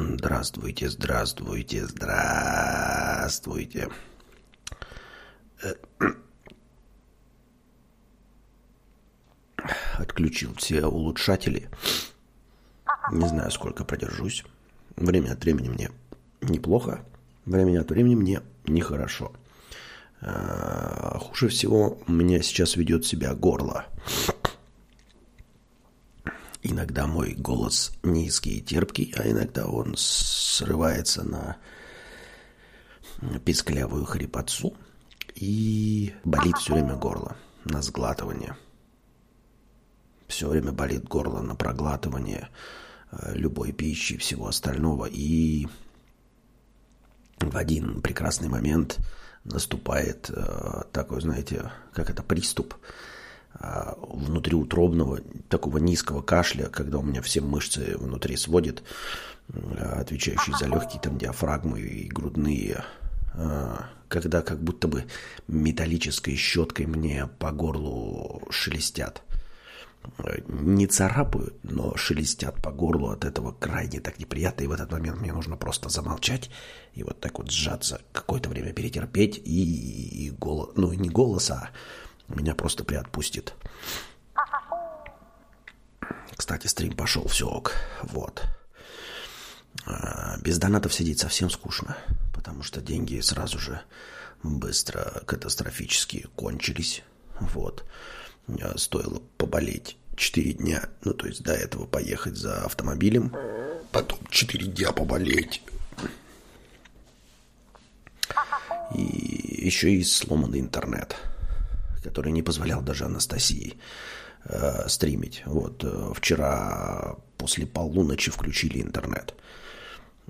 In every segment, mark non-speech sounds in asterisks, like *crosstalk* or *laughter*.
Здравствуйте, здравствуйте, здравствуйте. Э, *clears throat* отключил все улучшатели. Не знаю, сколько продержусь. Время от времени мне неплохо, время от времени мне нехорошо. А, хуже всего у меня сейчас ведет себя горло. Иногда мой голос низкий и терпкий, а иногда он срывается на писклявую хрипотцу и болит все время горло на сглатывание. Все время болит горло на проглатывание э, любой пищи и всего остального. И в один прекрасный момент наступает э, такой, знаете, как это, приступ внутриутробного, такого низкого кашля, когда у меня все мышцы внутри сводит, э, отвечающие за легкие там диафрагмы и грудные, э, когда как будто бы металлической щеткой мне по горлу шелестят не царапают, но шелестят по горлу от этого крайне так неприятно. И в этот момент мне нужно просто замолчать и вот так вот сжаться, какое-то время перетерпеть, и, и голос, ну не голос, а меня просто приотпустит. Кстати, стрим пошел, все ок. Вот. А, без донатов сидеть совсем скучно, потому что деньги сразу же быстро катастрофически кончились. Вот. Стоило поболеть 4 дня, ну то есть до этого поехать за автомобилем, потом 4 дня поболеть. И еще и сломанный интернет, который не позволял даже Анастасии э, стримить. Вот э, вчера после полуночи включили интернет.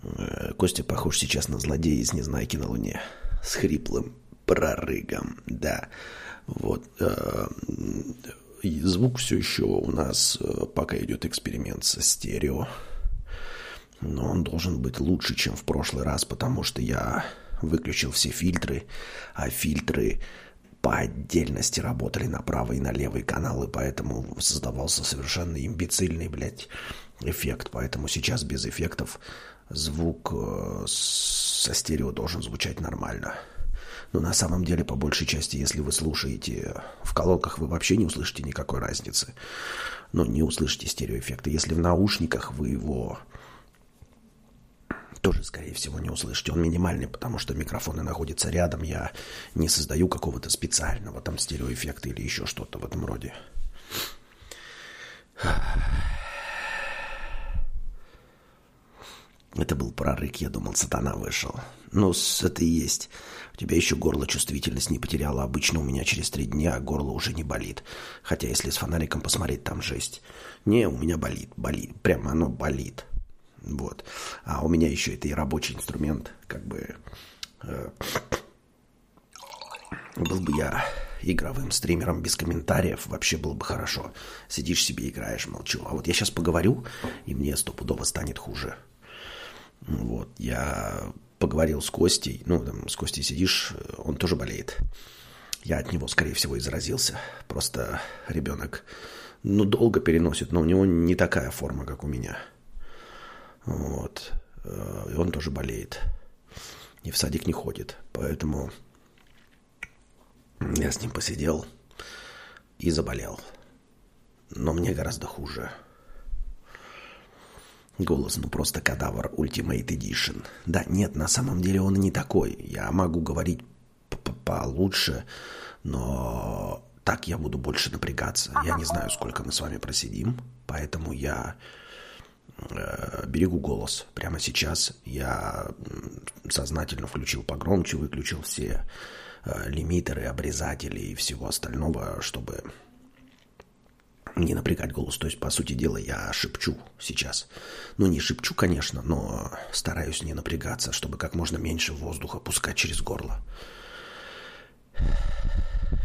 Э, Костя похож сейчас на злодея из Незнайки на Луне. С хриплым прорыгом, да. Вот. Э, звук все еще у нас э, пока идет эксперимент со стерео. Но он должен быть лучше, чем в прошлый раз, потому что я выключил все фильтры, а фильтры по отдельности работали на правый и на левый каналы, поэтому создавался совершенно имбецильный, блядь, эффект. Поэтому сейчас без эффектов звук э, со стерео должен звучать нормально. Но на самом деле, по большей части, если вы слушаете в колонках, вы вообще не услышите никакой разницы. Но не услышите стереоэффекта. Если в наушниках вы его тоже, скорее всего, не услышите. Он минимальный, потому что микрофоны находятся рядом. Я не создаю какого-то специального там стереоэффекта или еще что-то в этом роде. Это был прорык, я думал, сатана вышел. Ну, это и есть. У тебя еще горло чувствительность не потеряло. Обычно у меня через три дня горло уже не болит. Хотя, если с фонариком посмотреть, там жесть. Не, у меня болит, болит. Прямо оно болит. Вот. А у меня еще это и рабочий инструмент. Как бы... Э, был бы я игровым стримером без комментариев, вообще было бы хорошо. Сидишь себе, играешь, молчу. А вот я сейчас поговорю, и мне стопудово станет хуже. Вот, я поговорил с Костей, ну, там, с Костей сидишь, он тоже болеет. Я от него, скорее всего, и заразился. Просто ребенок, ну, долго переносит, но у него не такая форма, как у меня. Вот. И он тоже болеет. И в садик не ходит. Поэтому я с ним посидел и заболел. Но мне гораздо хуже. Голос, ну просто кадавр Ultimate Edition. Да, нет, на самом деле он не такой. Я могу говорить получше, но так я буду больше напрягаться. Я не знаю, сколько мы с вами просидим, поэтому я э, берегу голос. Прямо сейчас я сознательно включил погромче, выключил все э, лимитеры, обрезатели и всего остального, чтобы не напрягать голос. То есть, по сути дела, я шепчу сейчас. Ну, не шепчу, конечно, но стараюсь не напрягаться, чтобы как можно меньше воздуха пускать через горло.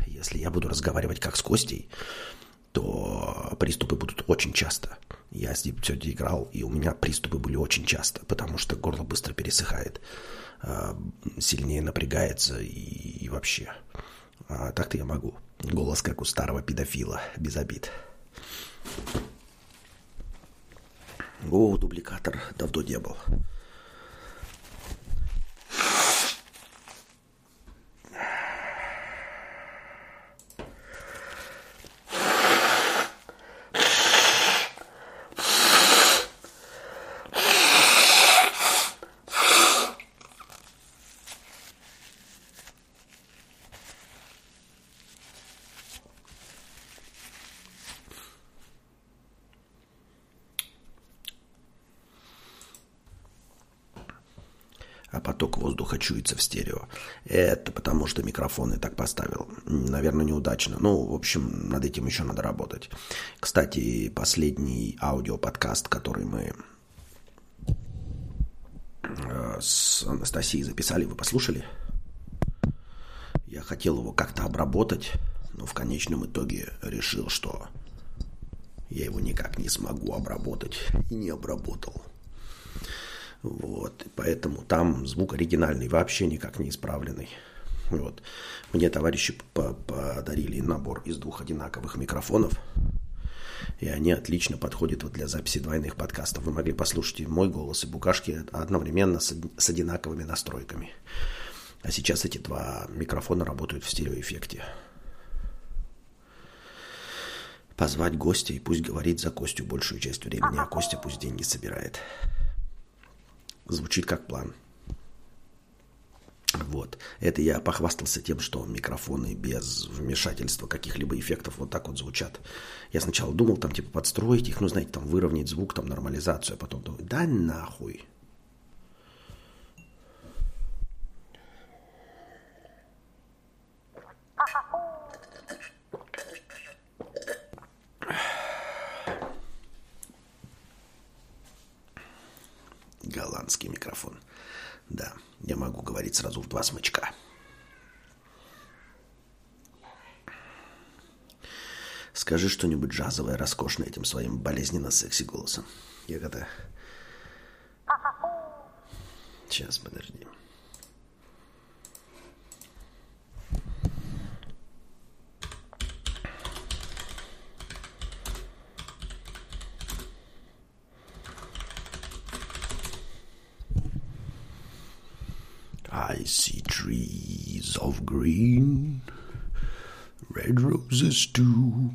Если я буду разговаривать как с Костей, то приступы будут очень часто. Я с сегодня играл, и у меня приступы были очень часто, потому что горло быстро пересыхает, а, сильнее напрягается и, и вообще. А так-то я могу. Голос как у старого педофила, без обид. О, дубликатор давно не был. Чуется в стерео. Это потому, что микрофоны так поставил. Наверное, неудачно. Ну, в общем, над этим еще надо работать. Кстати, последний аудиоподкаст, который мы э, с Анастасией записали, вы послушали? Я хотел его как-то обработать, но в конечном итоге решил, что я его никак не смогу обработать и не обработал. Вот, поэтому там звук оригинальный, вообще никак не исправленный. Вот. Мне товарищи подарили набор из двух одинаковых микрофонов, и они отлично подходят вот для записи двойных подкастов. Вы могли послушать и мой голос, и букашки одновременно с, с одинаковыми настройками. А сейчас эти два микрофона работают в стереоэффекте. Позвать гостя и пусть говорит за Костю большую часть времени, а Костя пусть деньги собирает. Звучит как план. Вот. Это я похвастался тем, что микрофоны без вмешательства каких-либо эффектов вот так вот звучат. Я сначала думал там типа подстроить их, ну знаете, там выровнять звук, там нормализацию, а потом думаю, да нахуй. Голландский микрофон. Да, я могу говорить сразу в два смычка. Скажи что-нибудь джазовое, роскошное этим своим болезненно секси голосом. Я когда... Сейчас, подожди. I see trees of green, red roses too.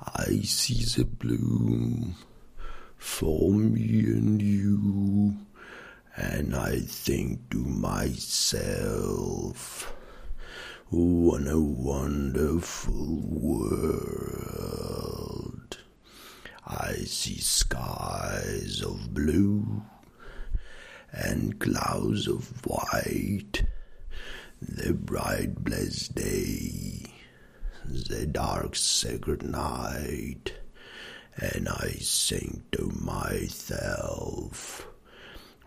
I see the bloom for me and you, and I think to myself, what a wonderful world. I see skies of blue and clouds of white, the bright blessed day, the dark sacred night, and I sing to myself,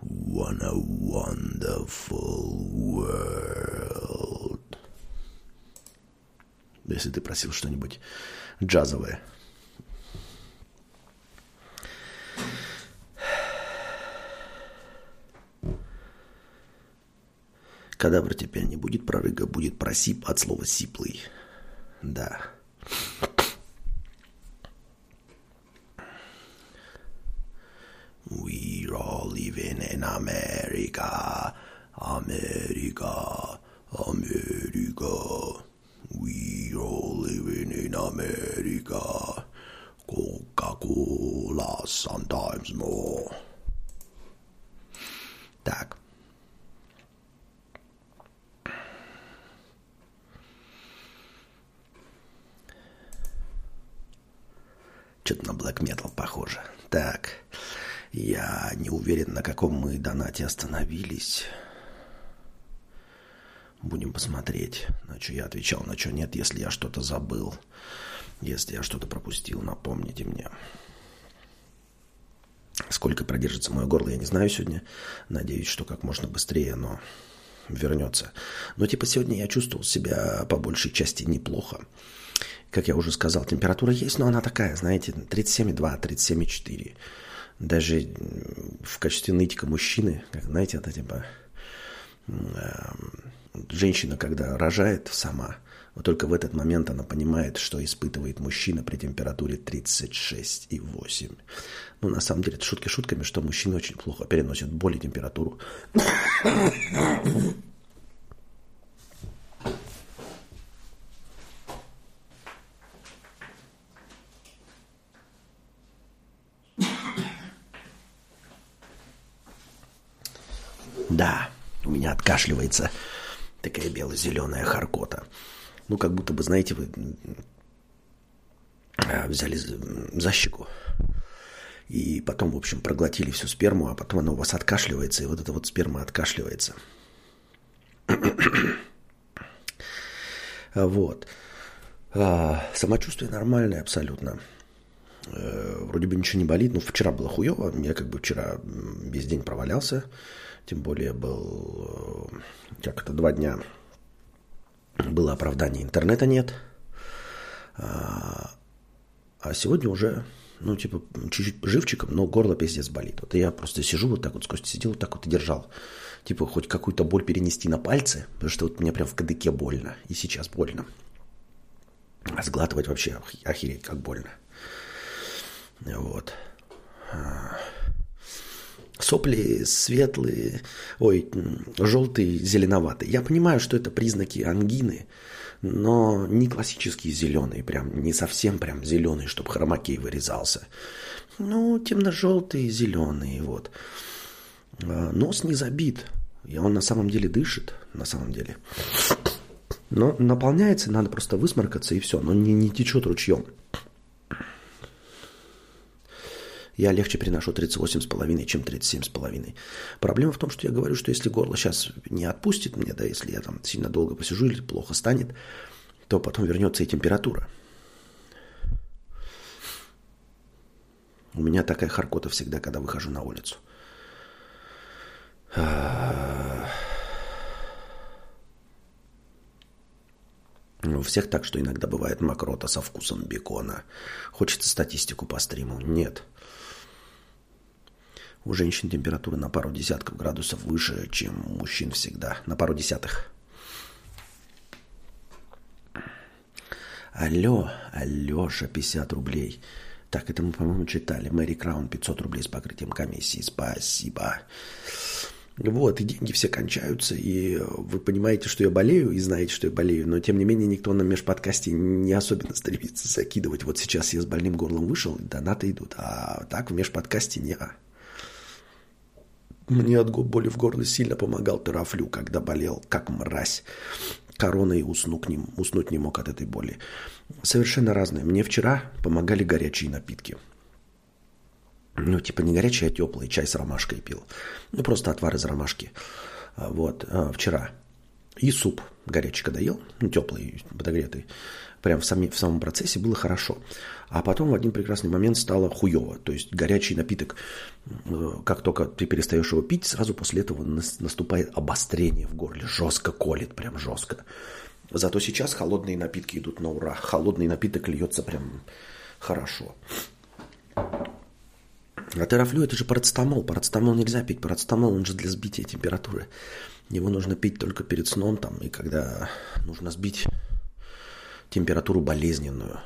what a wonderful world. Если ты просил что-нибудь джазовое. Кадавр теперь не будет прорыга, будет просип от слова сиплый. Да. We're all living in America. America. America. We're all living in America. Coca-Cola sometimes more. Так. Что-то на black metal похоже. Так, я не уверен, на каком мы донате остановились. Будем посмотреть, на что я отвечал, на что нет, если я что-то забыл. Если я что-то пропустил, напомните мне. Сколько продержится мое горло, я не знаю сегодня. Надеюсь, что как можно быстрее оно вернется. Но типа сегодня я чувствовал себя по большей части неплохо. Как я уже сказал, температура есть, но она такая, знаете, 37,2, 37,4. Даже в качестве нытика мужчины, как, знаете, это типа э, женщина, когда рожает сама, Вот только в этот момент она понимает, что испытывает мужчина при температуре 36,8. Ну, на самом деле, это шутки шутками, что мужчины очень плохо переносят боль и температуру. Да, у меня откашливается такая бело-зеленая харкота. Ну, как будто бы, знаете, вы а, взяли за щеку и потом, в общем, проглотили всю сперму, а потом она у вас откашливается, и вот эта вот сперма откашливается. *coughs* Вот. А, самочувствие нормальное абсолютно. Э, вроде бы ничего не болит. Ну, вчера было хуево. Я как бы вчера весь день провалялся. Тем более был, э, как это, два дня было оправдание, интернета нет. А, а сегодня уже, ну, типа, чуть-чуть живчиком, но горло пиздец болит. Вот я просто сижу вот так вот, сквозь сидел вот так вот и держал. Типа, хоть какую-то боль перенести на пальцы, потому что вот мне прям в кадыке больно. И сейчас больно. А сглатывать вообще охереть как больно. Вот. Сопли светлые, ой, желтые, зеленоватые. Я понимаю, что это признаки ангины, но не классические зеленые, прям не совсем прям зеленые, чтобы хромакей вырезался. Ну, темно-желтые, зеленые, вот. А, нос не забит, и он на самом деле дышит, на самом деле. Но наполняется, надо просто высморкаться и все, но не, не течет ручьем. Я легче переношу 38,5, чем 37,5. Проблема в том, что я говорю, что если горло сейчас не отпустит мне, да, если я там сильно долго посижу или плохо станет, то потом вернется и температура. У меня такая харкота всегда, когда выхожу на улицу. У всех так, что иногда бывает мокрота со вкусом бекона. Хочется статистику по стриму? Нет. У женщин температура на пару десятков градусов выше, чем у мужчин всегда. На пару десятых. Алло, Алеша, 50 рублей. Так, это мы, по-моему, читали. Мэри Краун, 500 рублей с покрытием комиссии. Спасибо. Вот, и деньги все кончаются, и вы понимаете, что я болею, и знаете, что я болею, но тем не менее никто на межподкасте не особенно стремится закидывать. Вот сейчас я с больным горлом вышел, донаты идут, а так в межподкасте не. Мне от боли в горле сильно помогал терафлю, когда болел, как мразь. Короной усну к ним, уснуть не мог от этой боли. Совершенно разные. Мне вчера помогали горячие напитки. Ну, типа не горячий, а теплый. Чай с ромашкой пил. Ну, просто отвар из ромашки. А, вот, а, вчера. И суп горячий, когда ел, ну, теплый, подогретый прям в, сами, в самом процессе было хорошо. А потом в один прекрасный момент стало хуево. То есть горячий напиток, э, как только ты перестаешь его пить, сразу после этого наступает обострение в горле. Жестко колет, прям жестко. Зато сейчас холодные напитки идут на ура. Холодный напиток льется прям хорошо. А терафлю это же парацетамол. Парацетамол нельзя пить. Парацетамол он же для сбития температуры. Его нужно пить только перед сном там, и когда нужно сбить температуру болезненную.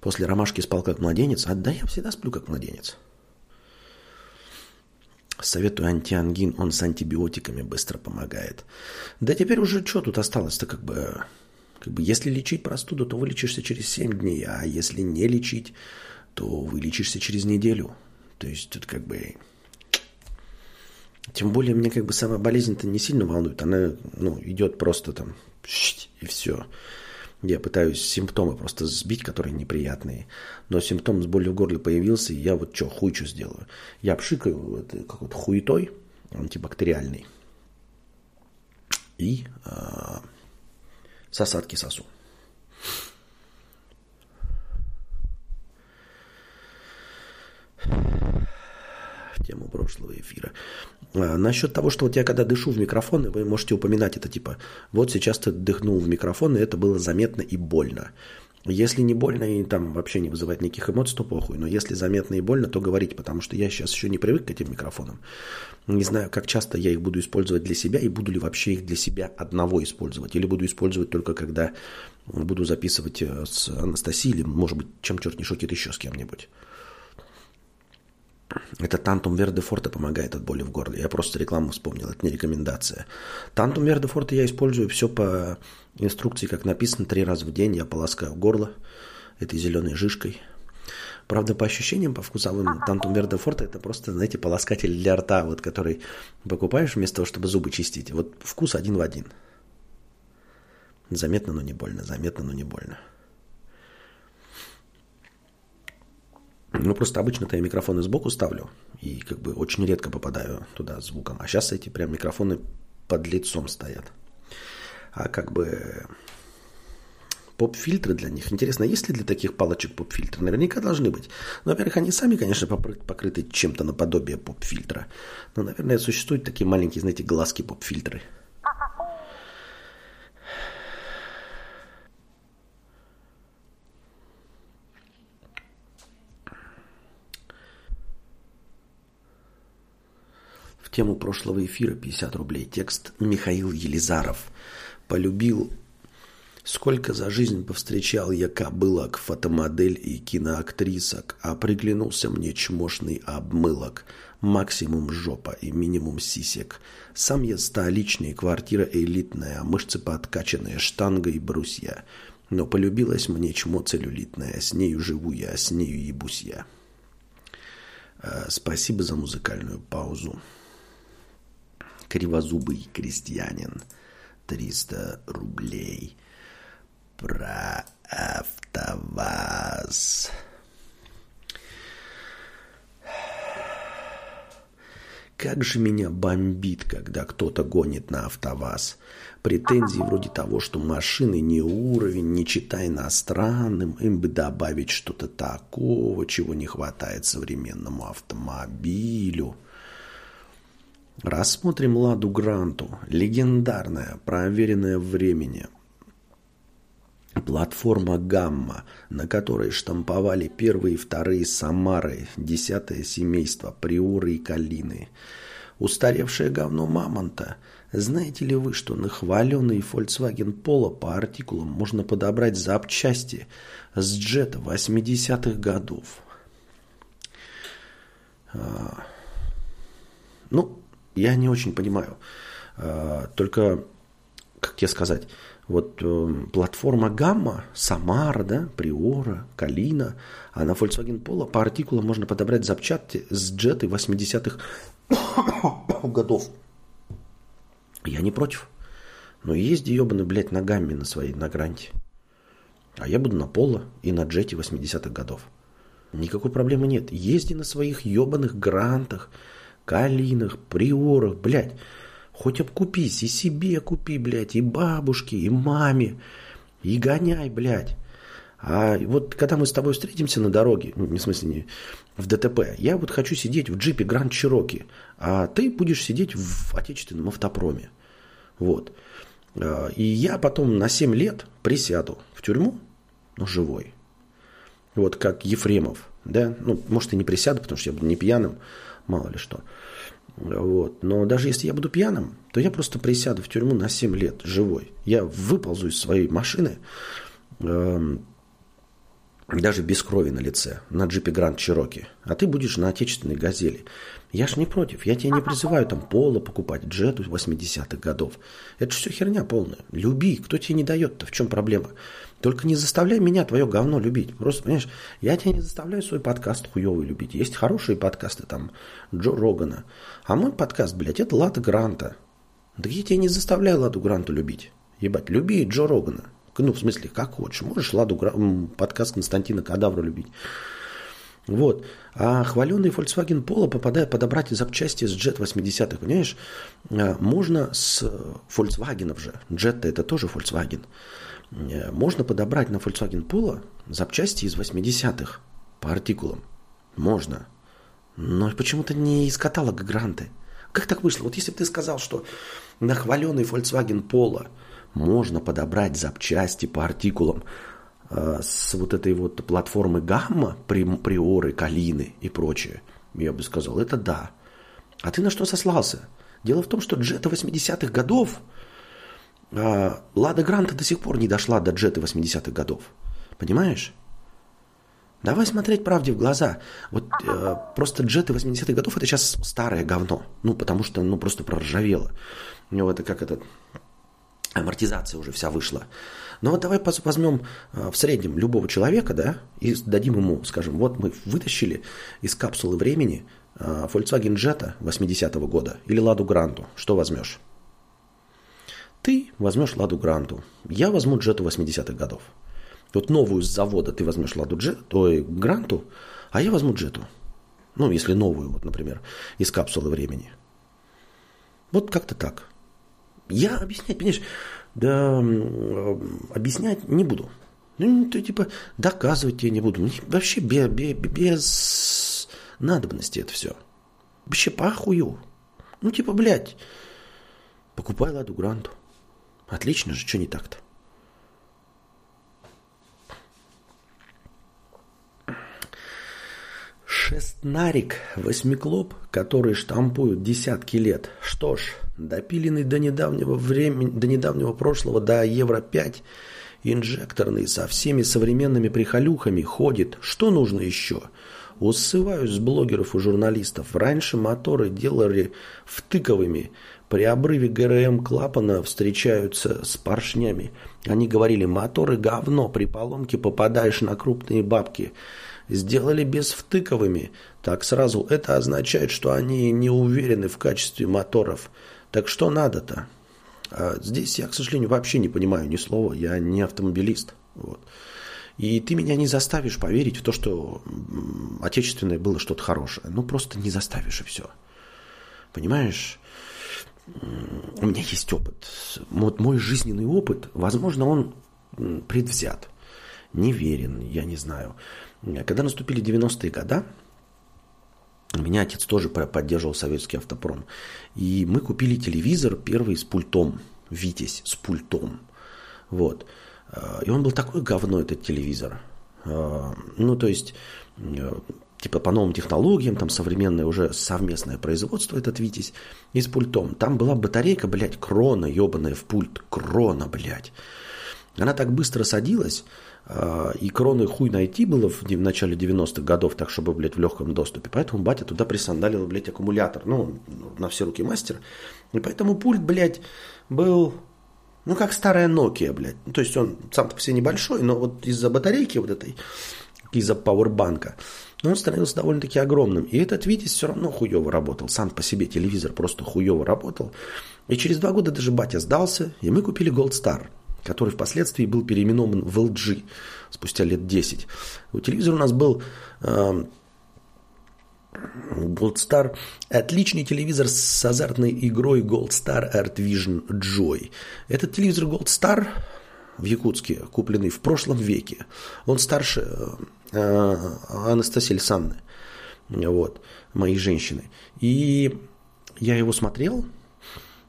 После ромашки спал как младенец, а да я всегда сплю как младенец. Советую антиангин, он с антибиотиками быстро помогает. Да теперь уже что тут осталось-то как бы... Как бы если лечить простуду, то вылечишься через 7 дней, а если не лечить, то вылечишься через неделю. То есть тут как бы... Тем более мне как бы сама болезнь-то не сильно волнует. Она ну, идет просто там и все. Я пытаюсь симптомы просто сбить, которые неприятные. Но симптом с болью в горле появился, и я вот что, хуй что сделаю. Я пшикаю какой-то хуетой антибактериальный. И э, сосадки сосу. тему прошлого эфира. А, насчет того, что вот я когда дышу в микрофон, вы можете упоминать это типа, вот сейчас ты дыхнул в микрофон, и это было заметно и больно. Если не больно и там вообще не вызывает никаких эмоций, то похуй. Но если заметно и больно, то говорить, потому что я сейчас еще не привык к этим микрофонам. Не знаю, как часто я их буду использовать для себя и буду ли вообще их для себя одного использовать. Или буду использовать только когда буду записывать э, с Анастасией или, может быть, чем черт не шутит, еще с кем-нибудь. Это Тантум Верде Форте помогает от боли в горле. Я просто рекламу вспомнил, это не рекомендация. Тантум Верде Форте я использую все по инструкции, как написано, три раза в день я полоскаю горло этой зеленой жишкой. Правда, по ощущениям, по вкусовым, Тантум Верде Форте это просто, знаете, полоскатель для рта, вот, который покупаешь вместо того, чтобы зубы чистить. Вот вкус один в один. Заметно, но не больно, заметно, но не больно. Ну, просто обычно-то я микрофоны сбоку ставлю. И как бы очень редко попадаю туда звуком. А сейчас эти прям микрофоны под лицом стоят. А как бы поп-фильтры для них. Интересно, есть ли для таких палочек поп-фильтры? Наверняка должны быть. Ну, во-первых, они сами, конечно, покрыты чем-то наподобие поп-фильтра. Но, наверное, существуют такие маленькие, знаете, глазки поп-фильтры. Тему прошлого эфира 50 рублей. Текст Михаил Елизаров. Полюбил Сколько за жизнь повстречал я кобылок, фотомодель и киноактрисок, а приглянулся мне чмошный обмылок. Максимум жопа и минимум сисек. Сам я столичный, квартира элитная, мышцы подкачанные, штанга и брусья. Но полюбилась мне чмо целлюлитное, с нею живу я, с нею ебусь я. Э, спасибо за музыкальную паузу. Кривозубый крестьянин. 300 рублей. Про АвтоВАЗ. Как же меня бомбит, когда кто-то гонит на АвтоВАЗ. Претензии вроде того, что машины не уровень, не читай иностранным, им бы добавить что-то такого, чего не хватает современному автомобилю – Рассмотрим Ладу Гранту. Легендарная, проверенная времени. Платформа «Гамма», на которой штамповали первые и вторые Самары, десятое семейство, Приоры и Калины. Устаревшее говно Мамонта. Знаете ли вы, что на хваленный Volkswagen Polo по артикулам можно подобрать запчасти с джета 80-х годов? А, ну, я не очень понимаю. А, только, как тебе сказать, вот э, платформа Гамма, Самара, да, Приора, Калина, а на Volkswagen Polo по артикулам можно подобрать запчасти с джеты 80-х *coughs* годов. Я не против. Но езди, ебаный, блядь, на Гамме на своей, на Гранте. А я буду на Поло и на джете 80-х годов. Никакой проблемы нет. Езди на своих ебаных грантах, калинах, приорах, блядь. Хоть обкупись, и себе купи, блядь, и бабушке, и маме. И гоняй, блядь. А вот когда мы с тобой встретимся на дороге, ну, в смысле не в ДТП, я вот хочу сидеть в джипе Гранд Чироки, а ты будешь сидеть в отечественном автопроме. Вот. А, и я потом на 7 лет присяду в тюрьму, но живой. Вот как Ефремов. Да? Ну, может, и не присяду, потому что я буду не пьяным, мало ли что. Вот. Но даже если я буду пьяным, то я просто присяду в тюрьму на 7 лет, живой. Я выползу из своей машины, э, даже без крови на лице, на джипе Гранд Чироки. А ты будешь на отечественной газели. Я ж не против. Я тебя не призываю там поло покупать, джету 80-х годов. Это же все херня полная. Люби. Кто тебе не дает-то? В чем проблема? Только не заставляй меня твое говно любить. Просто, понимаешь, я тебя не заставляю свой подкаст хуевый любить. Есть хорошие подкасты там Джо Рогана. А мой подкаст, блядь, это Лата Гранта. Да я тебя не заставляю Ладу Гранту любить. Ебать, люби Джо Рогана. Ну, в смысле, как хочешь. Можешь Ладу Гранту, подкаст Константина Кадавра любить. Вот. А хваленый Volkswagen Polo, попадая подобрать запчасти с Jet 80-х, понимаешь, э, можно с Volkswagen же, Jet это тоже Volkswagen, э, можно подобрать на Volkswagen Polo запчасти из 80-х по артикулам. Можно. Но почему-то не из каталога Гранты. Как так вышло? Вот если бы ты сказал, что на хваленый Volkswagen Polo можно подобрать запчасти по артикулам э, с вот этой вот платформы Гамма, Приоры, Калины и прочее, я бы сказал, это да. А ты на что сослался? Дело в том, что джета 80-х годов, э, Лада Гранта до сих пор не дошла до джеты 80-х годов. Понимаешь? Давай смотреть правде в глаза. Вот э, просто джеты 80-х годов это сейчас старое говно. Ну, потому что, ну, просто проржавело. У него это как это... Амортизация уже вся вышла. Но вот давай возьмем э, в среднем любого человека, да, и дадим ему, скажем, вот мы вытащили из капсулы времени э, Volkswagen Jetta 80-го года или Ладу Гранту. Что возьмешь? Ты возьмешь Ладу Гранту. Я возьму Джету 80-х годов. Вот новую с завода ты возьмешь Ладу Джет, ой, Гранту, а я возьму Джету. Ну, если новую, вот, например, из капсулы времени. Вот как-то так. Я объяснять, понимаешь, да объяснять не буду. Ну, ты типа доказывать тебе не буду. Вообще без, без, без надобности это все. Вообще похую. Ну, типа, блядь, покупай Ладу Гранту. Отлично же, что не так-то? Шестнарик, восьмиклоп, который штампуют десятки лет. Что ж, допиленный до недавнего времени, до недавнего прошлого, до Евро-5, инжекторный, со всеми современными прихолюхами, ходит. Что нужно еще? Усываюсь с блогеров и журналистов. Раньше моторы делали втыковыми. При обрыве ГРМ клапана встречаются с поршнями. Они говорили, моторы говно, при поломке попадаешь на крупные бабки сделали безвтыковыми, так сразу это означает, что они не уверены в качестве моторов. Так что надо-то? А здесь я, к сожалению, вообще не понимаю ни слова. Я не автомобилист. Вот. И ты меня не заставишь поверить в то, что отечественное было что-то хорошее. Ну, просто не заставишь и все. Понимаешь? У меня есть опыт. Вот мой жизненный опыт, возможно, он предвзят, неверен, я не знаю. Когда наступили 90-е годы, меня отец тоже поддерживал советский автопром. И мы купили телевизор первый с пультом. Витязь с пультом. Вот. И он был такой говно, этот телевизор. Ну, то есть, типа по новым технологиям, там современное уже совместное производство, этот Витязь, и с пультом. Там была батарейка, блядь, крона ебаная в пульт. Крона, блядь. Она так быстро садилась, а, и кроны хуй найти было в, начале 90-х годов, так чтобы, блядь, в легком доступе. Поэтому батя туда присандалил, блядь, аккумулятор. Ну, на все руки мастер. И поэтому пульт, блядь, был, ну, как старая Nokia, блядь. Ну, то есть он сам-то все небольшой, но вот из-за батарейки вот этой, из-за пауэрбанка, он становился довольно-таки огромным. И этот Витязь все равно хуево работал. Сам по себе телевизор просто хуево работал. И через два года даже батя сдался, и мы купили Gold Star – который впоследствии был переименован в LG спустя лет 10. У телевизора у нас был э, Gold Star, отличный телевизор с азартной игрой Gold Star Art Vision Joy. Этот телевизор Gold Star в Якутске, купленный в прошлом веке, он старше э, Анастасии Александровны, вот, моей женщины. И я его смотрел,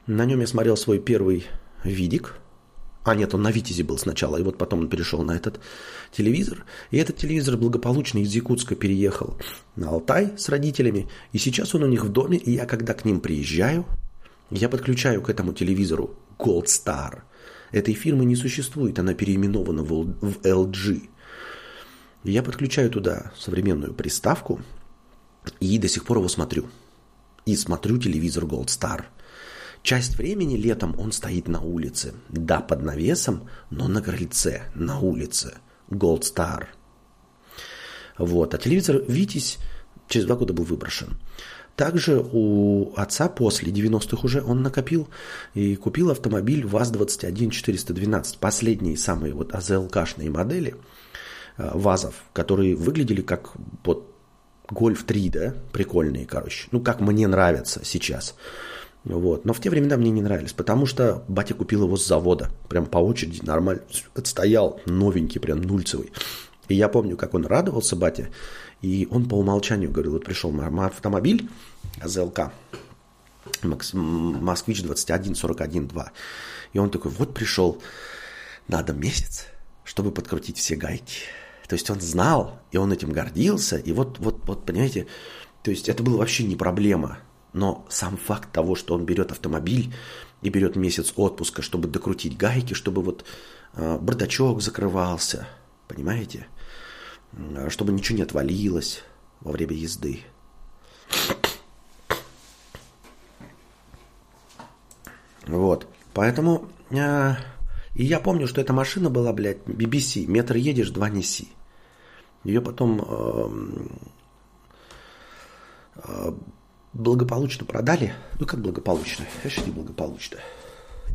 на нем я смотрел свой первый видик – а нет, он на Витязе был сначала, и вот потом он перешел на этот телевизор. И этот телевизор благополучно из Якутска переехал на Алтай с родителями. И сейчас он у них в доме, и я когда к ним приезжаю, я подключаю к этому телевизору Gold Star. Этой фирмы не существует, она переименована в LG. Я подключаю туда современную приставку и до сих пор его смотрю. И смотрю телевизор Gold Star – Часть времени летом он стоит на улице. Да, под навесом, но на крыльце, на улице. Gold Star. Вот. А телевизор «Витязь» через два года был выброшен. Также у отца после 90-х уже он накопил и купил автомобиль ВАЗ-21-412. Последние самые вот АЗЛКшные модели э, ВАЗов, которые выглядели как вот Гольф 3, да, прикольные, короче. Ну, как мне нравятся сейчас. Вот. Но в те времена мне не нравились, потому что батя купил его с завода. Прям по очереди нормально. Отстоял новенький, прям нульцевый. И я помню, как он радовался, батя. И он по умолчанию говорил, вот пришел автомобиль АЗЛК, Москвич 21 41 2. И он такой, вот пришел, надо месяц, чтобы подкрутить все гайки. То есть он знал, и он этим гордился, и вот, вот, вот, понимаете, то есть это было вообще не проблема. Но сам факт того, что он берет автомобиль и берет месяц отпуска, чтобы докрутить гайки, чтобы вот э, бардачок закрывался, понимаете, чтобы ничего не отвалилось во время езды. Вот. Поэтому... Э, и я помню, что эта машина была, блядь, BBC. Метр едешь, два неси. Ее потом э, э, благополучно продали. Ну, как благополучно? Конечно, не благополучно.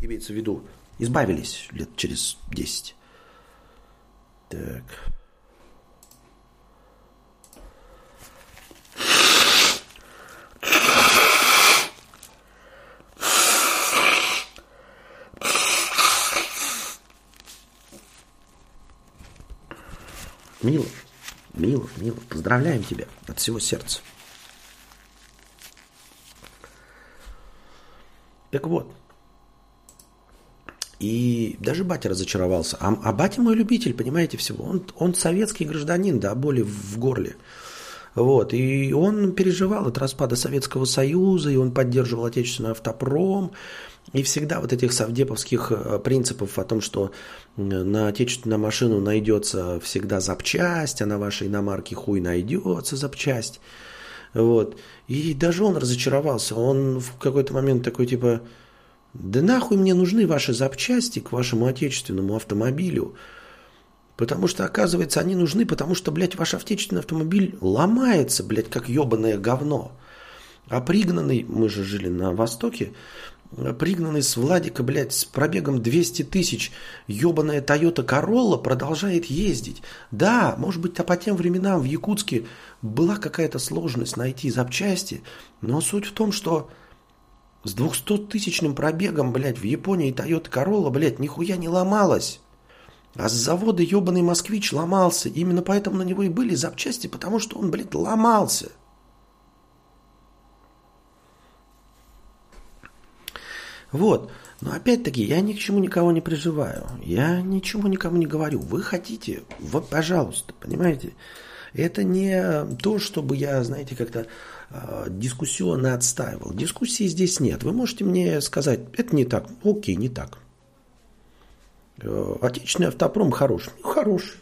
Имеется в виду, избавились лет через 10. Так. Милов, Милов, Милов, поздравляем тебя от всего сердца. Так вот. И даже батя разочаровался. А, а батя мой любитель, понимаете, всего. Он, он советский гражданин, да, боли в горле. Вот, и он переживал от распада Советского Союза, и он поддерживал отечественный автопром, и всегда вот этих совдеповских э, принципов о том, что на отечественную машину найдется всегда запчасть, а на вашей иномарке хуй найдется запчасть. Вот. И даже он разочаровался. Он в какой-то момент такой типа, да нахуй мне нужны ваши запчасти к вашему отечественному автомобилю. Потому что, оказывается, они нужны, потому что, блядь, ваш отечественный автомобиль ломается, блядь, как ебаное говно. А пригнанный, мы же жили на Востоке, пригнанный с Владика, блядь, с пробегом 200 тысяч, ебаная Toyota Corolla продолжает ездить. Да, может быть, а по тем временам в Якутске была какая-то сложность найти запчасти, но суть в том, что с 200-тысячным пробегом, блядь, в Японии Toyota Corolla, блядь, нихуя не ломалась. А с завода ебаный москвич ломался. Именно поэтому на него и были запчасти, потому что он, блядь, ломался. Вот. Но опять-таки, я ни к чему никого не приживаю. Я ничего никому не говорю. Вы хотите, вот, пожалуйста, понимаете? Это не то, чтобы я, знаете, как-то э, дискуссионно отстаивал. Дискуссии здесь нет. Вы можете мне сказать, это не так. Окей, не так. Э, отечественный автопром хороший. Ну, хороший.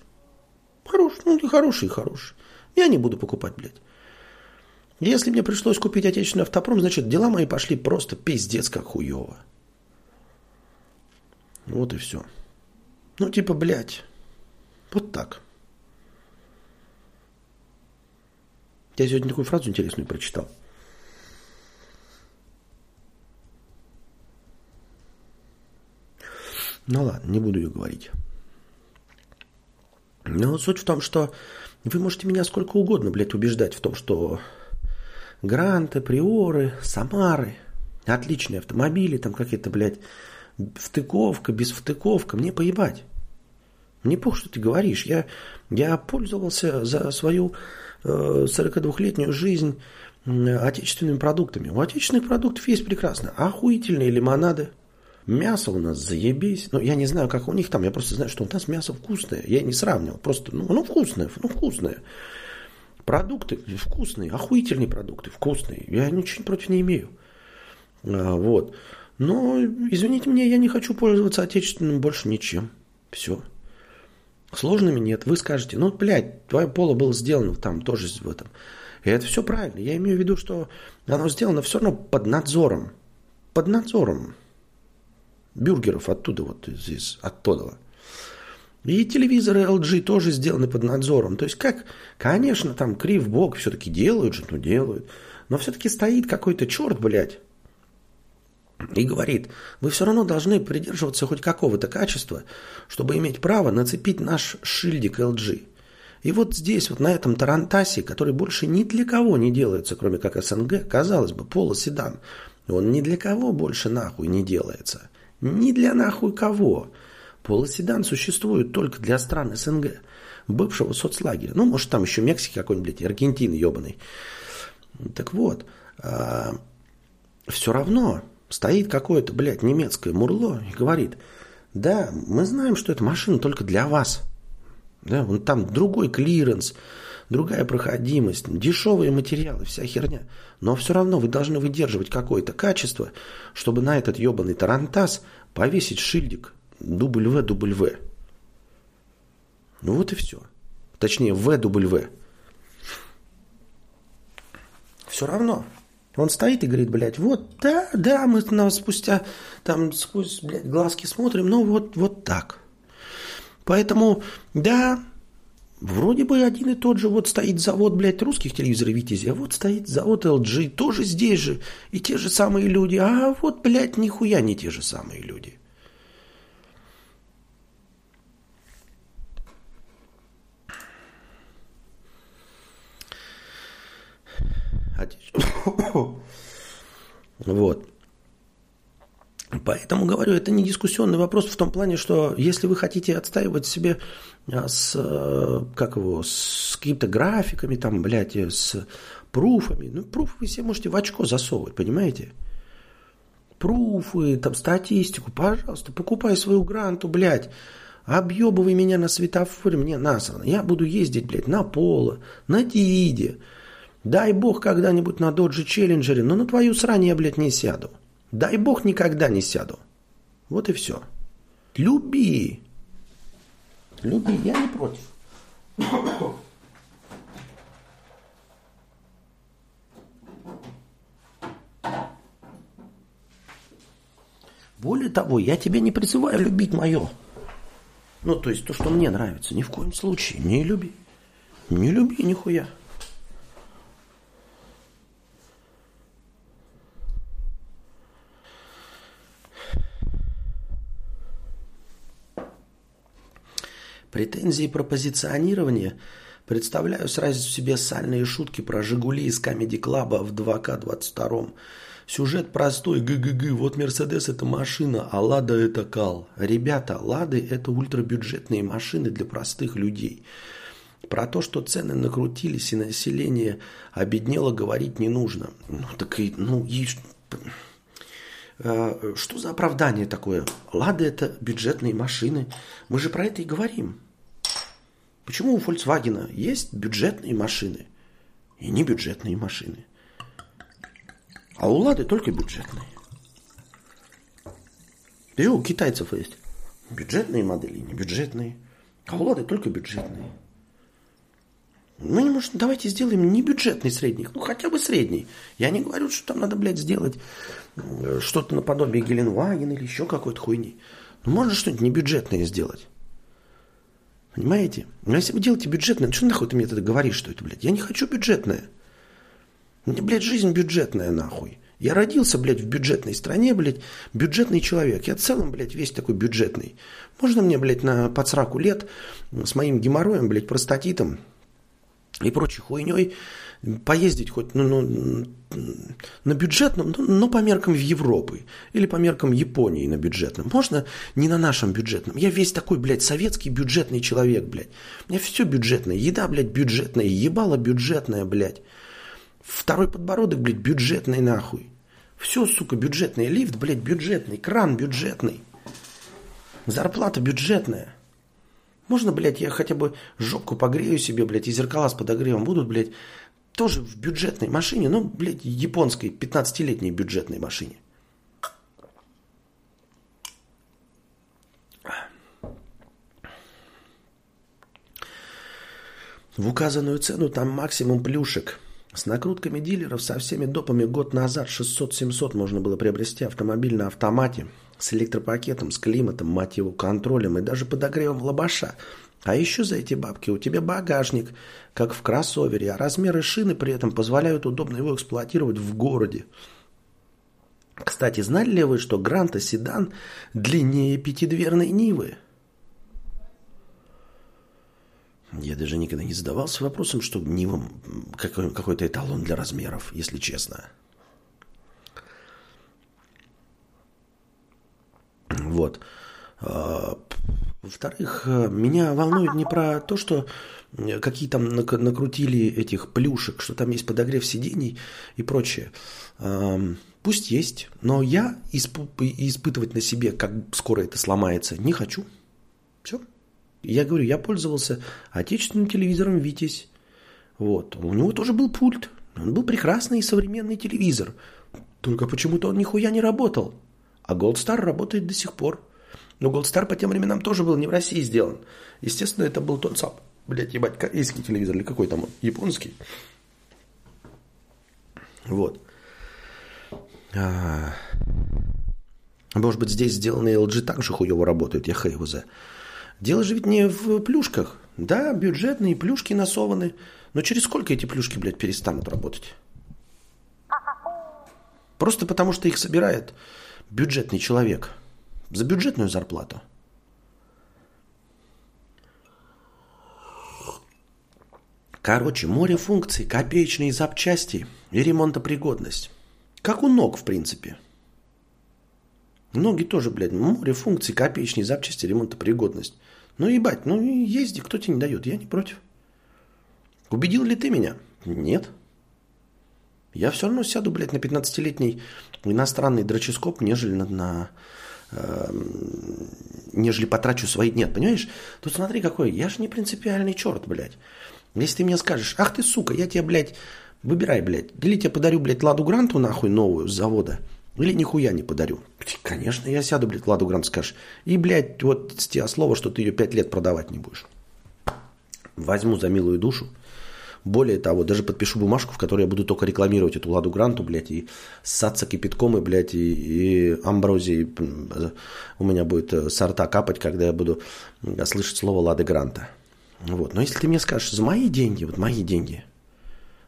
Хороший. Ну, хороший и хороший. Я не буду покупать, блядь. Если мне пришлось купить отечественный автопром, значит, дела мои пошли просто пиздец как хуево. Вот и все. Ну, типа, блядь. Вот так. Я сегодня такую фразу интересную прочитал. Ну ладно, не буду ее говорить. Но суть в том, что вы можете меня сколько угодно, блядь, убеждать в том, что Гранты, Приоры, Самары, отличные автомобили, там какие-то, блядь, втыковка, без втыковка, мне поебать. Мне пох, что ты говоришь. Я, я пользовался за свою э, 42-летнюю жизнь отечественными продуктами. У отечественных продуктов есть прекрасно. Охуительные лимонады. Мясо у нас заебись. Ну, я не знаю, как у них там. Я просто знаю, что у нас мясо вкусное. Я не сравнивал. Просто, ну, ну вкусное, ну, вкусное. Продукты вкусные, охуительные продукты, вкусные. Я ничего против не имею. А, вот. Но, извините меня, я не хочу пользоваться отечественным больше ничем. Все. Сложными нет. Вы скажете, ну, блядь, твое поло было сделано там тоже в этом. И это все правильно. Я имею в виду, что оно сделано все равно под надзором. Под надзором. Бюргеров оттуда, вот из, из оттуда. И телевизоры LG тоже сделаны под надзором. То есть как, конечно, там крив бок все-таки делают же, ну делают. Но все-таки стоит какой-то черт, блядь, и говорит, вы все равно должны придерживаться хоть какого-то качества, чтобы иметь право нацепить наш шильдик LG. И вот здесь, вот на этом Тарантасе, который больше ни для кого не делается, кроме как СНГ, казалось бы, полоседан, он ни для кого больше нахуй не делается. Ни для нахуй кого. Полоседан существует только для стран СНГ, бывшего соцлагеря. Ну, может, там еще Мексики какой-нибудь, Аргентины ебаный. Так вот, а, все равно стоит какое-то, блядь, немецкое мурло и говорит, Да, мы знаем, что эта машина только для вас. Да, вон там другой клиренс, другая проходимость, дешевые материалы, вся херня. Но все равно вы должны выдерживать какое-то качество, чтобы на этот ебаный тарантас повесить шильдик W-W. Ну вот и все. Точнее, VW. Все равно. Он стоит и говорит, блядь, вот, да, да, мы нам спустя, там, сквозь, блядь, глазки смотрим, ну, вот, вот так. Поэтому, да, вроде бы один и тот же, вот стоит завод, блядь, русских телевизоров а вот стоит завод LG, тоже здесь же, и те же самые люди, а вот, блядь, нихуя не те же самые люди. Вот. Поэтому говорю, это не дискуссионный вопрос в том плане, что если вы хотите отстаивать себе а, с, э, как его, с какими-то графиками, там, блядь, с пруфами, ну, пруфы вы себе можете в очко засовывать, понимаете? Пруфы, там, статистику, пожалуйста, покупай свою гранту, блядь, объебывай меня на светофоре, мне насрано. Я буду ездить, блядь, на поло, на Диде, Дай бог когда-нибудь на Доджи Челленджере, но на твою срань я, блядь, не сяду. Дай бог никогда не сяду. Вот и все. Люби. Люби, я не против. Более того, я тебя не призываю любить мое. Ну, то есть то, что мне нравится. Ни в коем случае. Не люби. Не люби нихуя. Претензии про позиционирование представляю сразу себе сальные шутки про «Жигули» из Comedy Club в 2К22. Сюжет простой, ГГГ, вот Мерседес это машина, а Лада это кал. Ребята, Лады это ультрабюджетные машины для простых людей. Про то, что цены накрутились и население обеднело, говорить не нужно. Ну так и, ну и э, что за оправдание такое? Лады это бюджетные машины. Мы же про это и говорим. Почему у Volkswagen есть бюджетные машины и не бюджетные машины? А у Лады только бюджетные. И у китайцев есть бюджетные модели, не бюджетные. А у Лады только бюджетные. Ну, не может, давайте сделаем не бюджетный средний, ну, хотя бы средний. Я не говорю, что там надо, блядь, сделать э, что-то наподобие Геленваген или еще какой-то хуйни. Ну, можно что-нибудь небюджетное сделать. Понимаете? Но если вы делаете бюджетное, что нахуй ты мне тогда говоришь, что это, блядь? Я не хочу бюджетное. Мне, блядь, жизнь бюджетная, нахуй. Я родился, блядь, в бюджетной стране, блядь, бюджетный человек. Я в целом, блядь, весь такой бюджетный. Можно мне, блядь, на подсраку лет с моим геморроем, блядь, простатитом и прочей хуйней поездить хоть ну, ну, на бюджетном, ну, но по меркам Европы или по меркам Японии на бюджетном. Можно не на нашем бюджетном. Я весь такой, блядь, советский бюджетный человек, блядь. У меня все бюджетное. Еда, блядь, бюджетная. Ебало бюджетная, блядь. Второй подбородок, блядь, бюджетный нахуй. Все, сука, бюджетный. Лифт, блядь, бюджетный. Кран бюджетный. Зарплата бюджетная. Можно, блядь, я хотя бы жопку погрею себе, блядь, и зеркала с подогревом будут, блядь, тоже в бюджетной машине, ну, блядь, японской 15-летней бюджетной машине. В указанную цену там максимум плюшек. С накрутками дилеров, со всеми допами год назад 600-700 можно было приобрести автомобиль на автомате. С электропакетом, с климатом, мать его, контролем и даже подогревом лобаша – а еще за эти бабки у тебя багажник, как в кроссовере, а размеры шины при этом позволяют удобно его эксплуатировать в городе. Кстати, знали ли вы, что Гранта седан длиннее пятидверной Нивы? Я даже никогда не задавался вопросом, что Нива какой-то эталон для размеров, если честно. Вот. Во-вторых, э, меня волнует не про то, что какие там накрутили этих плюшек, что там есть подогрев сидений и прочее. Пусть есть, но я исп- испытывать на себе, как скоро это сломается, не хочу. Все. Я говорю, я пользовался отечественным телевизором «Витязь». Вот. У него тоже был пульт. Он был прекрасный и современный телевизор. Только почему-то он нихуя не работал. А Gold Star работает до сих пор. Но Gold Star по тем временам тоже был не в России сделан. Естественно, это был тот сам, блядь, ебать, корейский телевизор или какой там он, японский. Вот. А... Может быть, здесь сделанный LG также хуево работает, я его за. Дело же ведь не в плюшках. Да, бюджетные плюшки насованы. Но через сколько эти плюшки, блядь, перестанут работать? Просто потому, что их собирает бюджетный человек – за бюджетную зарплату. Короче, море функций, копеечные запчасти и ремонтопригодность. Как у ног, в принципе. Ноги тоже, блядь, море функций, копеечные запчасти, ремонтопригодность. Ну ебать, ну езди, кто тебе не дает, я не против. Убедил ли ты меня? Нет. Я все равно сяду, блядь, на 15-летний иностранный дроческоп, нежели на, на нежели потрачу свои... Нет, понимаешь? Тут смотри какой, я же не принципиальный черт, блядь. Если ты мне скажешь, ах ты, сука, я тебе, блядь, выбирай, блядь, или тебе подарю, блядь, Ладу Гранту нахуй новую с завода, или нихуя не подарю. Конечно, я сяду, блядь, Ладу Грант скажешь. И, блядь, вот с тебя слово, что ты ее пять лет продавать не будешь. Возьму за милую душу, более того, даже подпишу бумажку, в которой я буду только рекламировать эту Ладу Гранту, блядь, и ссаться кипятком, и, блядь, и, и амброзии. У меня будет э, сорта капать, когда я буду слышать слово Лады Гранта. Вот. Но если ты мне скажешь, за мои деньги, вот мои деньги,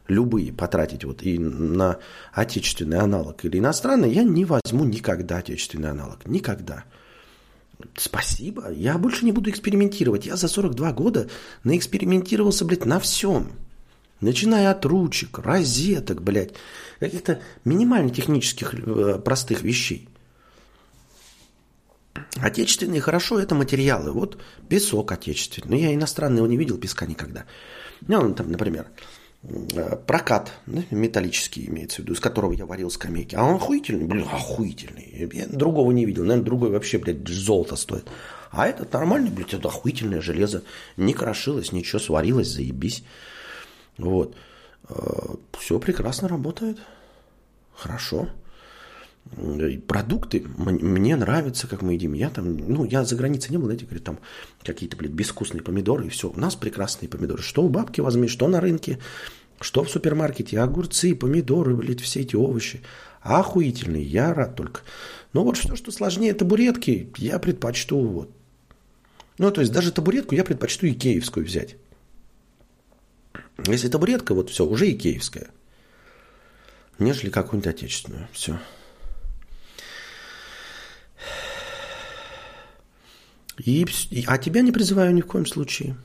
любые потратить вот и на отечественный аналог или иностранный, я не возьму никогда отечественный аналог. Никогда. Спасибо. Я больше не буду экспериментировать. Я за 42 года наэкспериментировался, блядь, на всем. Начиная от ручек, розеток, блядь, каких-то минимально технических э, простых вещей. Отечественные хорошо, это материалы. Вот песок отечественный. Но я иностранный его не видел, песка никогда. Ну, там, например, э, прокат да, металлический имеется в виду, из которого я варил скамейки. А он охуительный, блин, охуительный. Я другого не видел. Наверное, другой вообще, блядь, золото стоит. А этот нормальный, блядь, это охуительное железо. Не крошилось, ничего, сварилось, заебись. Вот. Э, Все прекрасно работает. Хорошо. Продукты мне нравятся, как мы едим. Я там, ну, я за границей не был, знаете, говорю, там какие-то, блядь, безвкусные помидоры и все. У нас прекрасные помидоры. Что у бабки возьми, что на рынке, что в супермаркете. Огурцы, помидоры, блядь, все эти овощи. Охуительные, я рад только. Но вот все, что сложнее табуретки, я предпочту вот. Ну, то есть даже табуретку я предпочту икеевскую взять. Если табуретка, вот все, уже икеевская. Нежели какую-нибудь отечественную. Все. И, а тебя не призываю ни в коем случае.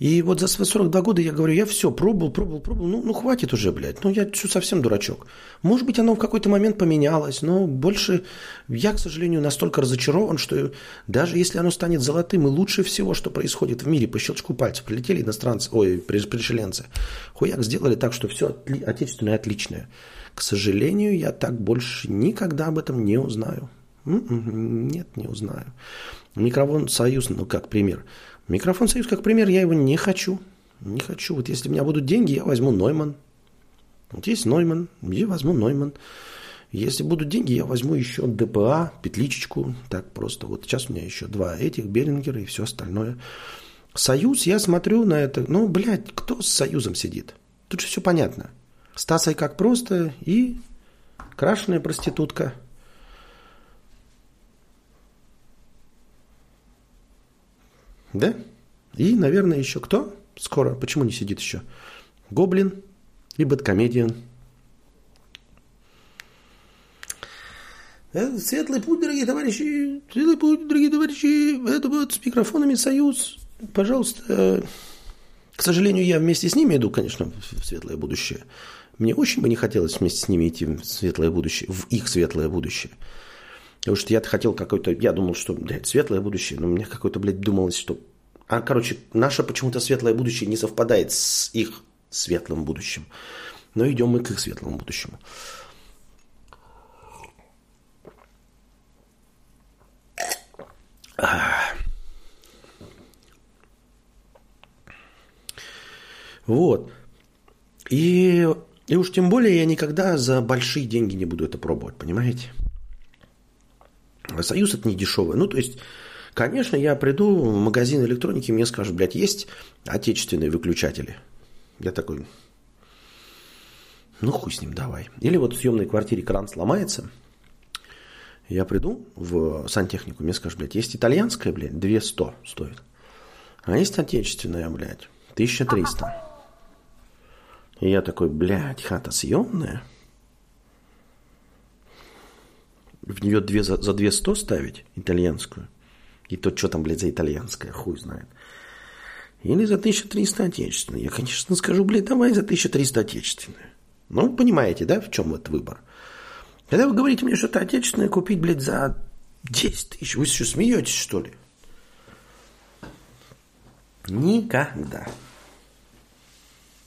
И вот за свои 42 года я говорю, я все, пробовал, пробовал, пробовал, ну, ну хватит уже, блядь, ну я совсем дурачок. Может быть, оно в какой-то момент поменялось, но больше я, к сожалению, настолько разочарован, что даже если оно станет золотым и лучше всего, что происходит в мире, по щелчку пальцев, прилетели иностранцы, ой, пришеленцы, хуяк сделали так, что все отечественное отличное. К сожалению, я так больше никогда об этом не узнаю. М-м, нет, не узнаю. Микрофон «Союз», ну, как пример – Микрофон «Союз» как пример, я его не хочу. Не хочу. Вот если у меня будут деньги, я возьму Нойман. Вот есть Нойман, я возьму Нойман. Если будут деньги, я возьму еще ДПА, петличечку. Так просто. Вот сейчас у меня еще два этих, Берингера и все остальное. Союз, я смотрю на это. Ну, блядь, кто с Союзом сидит? Тут же все понятно. Стасой как просто и крашеная проститутка – Да? И, наверное, еще кто? Скоро. Почему не сидит еще? Гоблин и Бэткомедиан. Э, светлый путь, дорогие товарищи, светлый путь, дорогие товарищи, это вот с микрофонами союз. Пожалуйста, к сожалению, я вместе с ними иду, конечно, в светлое будущее. Мне очень бы не хотелось вместе с ними идти в светлое будущее, в их светлое будущее. Потому что я хотел какой-то... Я думал, что, блядь, светлое будущее, но мне какое-то, блядь, думалось, что... А, короче, наше почему-то светлое будущее не совпадает с их светлым будущим. Но идем мы к их светлому будущему. Вот. И, и уж тем более я никогда за большие деньги не буду это пробовать, понимаете? Союз это не дешевый. Ну, то есть, конечно, я приду в магазин электроники, мне скажут, блядь, есть отечественные выключатели. Я такой, ну хуй с ним, давай. Или вот в съемной квартире кран сломается, я приду в сантехнику, мне скажут, блядь, есть итальянская, блядь, 200 стоит. А есть отечественная, блядь, 1300. И я такой, блядь, хата съемная? В нее две, за, за 200 ставить итальянскую? И то, что там, блядь, за итальянская, хуй знает. Или за 1300 отечественную. Я, конечно, скажу, блядь, давай за 1300 отечественную. Ну, понимаете, да, в чем этот выбор? Когда вы говорите мне что-то отечественное купить, блядь, за 10 тысяч, вы еще смеетесь, что ли? Никогда.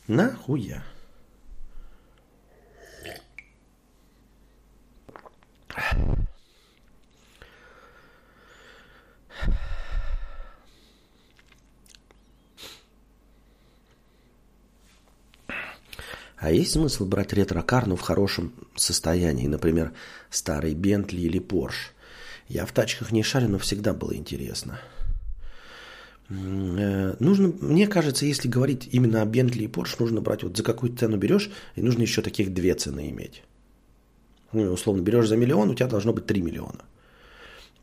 Нахуя? А есть смысл брать ретро-кар, в хорошем состоянии, например, старый Бентли или Порш? Я в тачках не шарю, но всегда было интересно. Э, нужно, мне кажется, если говорить именно о Бентли и Порш, нужно брать, вот за какую цену берешь, и нужно еще таких две цены иметь. Ну, условно, берешь за миллион, у тебя должно быть 3 миллиона.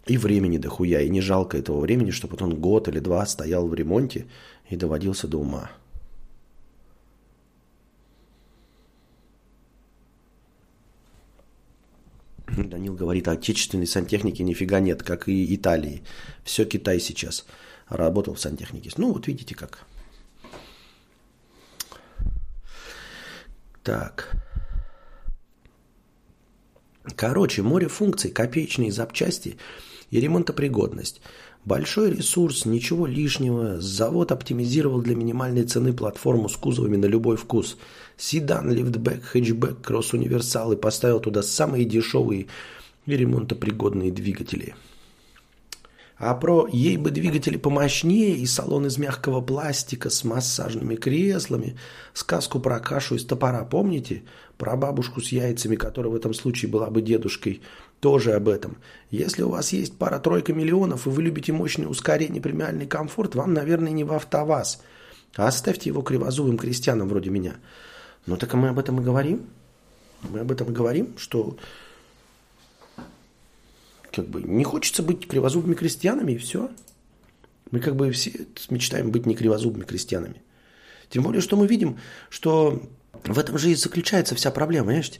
И времени дохуя, и не жалко этого времени, чтобы он год или два стоял в ремонте и доводился до ума. Данил говорит, а отечественной сантехники нифига нет, как и Италии. Все Китай сейчас работал в сантехнике. Ну, вот видите как. Так. Короче, море функций, копеечные запчасти и ремонтопригодность. Большой ресурс, ничего лишнего. Завод оптимизировал для минимальной цены платформу с кузовами на любой вкус. Седан, лифтбэк, хэтчбэк, кросс-универсал и поставил туда самые дешевые и ремонтопригодные двигатели. А про ей бы двигатели помощнее и салон из мягкого пластика с массажными креслами, сказку про кашу из топора, помните? Про бабушку с яйцами, которая в этом случае была бы дедушкой, тоже об этом. Если у вас есть пара-тройка миллионов, и вы любите мощное ускорение, премиальный комфорт, вам, наверное, не в автоваз. А оставьте его кривозубым крестьянам вроде меня. Ну так мы об этом и говорим. Мы об этом и говорим, что как бы не хочется быть кривозубыми крестьянами, и все. Мы как бы все мечтаем быть не кривозубыми крестьянами. Тем более, что мы видим, что в этом же и заключается вся проблема, понимаешь?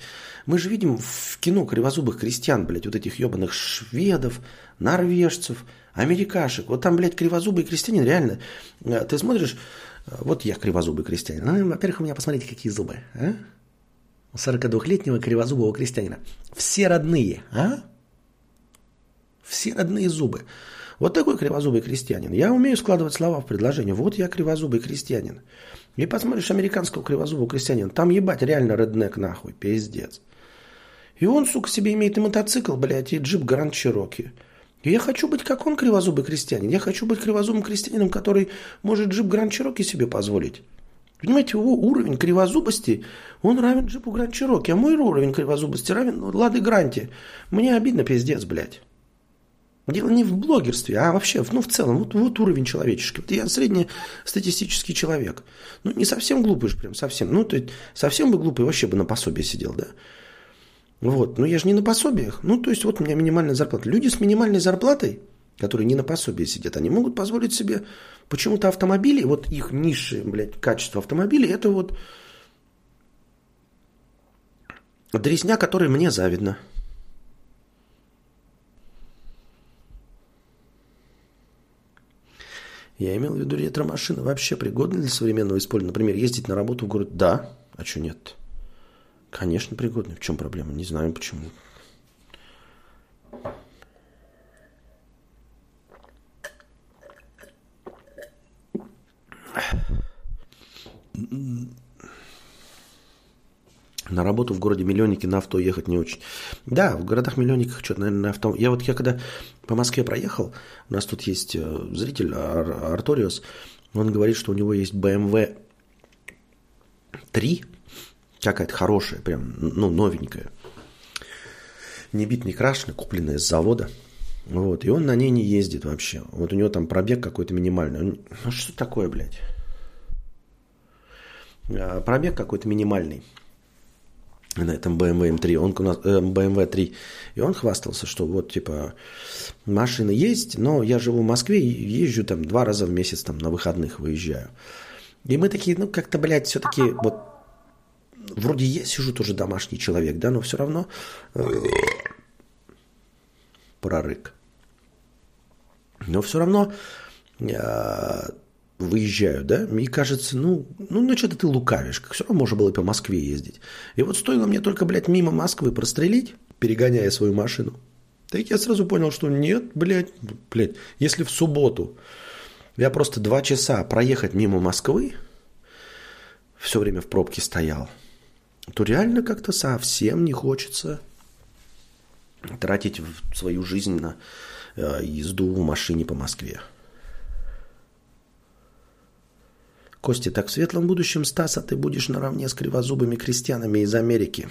Мы же видим в кино кривозубых крестьян, блядь, вот этих ебаных шведов, норвежцев, америкашек. Вот там, блядь, кривозубый крестьянин, реально. Э, ты смотришь, э, вот я кривозубый крестьянин. Ну, во-первых, у меня посмотрите, какие зубы, а? У 42-летнего кривозубого крестьянина. Все родные, а? Все родные зубы. Вот такой кривозубый крестьянин. Я умею складывать слова в предложение. Вот я кривозубый крестьянин. И посмотришь американского кривозубого крестьянина. Там ебать реально реднек нахуй. Пиздец. И он, сука, себе имеет и мотоцикл, блядь, и джип Гранд Чироки. И я хочу быть как он, кривозубый крестьянин. Я хочу быть кривозубым крестьянином, который может джип Гранд Чироки себе позволить. Понимаете, его уровень кривозубости, он равен джипу Гранд Чироки, а мой уровень кривозубости равен Лады Гранте. Мне обидно, пиздец, блядь. Дело не в блогерстве, а вообще, ну, в целом, вот, вот уровень человеческий. Вот я среднестатистический человек. Ну, не совсем глупый же прям, совсем. Ну, то есть, совсем бы глупый, вообще бы на пособие сидел, да. Вот, но я же не на пособиях. Ну, то есть, вот у меня минимальная зарплата. Люди с минимальной зарплатой, которые не на пособии сидят, они могут позволить себе почему-то автомобили, вот их низшее, блядь, качество автомобилей, это вот дресня, которой мне завидно. Я имел в виду ретро машина Вообще пригодна для современного использования? Например, ездить на работу в город? Да. А что нет? Конечно, пригодна. В чем проблема? Не знаю почему. На работу в городе миллионники на авто ехать не очень. Да, в городах миллионниках что-то, наверное, на авто. Я вот я когда по Москве проехал, у нас тут есть э, зритель Ар- Арториус, он говорит, что у него есть BMW 3, какая-то хорошая, прям, ну, новенькая. Не бит, не крашеная, купленная с завода. Вот, и он на ней не ездит вообще. Вот у него там пробег какой-то минимальный. Он, ну что такое, блядь? А, пробег какой-то минимальный на этом BMW M3, он у нас, э, BMW 3, и он хвастался, что вот, типа, машина есть, но я живу в Москве езжу там два раза в месяц там на выходных выезжаю. И мы такие, ну, как-то, блядь, все-таки вот вроде я сижу тоже домашний человек, да, но все равно э, прорык. Но все равно э, выезжаю, да, мне кажется, ну, ну, ну что-то ты лукавишь, как все равно можно было и по Москве ездить. И вот стоило мне только, блядь, мимо Москвы прострелить, перегоняя свою машину, так я сразу понял, что нет, блядь, блядь, если в субботу я просто два часа проехать мимо Москвы, все время в пробке стоял, то реально как-то совсем не хочется тратить свою жизнь на э, езду в машине по Москве. Костя, так в светлом будущем Стаса ты будешь наравне с кривозубыми крестьянами из Америки.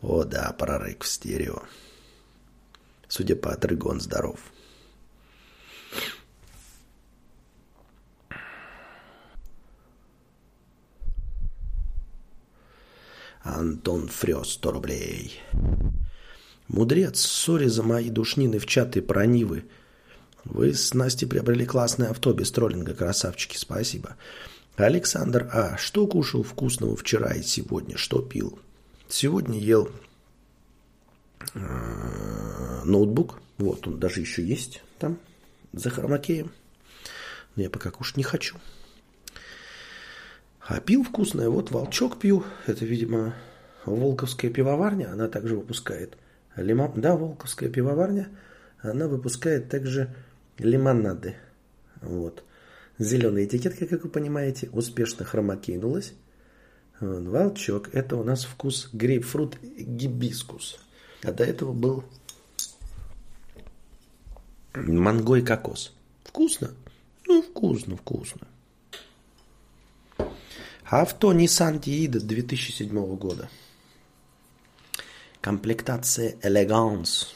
О да, прорык в стерео. Судя по отрыгу, он здоров. Антон Фрёс, 100 рублей. Мудрец, сори за мои душнины в чаты про Нивы – вы с Настей приобрели классное авто без троллинга, красавчики, спасибо. Александр А. Что кушал вкусного вчера и сегодня? Что пил? Сегодня ел э, ноутбук. Вот он даже еще есть там за хромакеем. Но я пока кушать не хочу. А пил вкусное. Вот волчок пью. Это, видимо, Волковская пивоварня. Она также выпускает лимон. Да, Волковская пивоварня. Она выпускает также лимонады. Вот. Зеленая этикетка, как вы понимаете, успешно хромакейнулась. Вот. Волчок. Это у нас вкус грейпфрут гибискус. А до этого был манго и кокос. Вкусно? Ну, вкусно, вкусно. Авто Nissan Tiida 2007 года. Комплектация Elegance.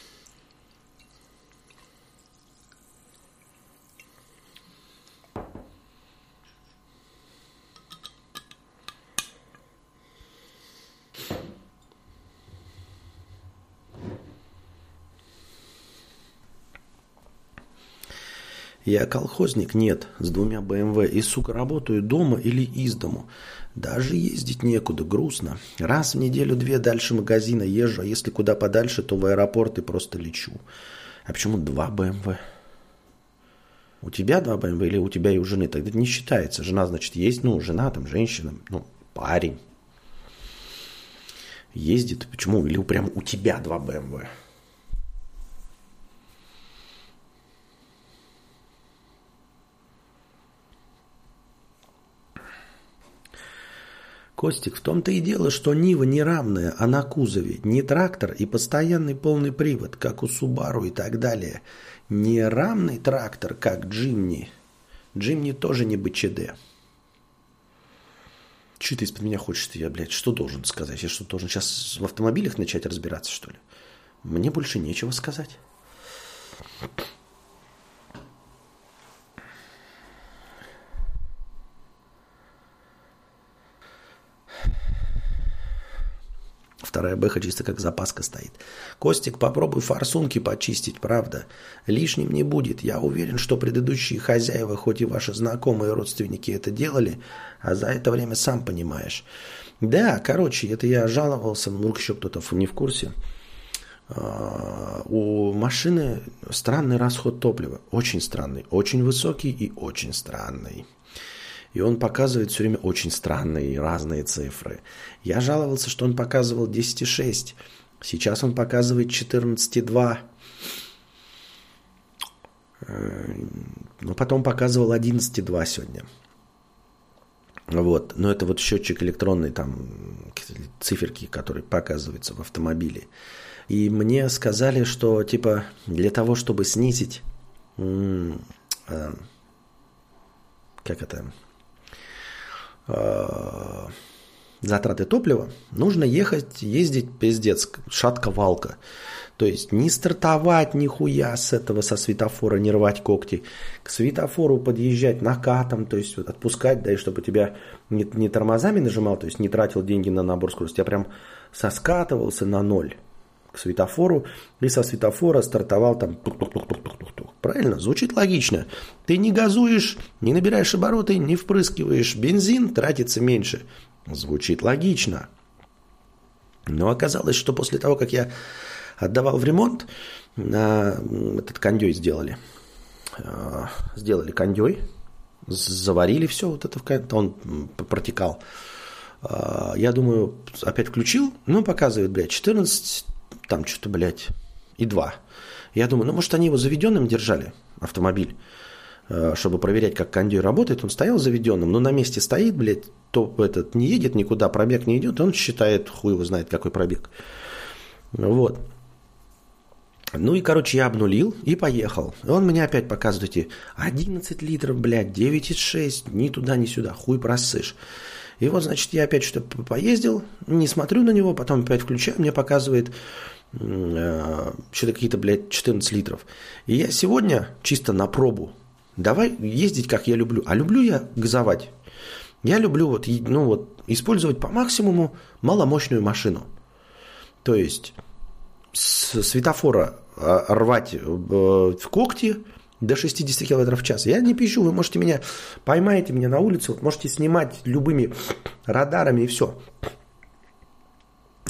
Я колхозник? Нет, с двумя БМВ. И, сука, работаю дома или из дому. Даже ездить некуда, грустно. Раз в неделю-две дальше магазина езжу, а если куда подальше, то в аэропорт и просто лечу. А почему два БМВ? У тебя два БМВ или у тебя и у жены? Тогда не считается. Жена, значит, есть, ну, жена, там, женщина, ну, парень. Ездит. Почему? Или прям у тебя два БМВ? Костик, в том-то и дело, что Нива не равная, а на кузове. Не трактор и постоянный полный привод, как у Субару и так далее. Не равный трактор, как Джимни. Джимни тоже не БЧД. Че ты из-под меня хочешь? Я, блядь, что должен сказать? Я что, должен сейчас в автомобилях начать разбираться, что ли? Мне больше нечего сказать. Вторая бэха чисто как запаска стоит. Костик, попробуй форсунки почистить, правда. Лишним не будет. Я уверен, что предыдущие хозяева, хоть и ваши знакомые родственники это делали, а за это время сам понимаешь. Да, короче, это я жаловался, вдруг еще кто-то не в курсе. А, у машины странный расход топлива. Очень странный. Очень высокий и очень странный. И он показывает все время очень странные разные цифры. Я жаловался, что он показывал 10,6. Сейчас он показывает 14,2. Э, но потом показывал 11,2 сегодня. Вот. Но это вот счетчик электронный, там циферки, которые показываются в автомобиле. И мне сказали, что типа для того, чтобы снизить, э, как это, затраты топлива, нужно ехать, ездить пиздец, шатка-валка. То есть не стартовать нихуя с этого, со светофора, не рвать когти. К светофору подъезжать накатом, то есть вот отпускать, да, и чтобы тебя не, не тормозами нажимал, то есть не тратил деньги на набор скорости, а прям соскатывался на ноль к светофору и со светофора стартовал там тук-тук-тук-тук-тук-тук. Правильно? Звучит логично. Ты не газуешь, не набираешь обороты, не впрыскиваешь бензин, тратится меньше. Звучит логично. Но оказалось, что после того, как я отдавал в ремонт, на этот кондей сделали. А, сделали кондей, заварили все, вот это в он протекал. А, я думаю, опять включил, ну, показывает, блядь, 14, там что-то, блядь, и 2. Я думаю, ну, может, они его заведенным держали, автомобиль, а, чтобы проверять, как кондей работает. Он стоял заведенным, но на месте стоит, блядь, то этот не едет никуда, пробег не идет, он считает, хуй его знает, какой пробег. Вот. Ну и, короче, я обнулил и поехал. Он мне опять показывает эти 11 литров, блядь, 9,6, ни туда, ни сюда, хуй просышь. И вот, значит, я опять что-то поездил, не смотрю на него, потом опять включаю, мне показывает э, что-то какие-то, блядь, 14 литров. И я сегодня чисто на пробу, давай ездить, как я люблю. А люблю я газовать. Я люблю вот, ну вот, использовать по максимуму маломощную машину. То есть с светофора а, рвать э, в когти до 60 км в час. Я не пищу, вы можете меня, поймаете меня на улице, можете снимать любыми радарами и все.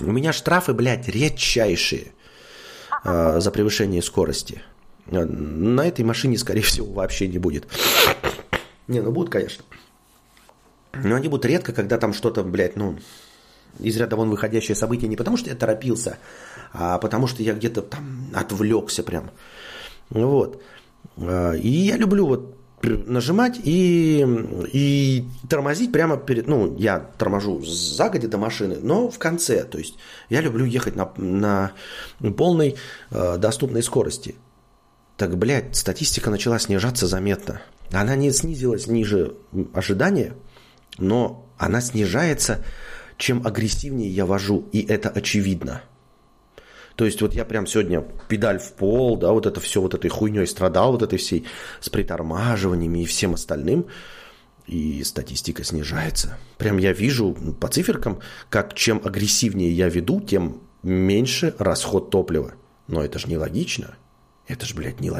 У меня штрафы, блядь, редчайшие э, за превышение скорости. На этой машине, скорее всего, вообще не будет. Не, ну будут, конечно. Но они будут редко, когда там что-то, блядь, ну, из ряда вон выходящее событие не потому, что я торопился, а потому что я где-то там отвлекся прям. Вот. А, и я люблю вот нажимать и, и тормозить прямо перед... Ну, я торможу загоди до машины, но в конце. То есть я люблю ехать на, на полной э, доступной скорости. Так, блядь, статистика начала снижаться заметно. Она не снизилась ниже ожидания, но она снижается чем агрессивнее я вожу, и это очевидно. То есть вот я прям сегодня педаль в пол, да, вот это все вот этой хуйней страдал, вот этой всей с притормаживаниями и всем остальным, и статистика снижается. Прям я вижу по циферкам, как чем агрессивнее я веду, тем меньше расход топлива. Но это же не логично. Это же, блядь, не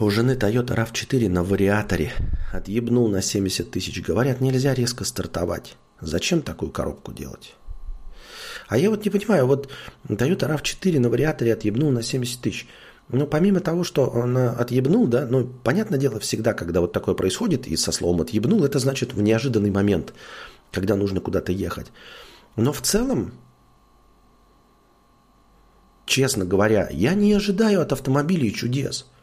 У жены Toyota RAV4 на вариаторе. Отъебнул на 70 тысяч. Говорят, нельзя резко стартовать. Зачем такую коробку делать? А я вот не понимаю, вот Toyota RAV4 на вариаторе отъебнул на 70 тысяч. Ну, помимо того, что он отъебнул, да, ну, понятное дело, всегда, когда вот такое происходит, и со словом отъебнул, это значит в неожиданный момент, когда нужно куда-то ехать. Но в целом, честно говоря, я не ожидаю от автомобилей чудес –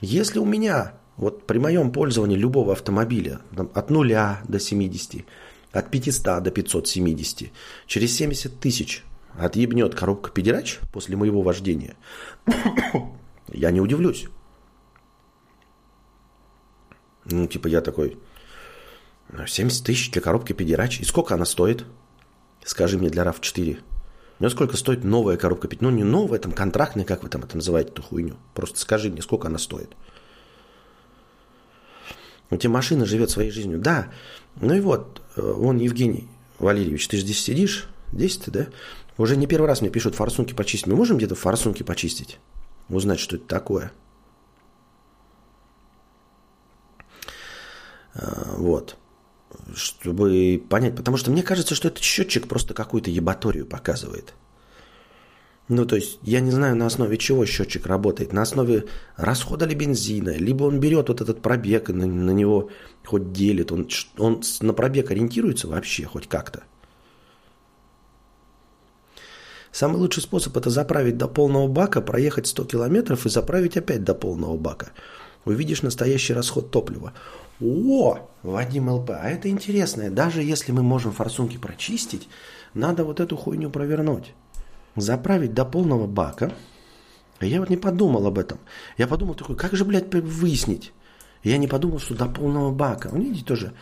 если у меня, вот при моем пользовании любого автомобиля, там, от 0 до 70, от 500 до 570, через 70 тысяч отъебнет коробка педерач после моего вождения, *coughs* я не удивлюсь. Ну, типа я такой, 70 тысяч для коробки педерач. И сколько она стоит? Скажи мне для RAV4. Ну, сколько стоит новая коробка пить? Ну, не новая, там контрактная, как вы там это называете, эту хуйню. Просто скажи мне, сколько она стоит. У тебя машина живет своей жизнью. Да. Ну и вот, э, вон Евгений Валерьевич, ты же здесь сидишь, 10 да? Уже не первый раз мне пишут форсунки почистить. Мы можем где-то форсунки почистить? Узнать, что это такое. А, вот чтобы понять. Потому что мне кажется, что этот счетчик просто какую-то ебаторию показывает. Ну, то есть, я не знаю, на основе чего счетчик работает. На основе расхода ли бензина, либо он берет вот этот пробег на, на него хоть делит. Он, он на пробег ориентируется вообще хоть как-то. Самый лучший способ это заправить до полного бака, проехать 100 километров и заправить опять до полного бака. Увидишь настоящий расход топлива. О, Вадим ЛП, а это интересно. Даже если мы можем форсунки прочистить, надо вот эту хуйню провернуть. Заправить до полного бака. Я вот не подумал об этом. Я подумал такой, как же, блядь, выяснить? Я не подумал, что до полного бака. Ну, видите, тоже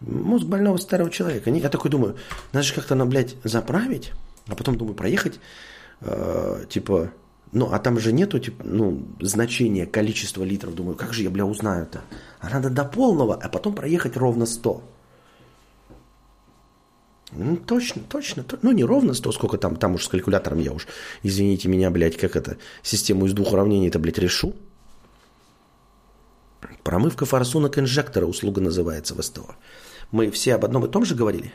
мозг больного старого человека. Я такой думаю, надо же как-то, на, блядь, заправить, а потом думаю, проехать, э, типа, ну, а там же нету, типа, ну, значения, количества литров. Думаю, как же я, бля, узнаю-то? А надо до полного, а потом проехать ровно 100. Ну, точно, точно, то, ну, не ровно 100, сколько там, там уж с калькулятором я уж, извините меня, блядь, как это, систему из двух уравнений это, блядь, решу. Промывка форсунок инжектора услуга называется в СТО. Мы все об одном и том же говорили?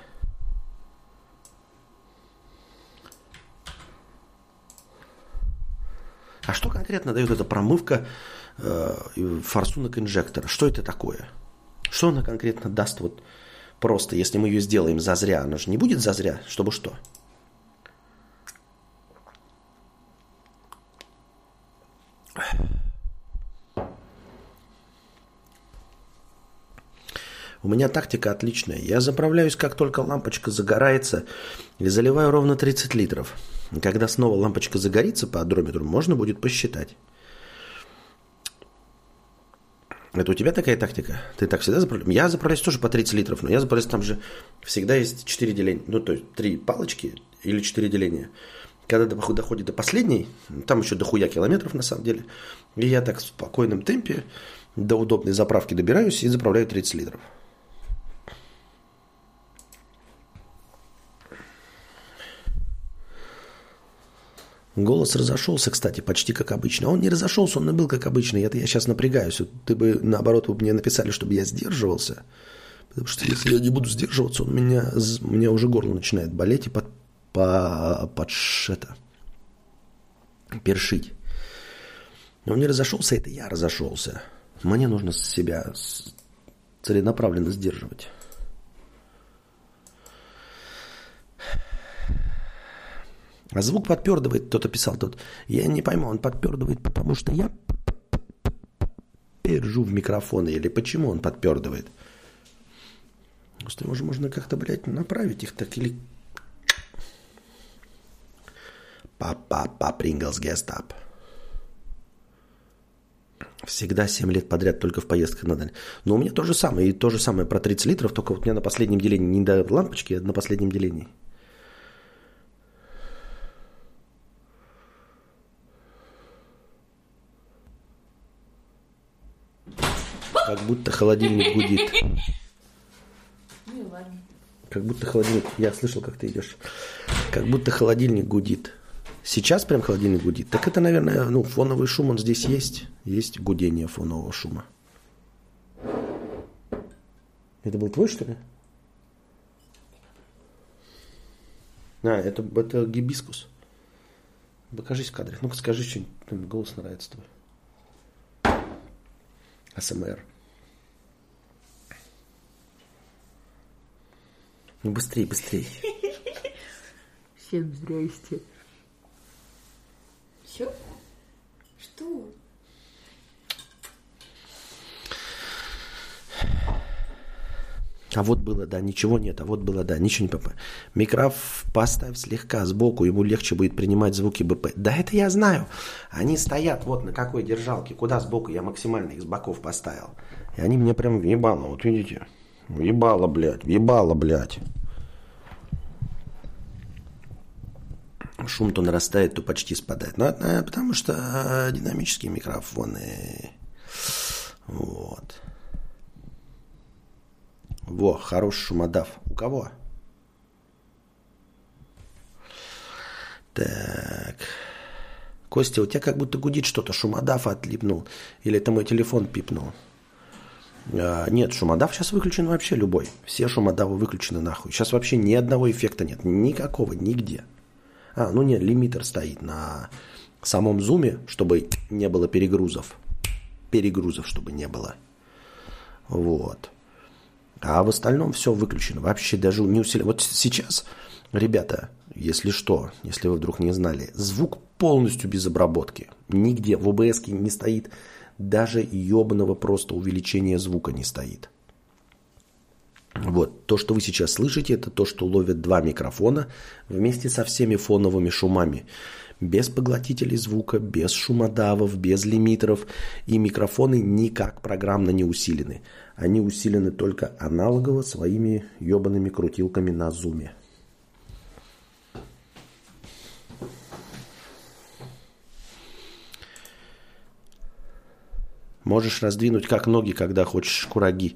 А что конкретно дает эта промывка э, форсунок инжектора? Что это такое? Что она конкретно даст вот просто, если мы ее сделаем зазря? Она же не будет зазря, чтобы что? У меня тактика отличная. Я заправляюсь, как только лампочка загорается, и заливаю ровно 30 литров. Когда снова лампочка загорится по одрометру, можно будет посчитать. Это у тебя такая тактика? Ты так всегда заправляешь? Я заправляюсь тоже по 30 литров, но я заправляюсь там же всегда есть 4 деления. Ну, то есть 3 палочки или 4 деления. Когда доходит до последней, там еще дохуя километров на самом деле, и я так в спокойном темпе до удобной заправки добираюсь и заправляю 30 литров. Голос разошелся, кстати, почти как обычно. Он не разошелся, он и был как обычно. Это я сейчас напрягаюсь. Ты бы, наоборот, вы мне написали, чтобы я сдерживался. Потому что если я не буду сдерживаться, он меня, у меня уже горло начинает болеть и под, по, под это, першить. Он не разошелся, это я разошелся. Мне нужно себя целенаправленно сдерживать. А звук подпердывает, кто-то писал тут. Я не пойму, он подпердывает, потому что я пержу в микрофон, или почему он подпердывает? Просто может, можно как-то, блядь, направить их так или... Папа, Принглс гестап. Всегда 7 лет подряд только в поездках на дальние. Но у меня то же самое. И то же самое про 30 литров, только вот у меня на последнем делении не дают лампочки, а на последнем делении. Как будто холодильник гудит. Ну ладно. Как будто холодильник... Я слышал, как ты идешь. Как будто холодильник гудит. Сейчас прям холодильник гудит. Так это, наверное, ну, фоновый шум, он здесь есть. Есть гудение фонового шума. Это был твой, что ли? А, это, это гибискус. Покажись в кадре. Ну-ка скажи что-нибудь. Голос нравится твой. АСМР. Ну быстрее, быстрее. Всем здрасте. Все? Что? А вот было, да, ничего нет, а вот было, да, ничего не попало. Микроф поставь слегка сбоку, ему легче будет принимать звуки БП. Да это я знаю. Они стоят вот на какой держалке, куда сбоку, я максимально их с боков поставил. И они мне прям въебало, вот видите. Въебало, блядь, въебало, блядь. Шум то нарастает, то почти спадает. Ну, потому что э, динамические микрофоны. Вот. Во, хороший шумодав. У кого? Так. Костя, у тебя как будто гудит что-то. Шумодав отлипнул. Или это мой телефон пипнул? А, нет, шумодав сейчас выключен вообще любой. Все шумодавы выключены нахуй. Сейчас вообще ни одного эффекта нет. Никакого, нигде. А, ну нет, лимитер стоит на самом зуме, чтобы не было перегрузов. Перегрузов, чтобы не было. Вот. А в остальном все выключено. Вообще даже не усилено. Вот сейчас Ребята, если что, если вы вдруг не знали, звук полностью без обработки. Нигде в ОБС не стоит даже ебаного просто увеличения звука не стоит. Вот, то, что вы сейчас слышите, это то, что ловят два микрофона вместе со всеми фоновыми шумами. Без поглотителей звука, без шумодавов, без лимитеров. И микрофоны никак программно не усилены. Они усилены только аналогово своими ебаными крутилками на зуме. Можешь раздвинуть как ноги, когда хочешь кураги.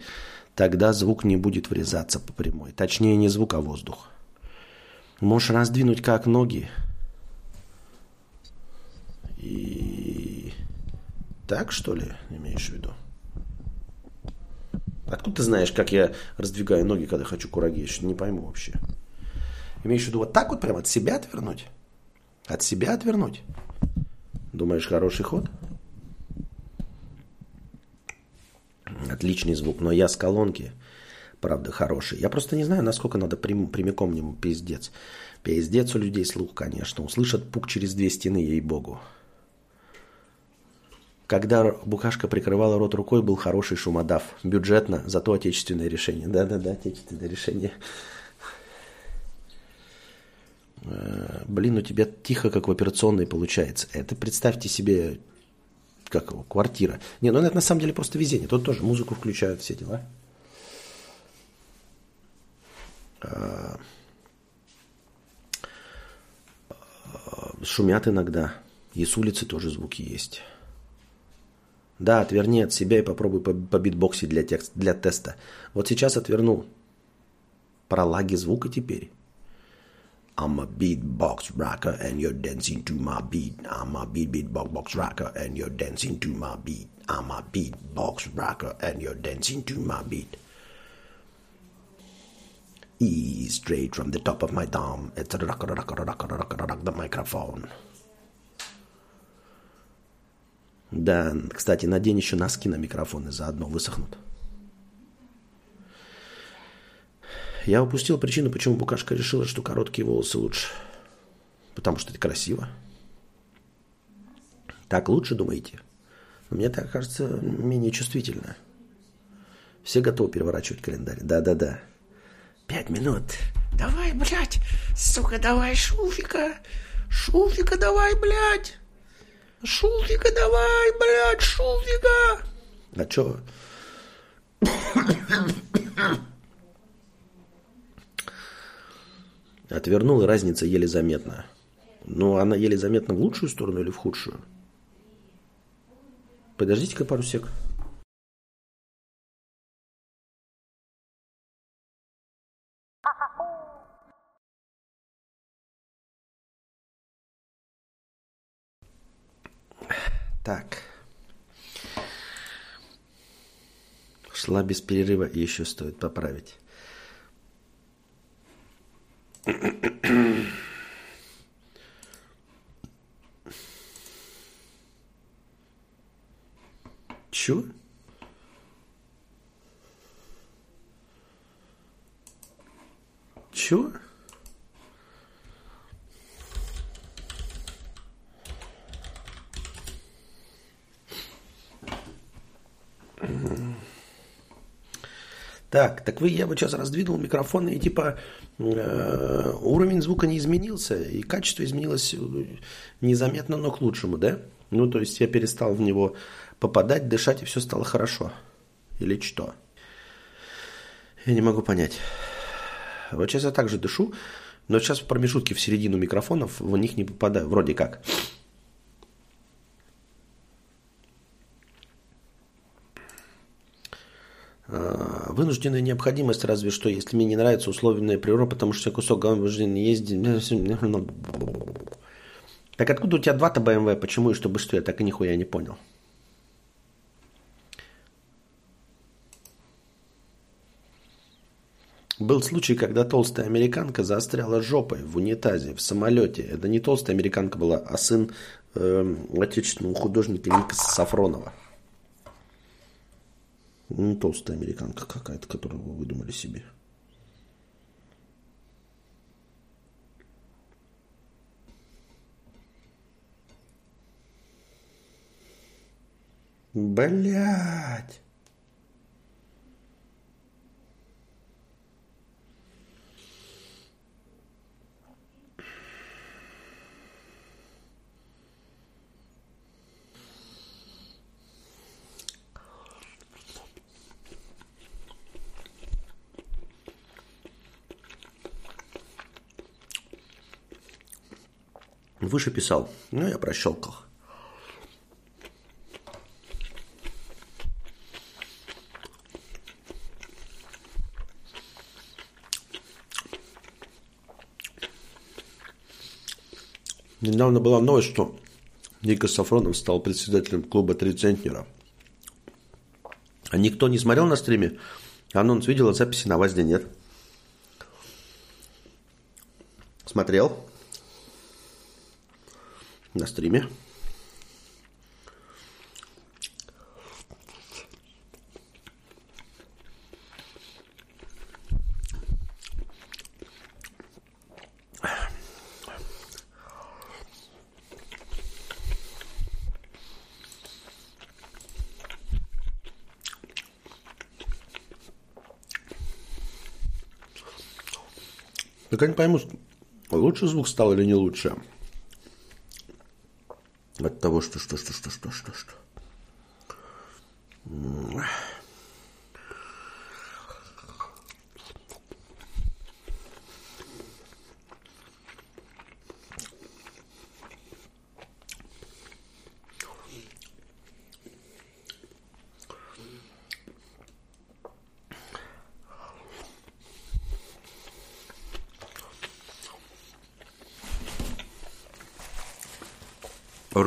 Тогда звук не будет врезаться по прямой. Точнее, не звук, а воздух. Можешь раздвинуть как ноги. И так, что ли, имеешь в виду? Откуда ты знаешь, как я раздвигаю ноги, когда хочу кураги? Я еще не пойму вообще. Имеешь в виду вот так вот прям от себя отвернуть? От себя отвернуть? Думаешь, хороший ход? Отличный звук, но я с колонки, правда, хороший. Я просто не знаю, насколько надо прям, прямиком нему пиздец. Пиздец у людей слух, конечно. Услышат пук через две стены, ей-богу. Когда букашка прикрывала рот рукой, был хороший шумодав. Бюджетно, зато отечественное решение. Да-да-да, отечественное решение. Э, блин, у тебя тихо, как в операционной получается. Это представьте себе как его, квартира. Не, ну это на самом деле просто везение. Тут тоже музыку включают, все дела. А, шумят иногда. И с улицы тоже звуки есть. Да, отверни от себя и попробуй по, битбоксе для, текст, для теста. Вот сейчас отверну. Про лаги звука теперь. I'm a beatbox rocker and you're dancing to my beat. I'm a beat beatbox rocker and you're dancing to my beat. I'm a beatbox rocker and you're dancing to my beat. E straight from the top of my dome. It's a rock, rock, rock, rock, rock, rock the microphone. Да, кстати, надень еще носки на микрофон и заодно высохнут. Я упустил причину, почему Букашка решила, что короткие волосы лучше. Потому что это красиво. Так лучше, думаете? Мне так кажется, менее чувствительно. Все готовы переворачивать календарь. Да-да-да. Пять минут. Давай, блядь. Сука, давай, шуфика. Шуфика давай, блядь. Шуфика давай, блядь, шуфика. А чё? Отвернул, и разница еле заметна. Но она еле заметна в лучшую сторону или в худшую? Подождите-ка пару сек. Так. Шла без перерыва и еще стоит поправить. *clears throat* Чё? Чё? Так, так вы, я бы сейчас раздвинул микрофон, и типа э, уровень звука не изменился, и качество изменилось э, незаметно, но к лучшему, да? Ну, то есть я перестал в него попадать, дышать, и все стало хорошо. Или что? Я не могу понять. Вот сейчас я также дышу, но сейчас в промежутке в середину микрофонов в них не попадаю, вроде как. Вынужденная необходимость, разве что, если мне не нравится условленная природа, потому что кусок говна жизни ездит. Так откуда у тебя два-то BMW? Почему и чтобы что? Я так и нихуя не понял. Был случай, когда толстая американка застряла жопой в унитазе в самолете. Это не толстая американка была, а сын э, отечественного художника Ника Сафронова. Не толстая американка какая-то, которую вы выдумали себе. Блять. Выше писал. Ну, я прощелкал. Недавно была новость, что Ника Сафронов стал председателем клуба «Три центнера». А никто не смотрел на стриме? Анонс видел, а записи на ВАЗде нет. Смотрел? На стриме. Так я не пойму, лучше звук стал или не лучше? Того, что, что, что, что, что, что, что.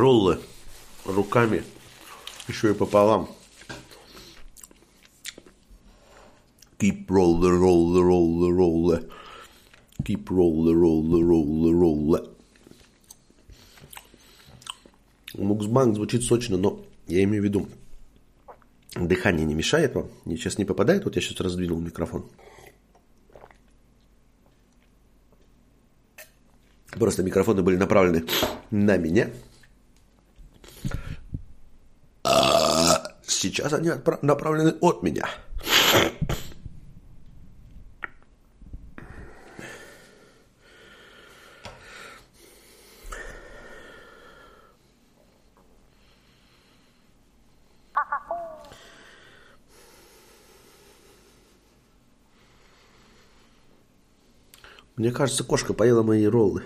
Роллы руками, еще и пополам. Keep roll the roll the roll the roll the. Keep roll the roll the roll. Муксбанк звучит сочно, но я имею в виду, дыхание не мешает вам? Сейчас не попадает? Вот я сейчас раздвинул микрофон. Просто микрофоны были направлены на меня. А сейчас они направлены от меня. Мне кажется, кошка поела мои роллы.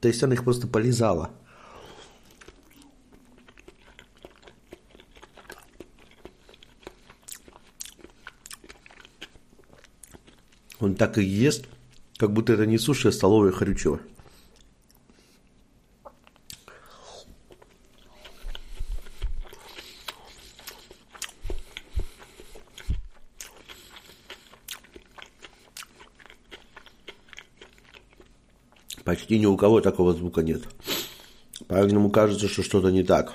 То есть она их просто полизала. Он так и ест, как будто это не суши, а столовая хрючево. Почти ни у кого такого звука нет. Поэтому кажется, что что-то не так.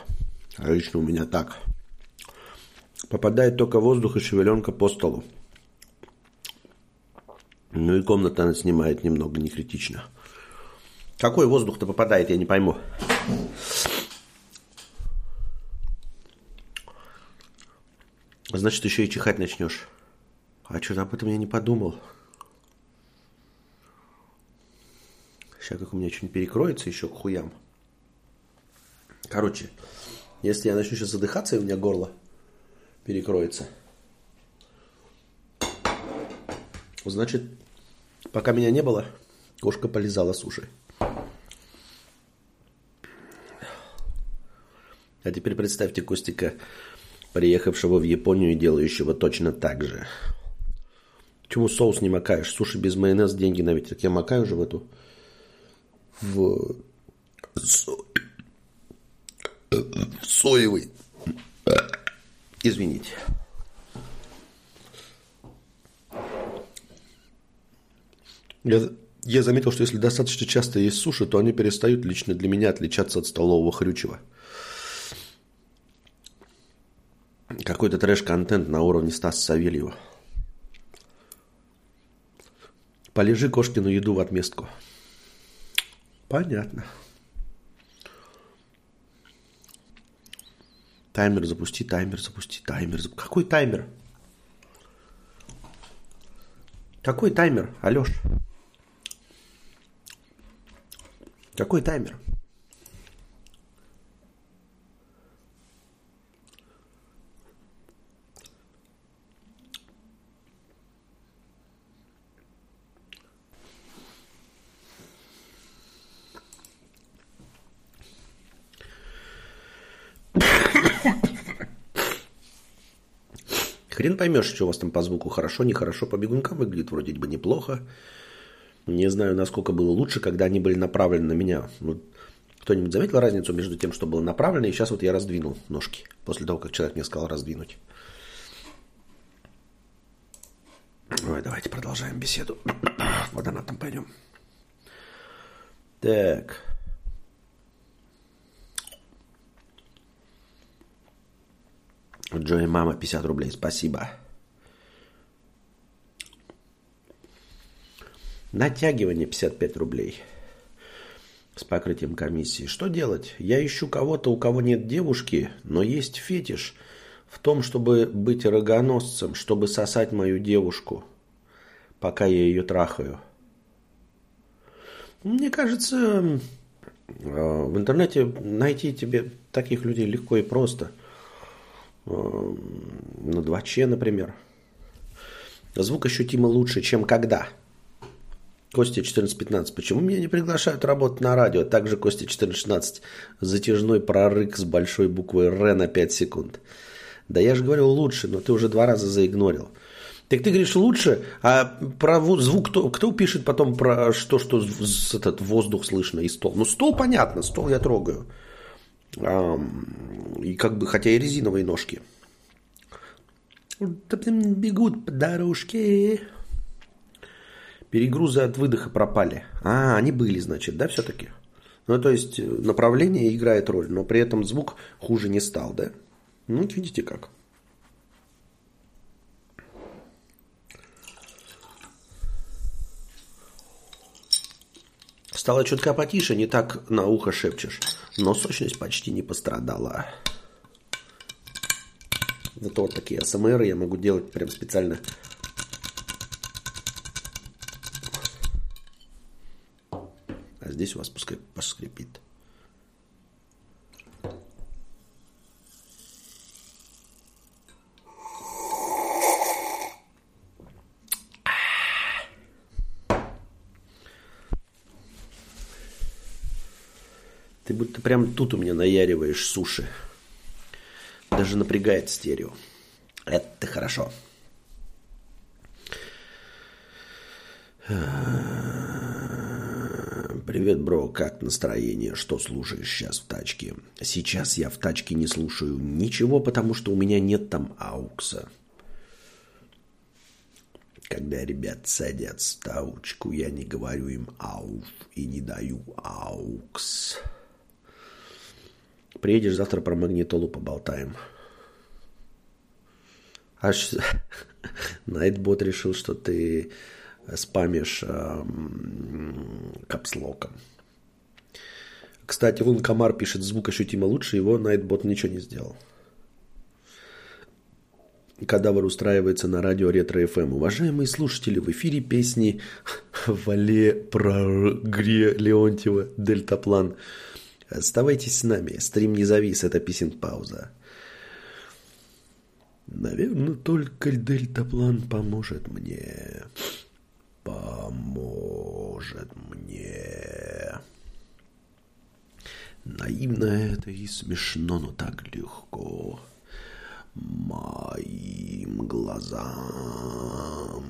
А лично у меня так. Попадает только воздух и шевеленка по столу. Ну и комната она снимает немного не критично. Какой воздух-то попадает, я не пойму. Значит, еще и чихать начнешь. А что-то об этом я не подумал. Сейчас как у меня что-нибудь перекроется еще к хуям. Короче, если я начну сейчас задыхаться, и у меня горло перекроется, значит, пока меня не было, кошка полезала суши. А теперь представьте Костика, приехавшего в Японию и делающего точно так же. Почему соус не макаешь? Суши без майонеза деньги на ветер. Я макаю уже в эту... В... со- в соевый. Извините. Я, я заметил, что если достаточно часто есть суши, то они перестают лично для меня отличаться от столового хрючева. Какой-то трэш-контент на уровне Стаса Савельева. Полежи кошкину еду в отместку. Понятно. Таймер запусти, таймер запусти, таймер. Зап... Какой таймер? Какой таймер, Алеш? Какой таймер? Хрен поймешь, что у вас там по звуку хорошо, нехорошо. По бегункам выглядит вроде бы неплохо. Не знаю, насколько было лучше, когда они были направлены на меня. Вот кто-нибудь заметил разницу между тем, что было направлено, и сейчас вот я раздвинул ножки, после того, как человек мне сказал раздвинуть. Ой, давайте продолжаем беседу. *clears throat* Водонатом пойдем. Так. Джои Мама 50 рублей, спасибо. Натягивание 55 рублей с покрытием комиссии. Что делать? Я ищу кого-то, у кого нет девушки, но есть фетиш в том, чтобы быть рогоносцем, чтобы сосать мою девушку, пока я ее трахаю. Мне кажется, э, в интернете найти тебе таких людей легко и просто – Э, на 2Ч, например. Звук ощутимо лучше, чем когда. Костя 14.15. Почему меня не приглашают работать на радио? Также Костя 14.16. Затяжной прорык с большой буквой Р на 5 секунд. Да я же говорил лучше, но ты уже два раза заигнорил. Так ты говоришь лучше, а про звук кто, кто пишет потом про что, что этот воздух слышно и стол? Ну, стол понятно, стол я трогаю. И как бы, хотя и резиновые ножки. Бегут по дорожке. Перегрузы от выдоха пропали. А, они были, значит, да, все-таки? Ну, то есть направление играет роль, но при этом звук хуже не стал, да? Ну, видите как. Стало чутка потише, не так на ухо шепчешь но сочность почти не пострадала. Зато вот такие АСМР я могу делать прям специально. Здесь у вас пускай поскрипит. Ты будто прям тут у меня наяриваешь суши. Даже напрягает стерео. Это хорошо. Привет, бро, как настроение? Что слушаешь сейчас в тачке? Сейчас я в тачке не слушаю ничего, потому что у меня нет там аукса. Когда ребят садят в таучку, я не говорю им ауф и не даю AUX. Приедешь завтра про магнитолу поболтаем. Аж *laughs* Nightbot решил, что ты спамишь эм, капслоком. Кстати, вон Комар пишет, звук ощутимо лучше, его Nightbot ничего не сделал. Кадавр устраивается на радио Ретро ФМ. Уважаемые слушатели, в эфире песни *laughs* Вале про Гре Леонтьева Дельтаплан. Оставайтесь с нами. Стрим не завис, это писем пауза. Наверное, только дельтаплан поможет мне. Поможет мне. Наивно это и смешно, но так легко. Моим глазам.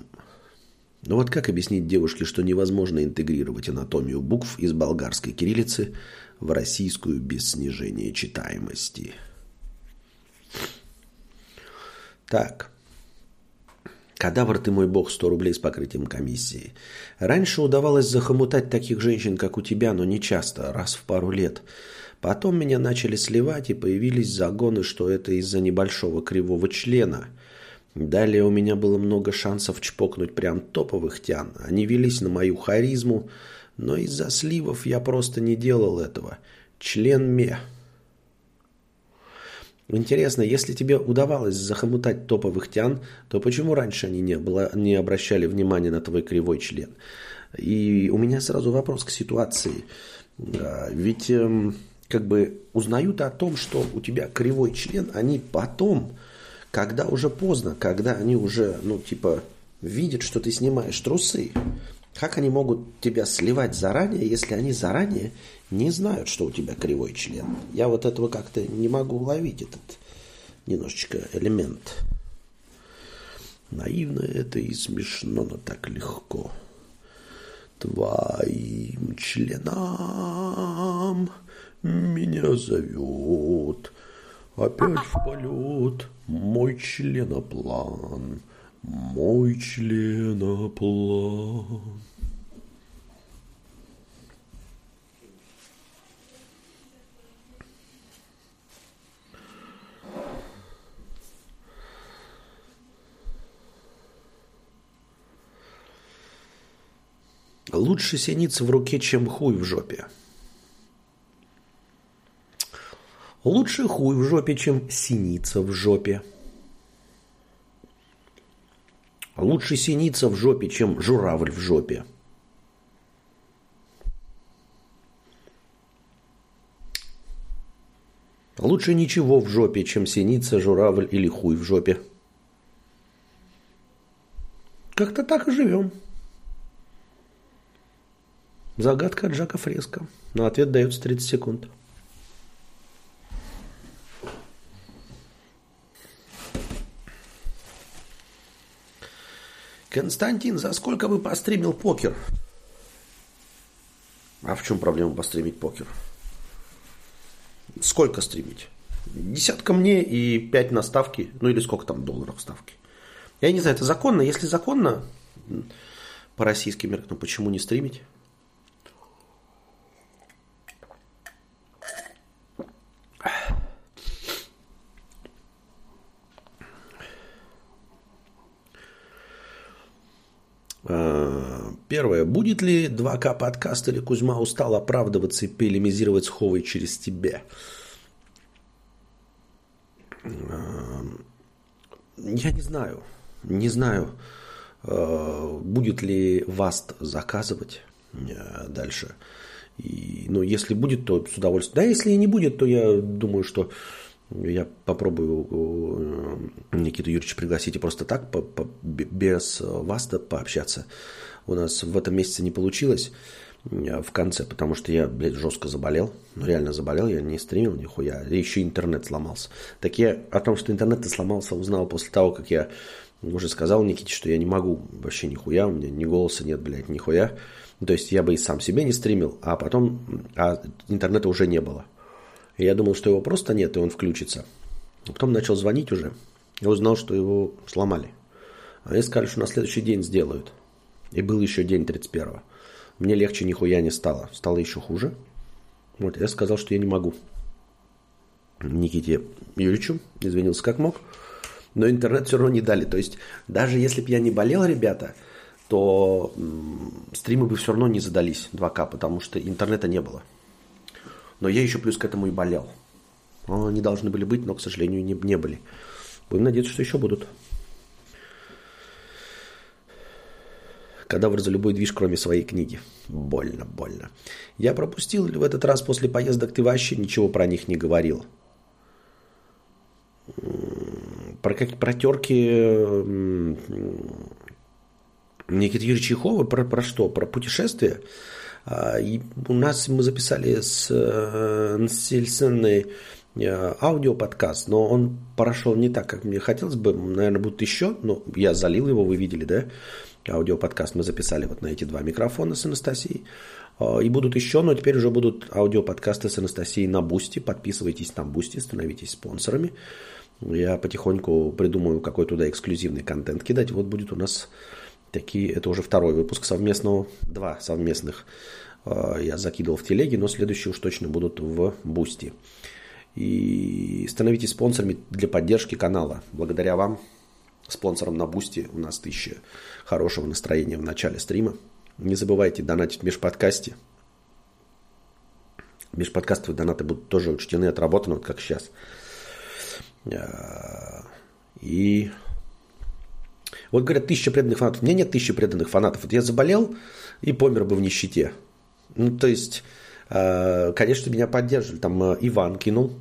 Но вот как объяснить девушке, что невозможно интегрировать анатомию букв из болгарской кириллицы – в российскую без снижения читаемости. Так. Кадавр ты мой бог, 100 рублей с покрытием комиссии. Раньше удавалось захомутать таких женщин, как у тебя, но не часто, раз в пару лет. Потом меня начали сливать, и появились загоны, что это из-за небольшого кривого члена. Далее у меня было много шансов чпокнуть прям топовых тян. Они велись на мою харизму, но из-за сливов я просто не делал этого. Член ме. Интересно, если тебе удавалось захомутать топовых тян, то почему раньше они не, было, не обращали внимания на твой кривой член? И у меня сразу вопрос к ситуации. Ведь эм, как бы узнают о том, что у тебя кривой член, они потом, когда уже поздно, когда они уже, ну, типа, видят, что ты снимаешь трусы, как они могут тебя сливать заранее, если они заранее не знают, что у тебя кривой член? Я вот этого как-то не могу уловить, этот немножечко элемент. Наивно это и смешно, но так легко. Твоим членам меня зовет Опять в полет мой членоплан, мой членоплан. Лучше синица в руке, чем хуй в жопе. Лучше хуй в жопе, чем синица в жопе. Лучше синица в жопе, чем журавль в жопе. Лучше ничего в жопе, чем синица, журавль или хуй в жопе. Как-то так и живем. Загадка от Жака Фреско. На ответ дается 30 секунд. Константин, за сколько бы постримил покер? А в чем проблема постримить покер? Сколько стримить? Десятка мне и пять на ставки. Ну или сколько там долларов ставки. Я не знаю, это законно? Если законно, по российским меркам, почему не стримить? Первое. Будет ли 2К подкаст или Кузьма устал оправдываться и полемизировать с через тебя? Э, я не знаю. Не знаю, э, будет ли Васт заказывать дальше. И, ну, если будет, то с удовольствием. Да, если и не будет, то я думаю, что я попробую э, Никиту Юрьевича пригласить и просто так, без вас пообщаться. У нас в этом месяце не получилось э, в конце, потому что я, блядь, жестко заболел. Ну, реально заболел, я не стримил нихуя. И еще интернет сломался. Так я о том, что интернет сломался, узнал после того, как я уже сказал Никите, что я не могу вообще нихуя, у меня ни голоса нет, блядь, нихуя. То есть я бы и сам себе не стримил, а потом а интернета уже не было. И я думал, что его просто нет, и он включится. А потом начал звонить уже. Я узнал, что его сломали. Они сказали, что на следующий день сделают. И был еще день 31-го. Мне легче нихуя не стало. Стало еще хуже. Вот, я сказал, что я не могу. Никите Юрьевичу извинился как мог. Но интернет все равно не дали. То есть, даже если бы я не болел, ребята, то стримы бы все равно не задались 2К, потому что интернета не было. Но я еще плюс к этому и болел. Они должны были быть, но, к сожалению, не, не были. Будем надеяться, что еще будут. Кадавр за любой движ, кроме своей книги. Больно, больно. Я пропустил в этот раз после поездок ты вообще ничего про них не говорил. Про какие протерки Никиты Юрьевича Чехова, про, про что? Про путешествия? А, и у нас мы записали с э, Сельсенной э, аудиоподкаст, но он прошел не так, как мне хотелось бы. Наверное, будет еще, но я залил его, вы видели, да? Аудиоподкаст мы записали вот на эти два микрофона с Анастасией. А, и будут еще, но теперь уже будут аудиоподкасты с Анастасией на Бусти. Подписывайтесь на Бусти, становитесь спонсорами. Я потихоньку придумаю какой туда эксклюзивный контент кидать. Вот будет у нас Такие, это уже второй выпуск совместного, два совместных э, я закидывал в телеге, но следующие уж точно будут в Бусти. И становитесь спонсорами для поддержки канала. Благодаря вам, спонсорам на Бусти, у нас тысяча хорошего настроения в начале стрима. Не забывайте донатить в межподкасте. Межподкастовые донаты будут тоже учтены, отработаны, вот как сейчас. А, и вот говорят, тысяча преданных фанатов. У меня нет тысячи преданных фанатов. Вот я заболел и помер бы в нищете. Ну, то есть, а, конечно, меня поддерживали. Там а, Иван кинул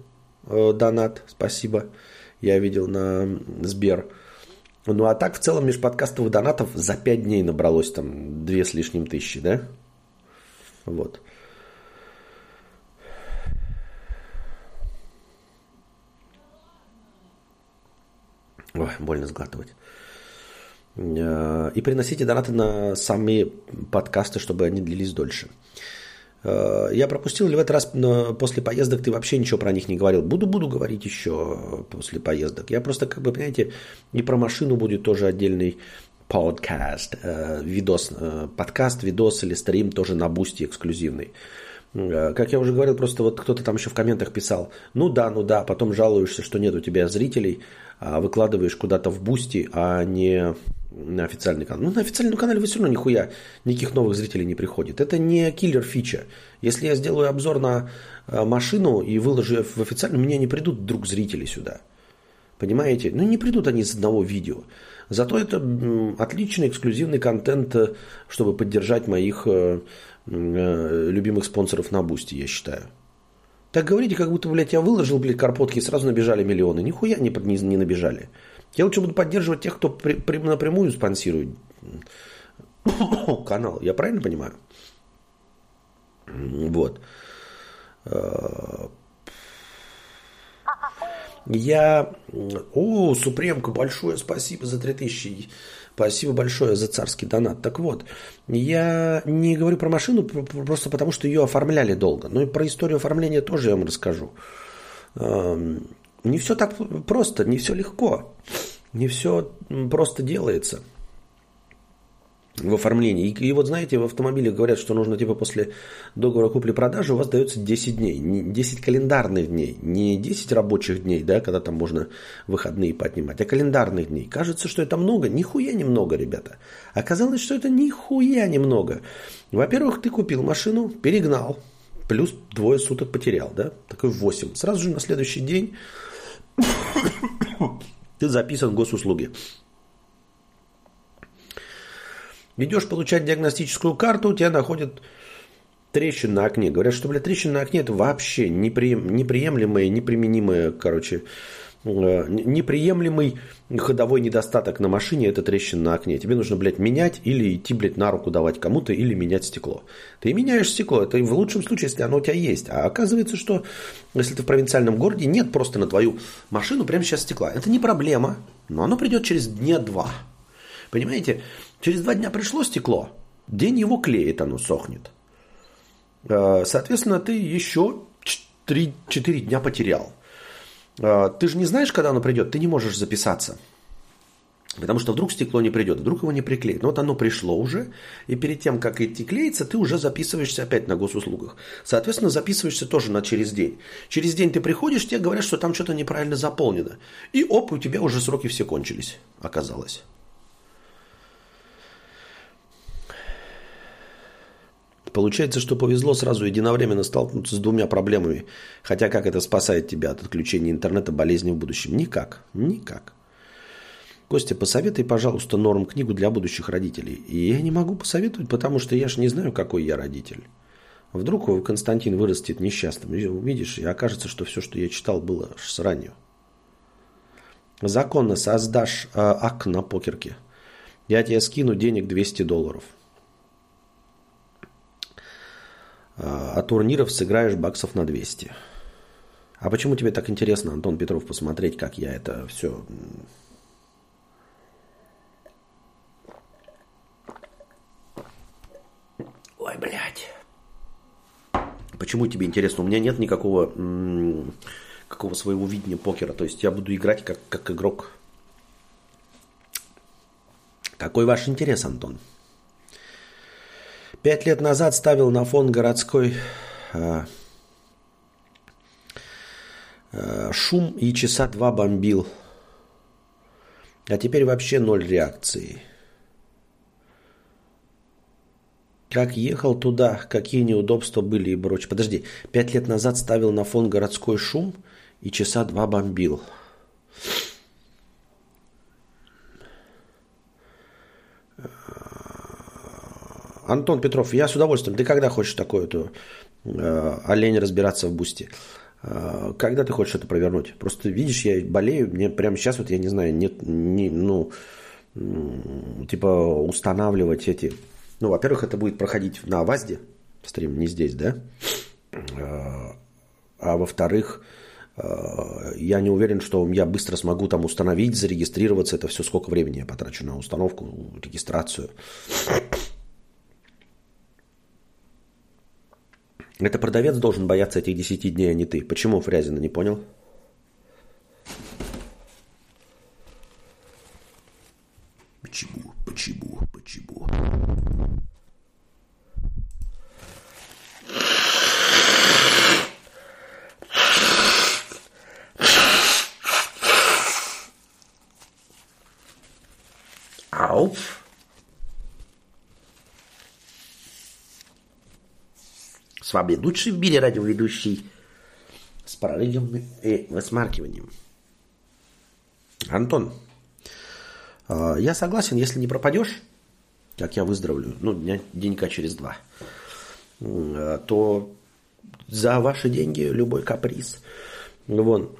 э, донат, спасибо. Я видел на Сбер. Ну, а так, в целом, межподкастовых донатов за пять дней набралось там две с лишним тысячи, да? Вот. Ой, больно сглатывать. Э, и приносите донаты на самые подкасты, чтобы они длились дольше. Э, я пропустил или в этот раз после поездок ты вообще ничего про них не говорил? Буду, буду говорить еще после поездок. Я просто, как бы, понимаете, и про машину будет тоже отдельный подкаст, э, видос, подкаст, видос или стрим тоже на бусте эксклюзивный. Как я уже говорил, просто вот кто-то там еще в комментах писал, ну да, ну да, потом жалуешься, что нет у тебя зрителей, выкладываешь куда-то в бусти, а не на официальный канал. Ну, на официальном канале вы все равно нихуя, никаких новых зрителей не приходит. Это не киллер фича. Если я сделаю обзор на э, машину и выложу в официальный, мне не придут вдруг зрители сюда. Понимаете? Ну, не придут они из одного видео. Зато это отличный эксклюзивный контент, э, чтобы поддержать моих э, любимых спонсоров на Бусти, я считаю. Так говорите, как будто, блядь, я выложил, блядь, карпотки и сразу набежали миллионы. Нихуя не, не, не набежали. Я лучше буду поддерживать тех, кто при, при, напрямую спонсирует *coughs* канал. Я правильно понимаю? Вот. Я... О, Супремка, большое спасибо за 3000. Спасибо большое за царский донат. Так вот, я не говорю про машину просто потому, что ее оформляли долго. Но и про историю оформления тоже я вам расскажу. Не все так просто, не все легко, не все просто делается в оформлении. И, и вот знаете, в автомобиле говорят, что нужно типа после договора купли-продажи у вас дается 10 дней, 10 календарных дней, не 10 рабочих дней, да, когда там можно выходные поднимать, а календарных дней. Кажется, что это много, нихуя немного, ребята. Оказалось, что это нихуя немного. Во-первых, ты купил машину, перегнал, плюс двое суток потерял, да, такой 8. Сразу же на следующий день *coughs* ты записан в госуслуги. Идешь получать диагностическую карту, у тебя находят трещин на окне. Говорят, что, блядь, трещин на окне это вообще неприем, неприемлемое, неприменимое, короче, Э, неприемлемый ходовой недостаток на машине – это трещина на окне. Тебе нужно, блядь, менять или идти, блядь, на руку давать кому-то или менять стекло. Ты меняешь стекло, это в лучшем случае, если оно у тебя есть. А оказывается, что если ты в провинциальном городе, нет просто на твою машину прямо сейчас стекла. Это не проблема, но оно придет через дня два. Понимаете, через два дня пришло стекло, день его клеит, оно сохнет. Э, соответственно, ты еще 3-4 дня потерял. А, ты же не знаешь, когда оно придет, ты не можешь записаться. Потому что вдруг стекло не придет, вдруг его не приклеят. Но вот оно пришло уже, и перед тем, как идти клеиться, ты уже записываешься опять на госуслугах. Соответственно, записываешься тоже на через день. Через день ты приходишь, тебе говорят, что там что-то неправильно заполнено. И оп, у тебя уже сроки все кончились, оказалось. Получается, что повезло сразу единовременно столкнуться с двумя проблемами. Хотя как это спасает тебя от отключения интернета болезни в будущем? Никак. Никак. Костя, посоветуй, пожалуйста, норм книгу для будущих родителей. И я не могу посоветовать, потому что я же не знаю, какой я родитель. Вдруг Константин вырастет несчастным. И увидишь, и окажется, что все, что я читал, было сранью. Законно создашь э, ак на покерке. Я тебе скину денег 200 долларов. А турниров сыграешь баксов на 200. А почему тебе так интересно, Антон Петров, посмотреть, как я это все... Ой, блядь. Почему тебе интересно? У меня нет никакого какого своего видения покера. То есть я буду играть как, как игрок. Какой ваш интерес, Антон? Пять лет назад ставил на фон городской э, э, шум и часа два бомбил. А теперь вообще ноль реакции. Как ехал туда, какие неудобства были и прочее. Подожди, пять лет назад ставил на фон городской шум и часа два бомбил. Антон Петров, я с удовольствием. Ты когда хочешь такое то э, олень разбираться в бусте? Э, когда ты хочешь это провернуть? Просто видишь, я болею, мне прямо сейчас вот я не знаю, нет, не, ну, типа устанавливать эти. Ну, во-первых, это будет проходить на ВАЗде, стрим не здесь, да? Э, а во-вторых, э, я не уверен, что я быстро смогу там установить, зарегистрироваться. Это все сколько времени я потрачу на установку, регистрацию. Это продавец должен бояться этих 10 дней, а не ты. Почему, Фрязина, не понял? Почему, почему, почему? С вами лучший в мире радиоведущий с параллелем и высмаркиванием. Антон, а, я согласен, если не пропадешь, как я выздоровлю, ну, дня, денька через два, а, то за ваши деньги любой каприз. Вон,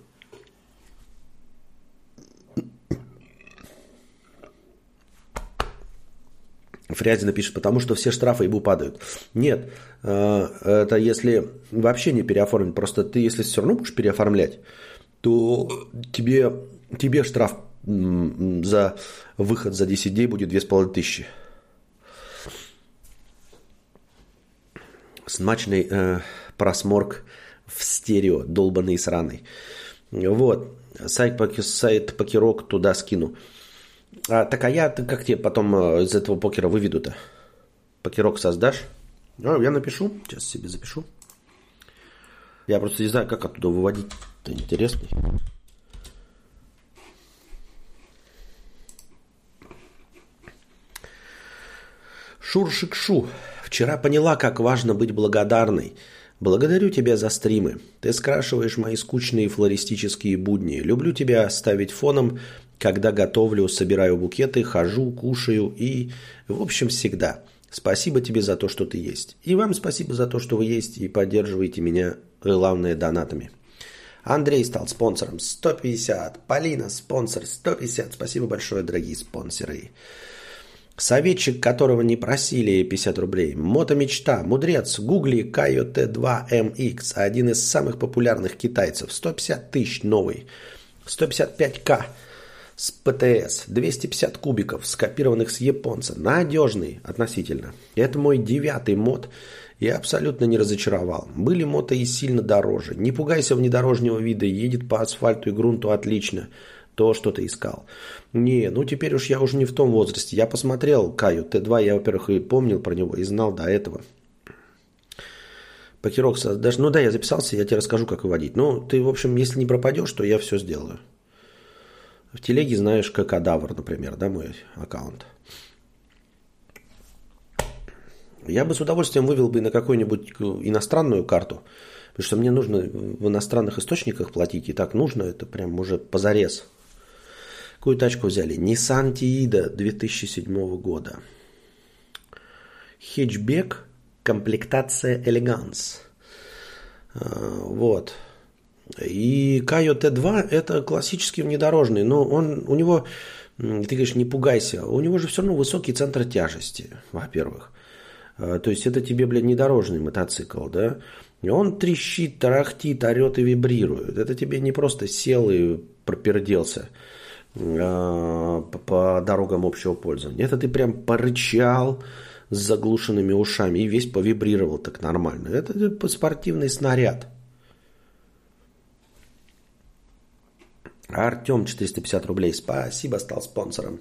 Фрязина пишет, потому что все штрафы ему падают. Нет, э, это если вообще не переоформить. Просто ты, если все равно будешь переоформлять, то тебе, тебе штраф за выход за 10 дней будет 2500. Смачный э, просморк в стерео, долбанный сраный. Вот, сайт, сайт покерок туда скину. А, так а я как тебе потом э, из этого покера выведу-то? Покерок создашь? А, я напишу. Сейчас себе запишу. Я просто не знаю, как оттуда выводить. Это интересный. Шуршик-шу. Вчера поняла, как важно быть благодарной. Благодарю тебя за стримы. Ты скрашиваешь мои скучные флористические будни. Люблю тебя ставить фоном когда готовлю, собираю букеты, хожу, кушаю и, в общем, всегда. Спасибо тебе за то, что ты есть. И вам спасибо за то, что вы есть и поддерживаете меня, главное, донатами. Андрей стал спонсором 150. Полина спонсор 150. Спасибо большое, дорогие спонсоры. Советчик, которого не просили 50 рублей. Мотомечта, мудрец, гугли Кайо Т2МХ, один из самых популярных китайцев. 150 тысяч новый. 155к с ПТС, 250 кубиков, скопированных с японца, надежный относительно. Это мой девятый мод, я абсолютно не разочаровал. Были мото и сильно дороже. Не пугайся внедорожнего вида, едет по асфальту и грунту отлично. То, что ты искал. Не, ну теперь уж я уже не в том возрасте. Я посмотрел Каю Т2, я, во-первых, и помнил про него, и знал до этого. Покерок, даже, ну да, я записался, я тебе расскажу, как выводить. Ну, ты, в общем, если не пропадешь, то я все сделаю. В телеге знаешь, как Кадавр, например, да, мой аккаунт. Я бы с удовольствием вывел бы на какую-нибудь иностранную карту, потому что мне нужно в иностранных источниках платить, и так нужно, это прям уже позарез. Какую тачку взяли? Nissan Tiida 2007 года. Хэтчбек, комплектация. А, вот. И Кайо Т2 это классический внедорожный, но он, у него, ты говоришь, не пугайся, у него же все равно высокий центр тяжести, во-первых. А, то есть это тебе, блядь, недорожный мотоцикл, да? И он трещит, тарахтит, орет и вибрирует. Это тебе не просто сел и проперделся а, по дорогам общего пользования. Это ты прям порычал с заглушенными ушами и весь повибрировал так нормально. Это спортивный снаряд. Артем 450 рублей. Спасибо, стал спонсором.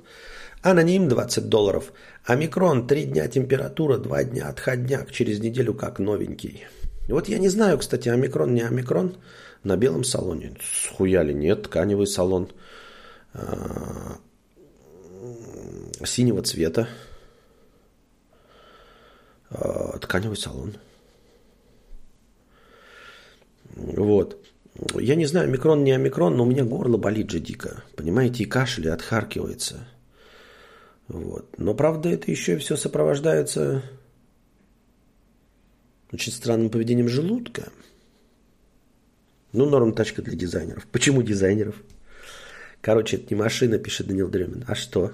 Аноним 20 долларов. Омикрон 3 дня температура, 2 дня отходняк, через неделю как новенький. Вот я не знаю, кстати, омикрон, не омикрон. На белом салоне. Схуяли, нет, тканевый салон. А, синего цвета. А, тканевый салон. Вот. Я не знаю, микрон, не омикрон, но у меня горло болит же дико. Понимаете, и кашель, и отхаркивается. Вот. Но, правда, это еще все сопровождается очень странным поведением желудка. Ну, норм тачка для дизайнеров. Почему дизайнеров? Короче, это не машина, пишет Данил Дремин. А что?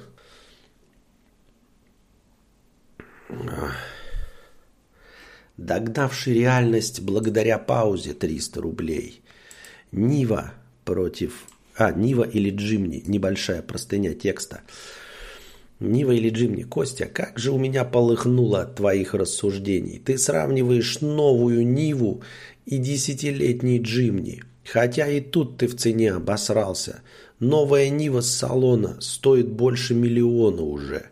Догнавший реальность благодаря паузе 300 рублей. Нива против... А, Нива или Джимни. Небольшая простыня текста. Нива или Джимни. Костя, как же у меня полыхнуло от твоих рассуждений. Ты сравниваешь новую Ниву и десятилетний Джимни. Хотя и тут ты в цене обосрался. Новая Нива с салона стоит больше миллиона уже.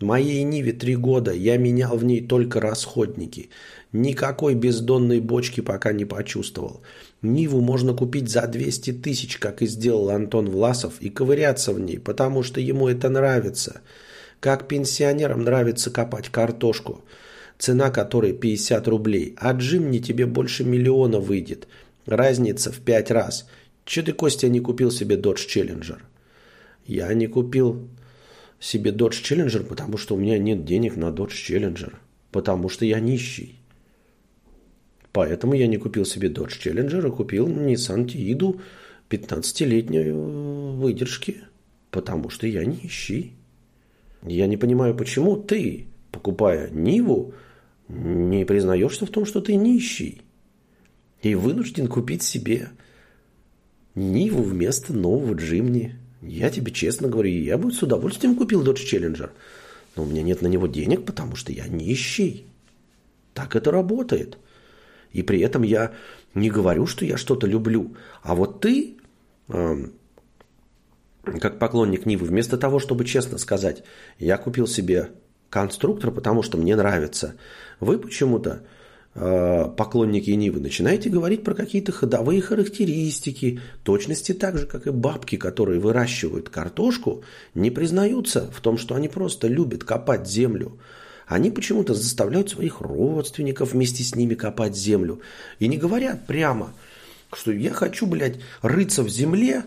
Моей Ниве три года, я менял в ней только расходники. Никакой бездонной бочки пока не почувствовал. Ниву можно купить за 200 тысяч, как и сделал Антон Власов, и ковыряться в ней, потому что ему это нравится. Как пенсионерам нравится копать картошку, цена которой 50 рублей, а Джимни тебе больше миллиона выйдет. Разница в 5 раз. Че ты, Костя, не купил себе Dodge Challenger? Я не купил себе Dodge Challenger, потому что у меня нет денег на Dodge Challenger. Потому что я нищий. Поэтому я не купил себе Dodge Challenger, а купил Nissan Tiidu 15-летней выдержки. Потому что я нищий. Я не понимаю, почему ты, покупая Ниву, не признаешься в том, что ты нищий. И вынужден купить себе Ниву вместо нового Джимни. Я тебе честно говорю, я бы с удовольствием купил Dodge Challenger. Но у меня нет на него денег, потому что я нищий. Так это работает. И при этом я не говорю, что я что-то люблю. А вот ты, э, как поклонник Нивы, вместо того, чтобы честно сказать, я купил себе конструктор, потому что мне нравится, вы почему-то э, поклонники Нивы, начинаете говорить про какие-то ходовые характеристики, точности так же, как и бабки, которые выращивают картошку, не признаются в том, что они просто любят копать землю. Они почему-то заставляют своих родственников вместе с ними копать землю. И не говорят прямо, что я хочу, блядь, рыться в земле,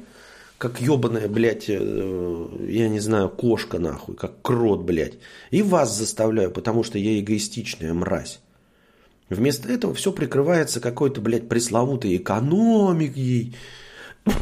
как ебаная, блядь, э, я не знаю, кошка нахуй, как крот, блядь. И вас заставляю, потому что я эгоистичная мразь. Вместо этого все прикрывается какой-то, блядь, пресловутой экономикой, *coughs*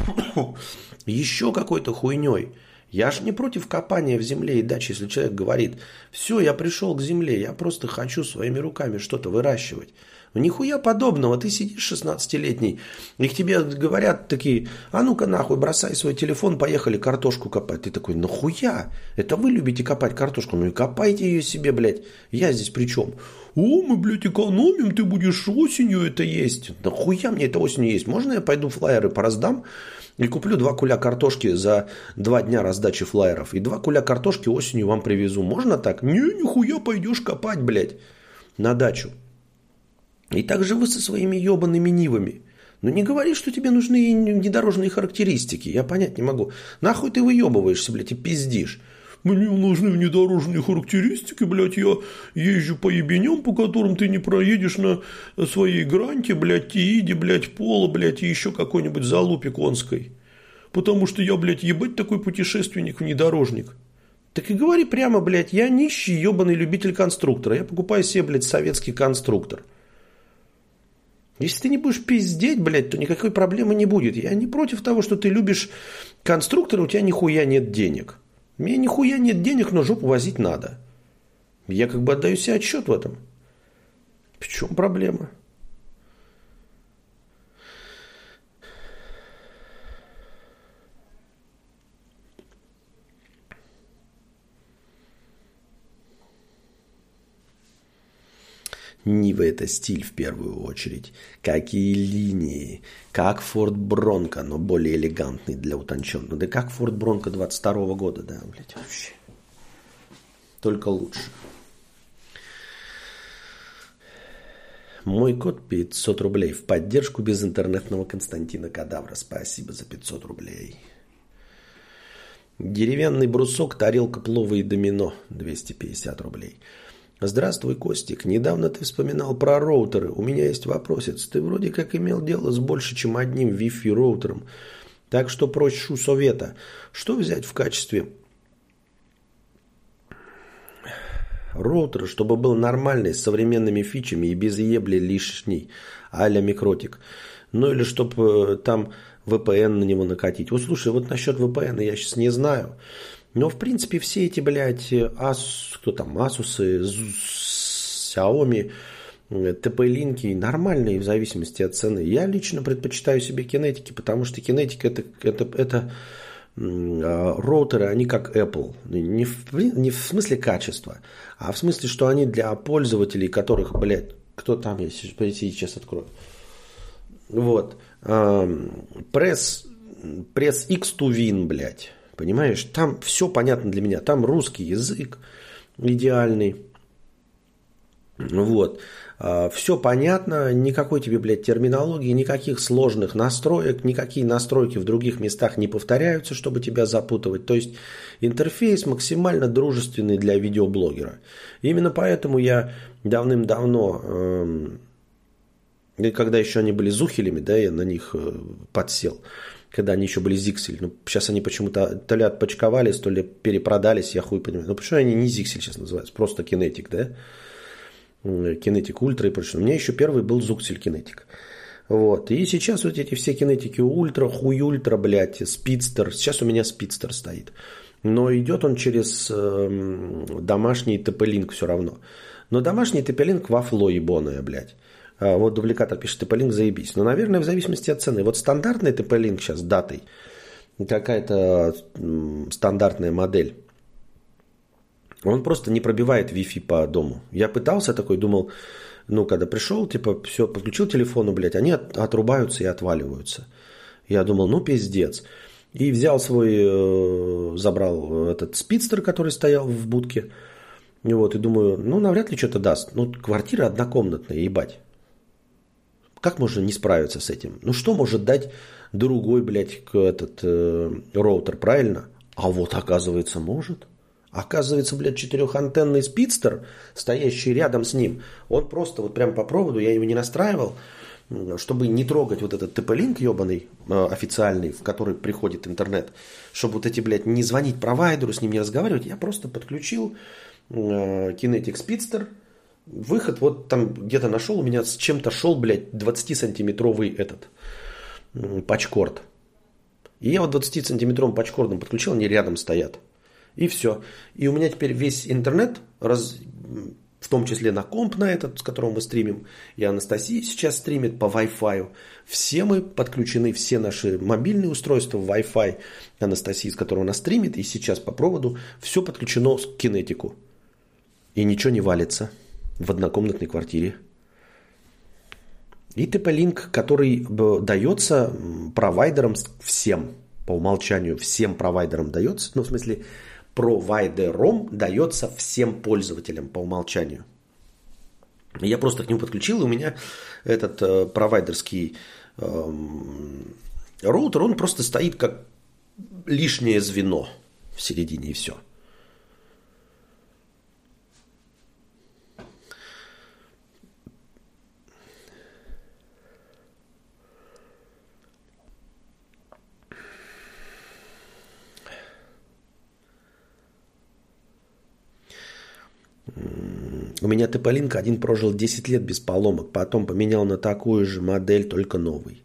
еще какой-то хуйней. Я же не против копания в земле и дачи, если человек говорит, все, я пришел к земле, я просто хочу своими руками что-то выращивать. Ну, нихуя подобного, ты сидишь 16-летний, и к тебе говорят такие, а ну-ка нахуй, бросай свой телефон, поехали картошку копать. Ты такой, нахуя? Это вы любите копать картошку? Ну и копайте ее себе, блядь. Я здесь при чем? О, мы, блядь, экономим, ты будешь осенью это есть. Нахуя мне это осенью есть? Можно я пойду флайеры пораздам? И куплю два куля картошки за два дня раздачи флайеров. И два куля картошки осенью вам привезу. Можно так? Не, нихуя пойдешь копать, блядь, на дачу. И так же вы со своими ебаными нивами. Ну не говори, что тебе нужны внедорожные характеристики. Я понять не могу. Нахуй ты выебываешься, блядь, и пиздишь. Мне нужны внедорожные характеристики, блядь, я езжу по ебеням, по которым ты не проедешь на своей гранте, блядь, Тииде, блядь, Поло, блядь, и еще какой-нибудь залупе конской. Потому что я, блядь, ебать такой путешественник, внедорожник. Так и говори прямо, блядь, я нищий ебаный любитель конструктора. Я покупаю себе, блядь, советский конструктор. Если ты не будешь пиздеть, блядь, то никакой проблемы не будет. Я не против того, что ты любишь конструктора, у тебя нихуя нет денег. У меня нихуя нет денег, но жопу возить надо. Я как бы отдаю себе отчет в этом. В чем проблема? Нива – это стиль в первую очередь. Какие линии. Как Форд Бронко, но более элегантный для утонченного. Да как Форд Бронко 22 -го года, да, блядь, вообще. Только лучше. Мой код 500 рублей в поддержку безинтернетного Константина Кадавра. Спасибо за 500 рублей. Деревянный брусок, тарелка плова и домино 250 рублей. Здравствуй, Костик. Недавно ты вспоминал про роутеры. У меня есть вопросец. Ты вроде как имел дело с больше, чем одним Wi-Fi роутером. Так что прошу совета. Что взять в качестве роутера, чтобы был нормальный, с современными фичами и без ебли лишней, а-ля микротик. Ну или чтобы э, там VPN на него накатить. Вот слушай, вот насчет VPN я сейчас не знаю. Но, в принципе, все эти, блядь, Asus, кто там, Asus, Xiaomi, TP-линки нормальные в зависимости от цены. Я лично предпочитаю себе кинетики, потому что кинетик это, это, это а, роутеры, они как Apple. Не в, не в смысле качества, а в смысле, что они для пользователей, которых, блядь, кто там, я сейчас открою. Вот. Пресс, пресс X to Win, блядь. Понимаешь, там все понятно для меня. Там русский язык идеальный. Вот. А, все понятно, никакой тебе, блядь, терминологии, никаких сложных настроек, никакие настройки в других местах не повторяются, чтобы тебя запутывать. То есть интерфейс максимально дружественный для видеоблогера. Именно поэтому я давным-давно, э, когда еще они были зухелями, да, я на них э, подсел когда они еще были Зиксель. Ну, сейчас они почему-то то ли отпочковались, то ли перепродались, я хуй понимаю. Ну, почему они не Zyxel сейчас называются, просто Keenetic, да? Keenetic Ultra и прочее. У меня еще первый был Zyxel Keenetic. Вот. И сейчас вот эти все кинетики Ультра, Хуй Ультра, блядь, Speedster. Сейчас у меня Speedster стоит. Но идет он через э, домашний TP-Link все равно. Но домашний TP-Link вафло ебаное, блядь. А, вот дубликатор пишет TP-Link, заебись. Но, наверное, в зависимости от цены. Вот стандартный TP-Link сейчас датой, какая-то стандартная модель, он просто не пробивает Wi-Fi по дому. Я пытался такой, думал, ну, когда пришел, типа, все, подключил телефону, блядь, они от, отрубаются и отваливаются. Я думал, ну, пиздец. И взял свой, э, забрал этот спидстер, который стоял в будке. И вот, и думаю, ну, навряд ли что-то даст. Ну, квартира однокомнатная, ебать. Как можно не справиться с этим? Ну что может дать другой, блядь, этот э, роутер, правильно? А вот оказывается может. Оказывается, блядь, четырехантенный спидстер, стоящий рядом с ним, он просто вот прям по проводу, я его не настраивал, чтобы не трогать вот этот TP-Link ебаный э, официальный, в который приходит интернет, чтобы вот эти, блядь, не звонить провайдеру, с ним не разговаривать, я просто подключил э, Kinetic Speedster, Выход вот там где-то нашел, у меня с чем-то шел, блядь, 20-сантиметровый этот пачкорд. И я вот 20-сантиметровым пачкордом подключил, они рядом стоят. И все. И у меня теперь весь интернет, раз, в том числе на комп на этот, с которым мы стримим, и Анастасия сейчас стримит по Wi-Fi. Все мы подключены, все наши мобильные устройства в Wi-Fi Анастасии, с которого она стримит, и сейчас по проводу все подключено к кинетику. И ничего не валится в однокомнатной квартире. И TP-Link, который дается провайдерам всем, по умолчанию всем провайдерам дается, ну в смысле провайдером дается всем пользователям по умолчанию. Я просто к нему подключил, и у меня этот э, провайдерский э, роутер, он просто стоит как лишнее звено в середине и все. У меня Тополинка один прожил 10 лет без поломок, потом поменял на такую же модель, только новый.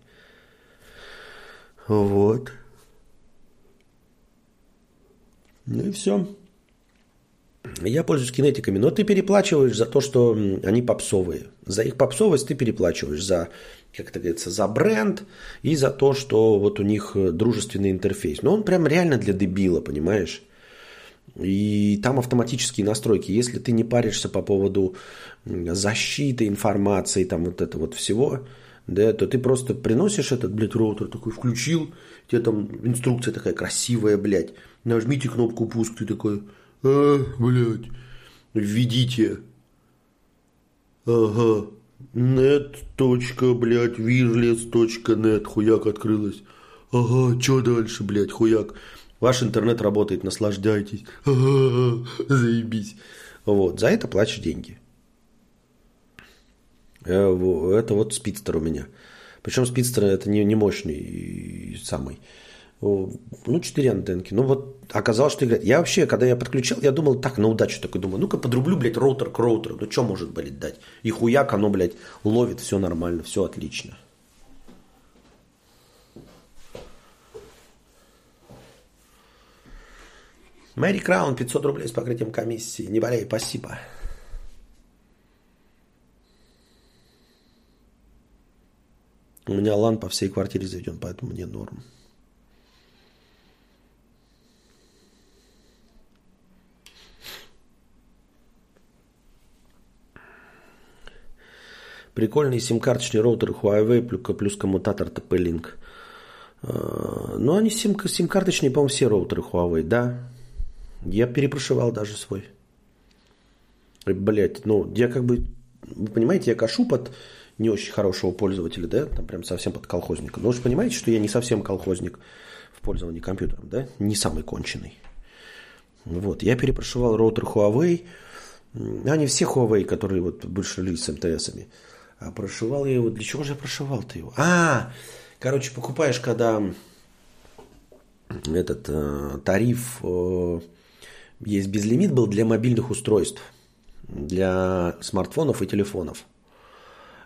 Вот. Ну и все. Я пользуюсь кинетиками, но ты переплачиваешь за то, что они попсовые. За их попсовость ты переплачиваешь за, как это говорится, за бренд и за то, что вот у них э, дружественный интерфейс. Но он прям реально для дебила, понимаешь? И там автоматические настройки. Если ты не паришься по поводу защиты информации, там вот это вот всего, да, то ты просто приносишь этот, блядь, роутер, такой включил, тебе там инструкция такая красивая, блядь, нажмите кнопку пуск, ты такой, а, блядь, введите, ага, net. блядь, wireless.net, хуяк открылась, ага, что дальше, блядь, хуяк, Ваш интернет работает, наслаждайтесь. *laughs* Заебись. Вот, за это плачешь деньги. Э, это вот спидстер у меня. Причем спидстер это не, не мощный самый. Ну, 4 антенки. Ну, вот оказалось, что играет. Я вообще, когда я подключал, я думал, так, на удачу такой думаю, ну-ка подрублю, блядь, роутер к роутеру. Ну, что может, блядь, дать? И хуяк, оно, блядь, ловит, все нормально, все отлично. Мэри Краун, 500 рублей с покрытием комиссии. Не болей, спасибо. У меня лан по всей квартире заведен, поэтому мне норм. Прикольный сим-карточный роутер Huawei плюс коммутатор TP-Link. А, ну, они сим- сим-карточные, по-моему, все роутеры Huawei, да. Я перепрошивал даже свой. Блять, ну, я как бы, вы понимаете, я кашу под не очень хорошего пользователя, да, там прям совсем под колхозника. Но вы же понимаете, что я не совсем колхозник в пользовании компьютером, да, не самый конченый. Вот, я перепрошивал роутер Huawei, они все Huawei, которые вот больше релиз с МТСами. А прошивал я его. Для чего же я прошивал-то его? А, короче, покупаешь, когда этот э, тариф э, есть безлимит был для мобильных устройств, для смартфонов и телефонов.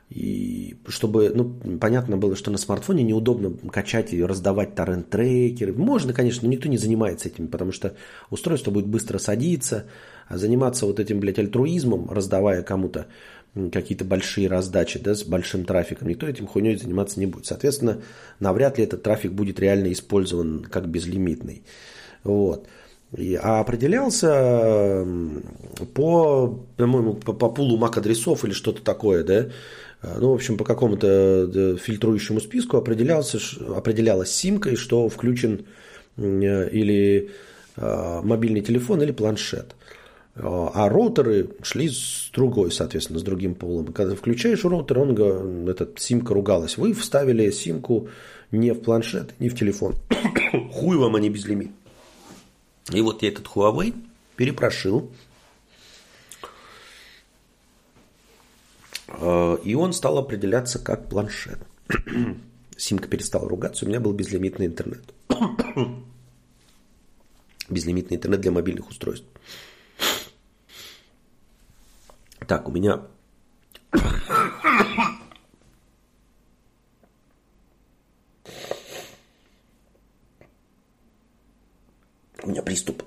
И чтобы, ну, понятно было, что на смартфоне неудобно качать и раздавать торрент-трекеры. Можно, конечно, но никто не занимается этим, потому что устройство будет быстро садиться, а заниматься вот этим, блядь, альтруизмом, раздавая кому-то какие-то большие раздачи да, с большим трафиком, никто этим хуйней заниматься не будет. Соответственно, навряд ли этот трафик будет реально использован как безлимитный. Вот. А определялся по, по, по, по пулу MAC-адресов или что-то такое, да, ну, в общем, по какому-то фильтрующему списку определялся, определялась симкой, что включен или а, мобильный телефон, или планшет. А роутеры шли с другой, соответственно, с другим полом. Когда включаешь роутер, он, этот, симка ругалась. Вы вставили симку не в планшет, не в телефон. *coughs* Хуй вам, а не безлимит. И вот я этот Huawei перепрошил. А, и он стал определяться как планшет. *clears throat* Симка перестала ругаться, у меня был безлимитный интернет. *clears throat* безлимитный интернет для мобильных устройств. Так, у меня... У меня приступ.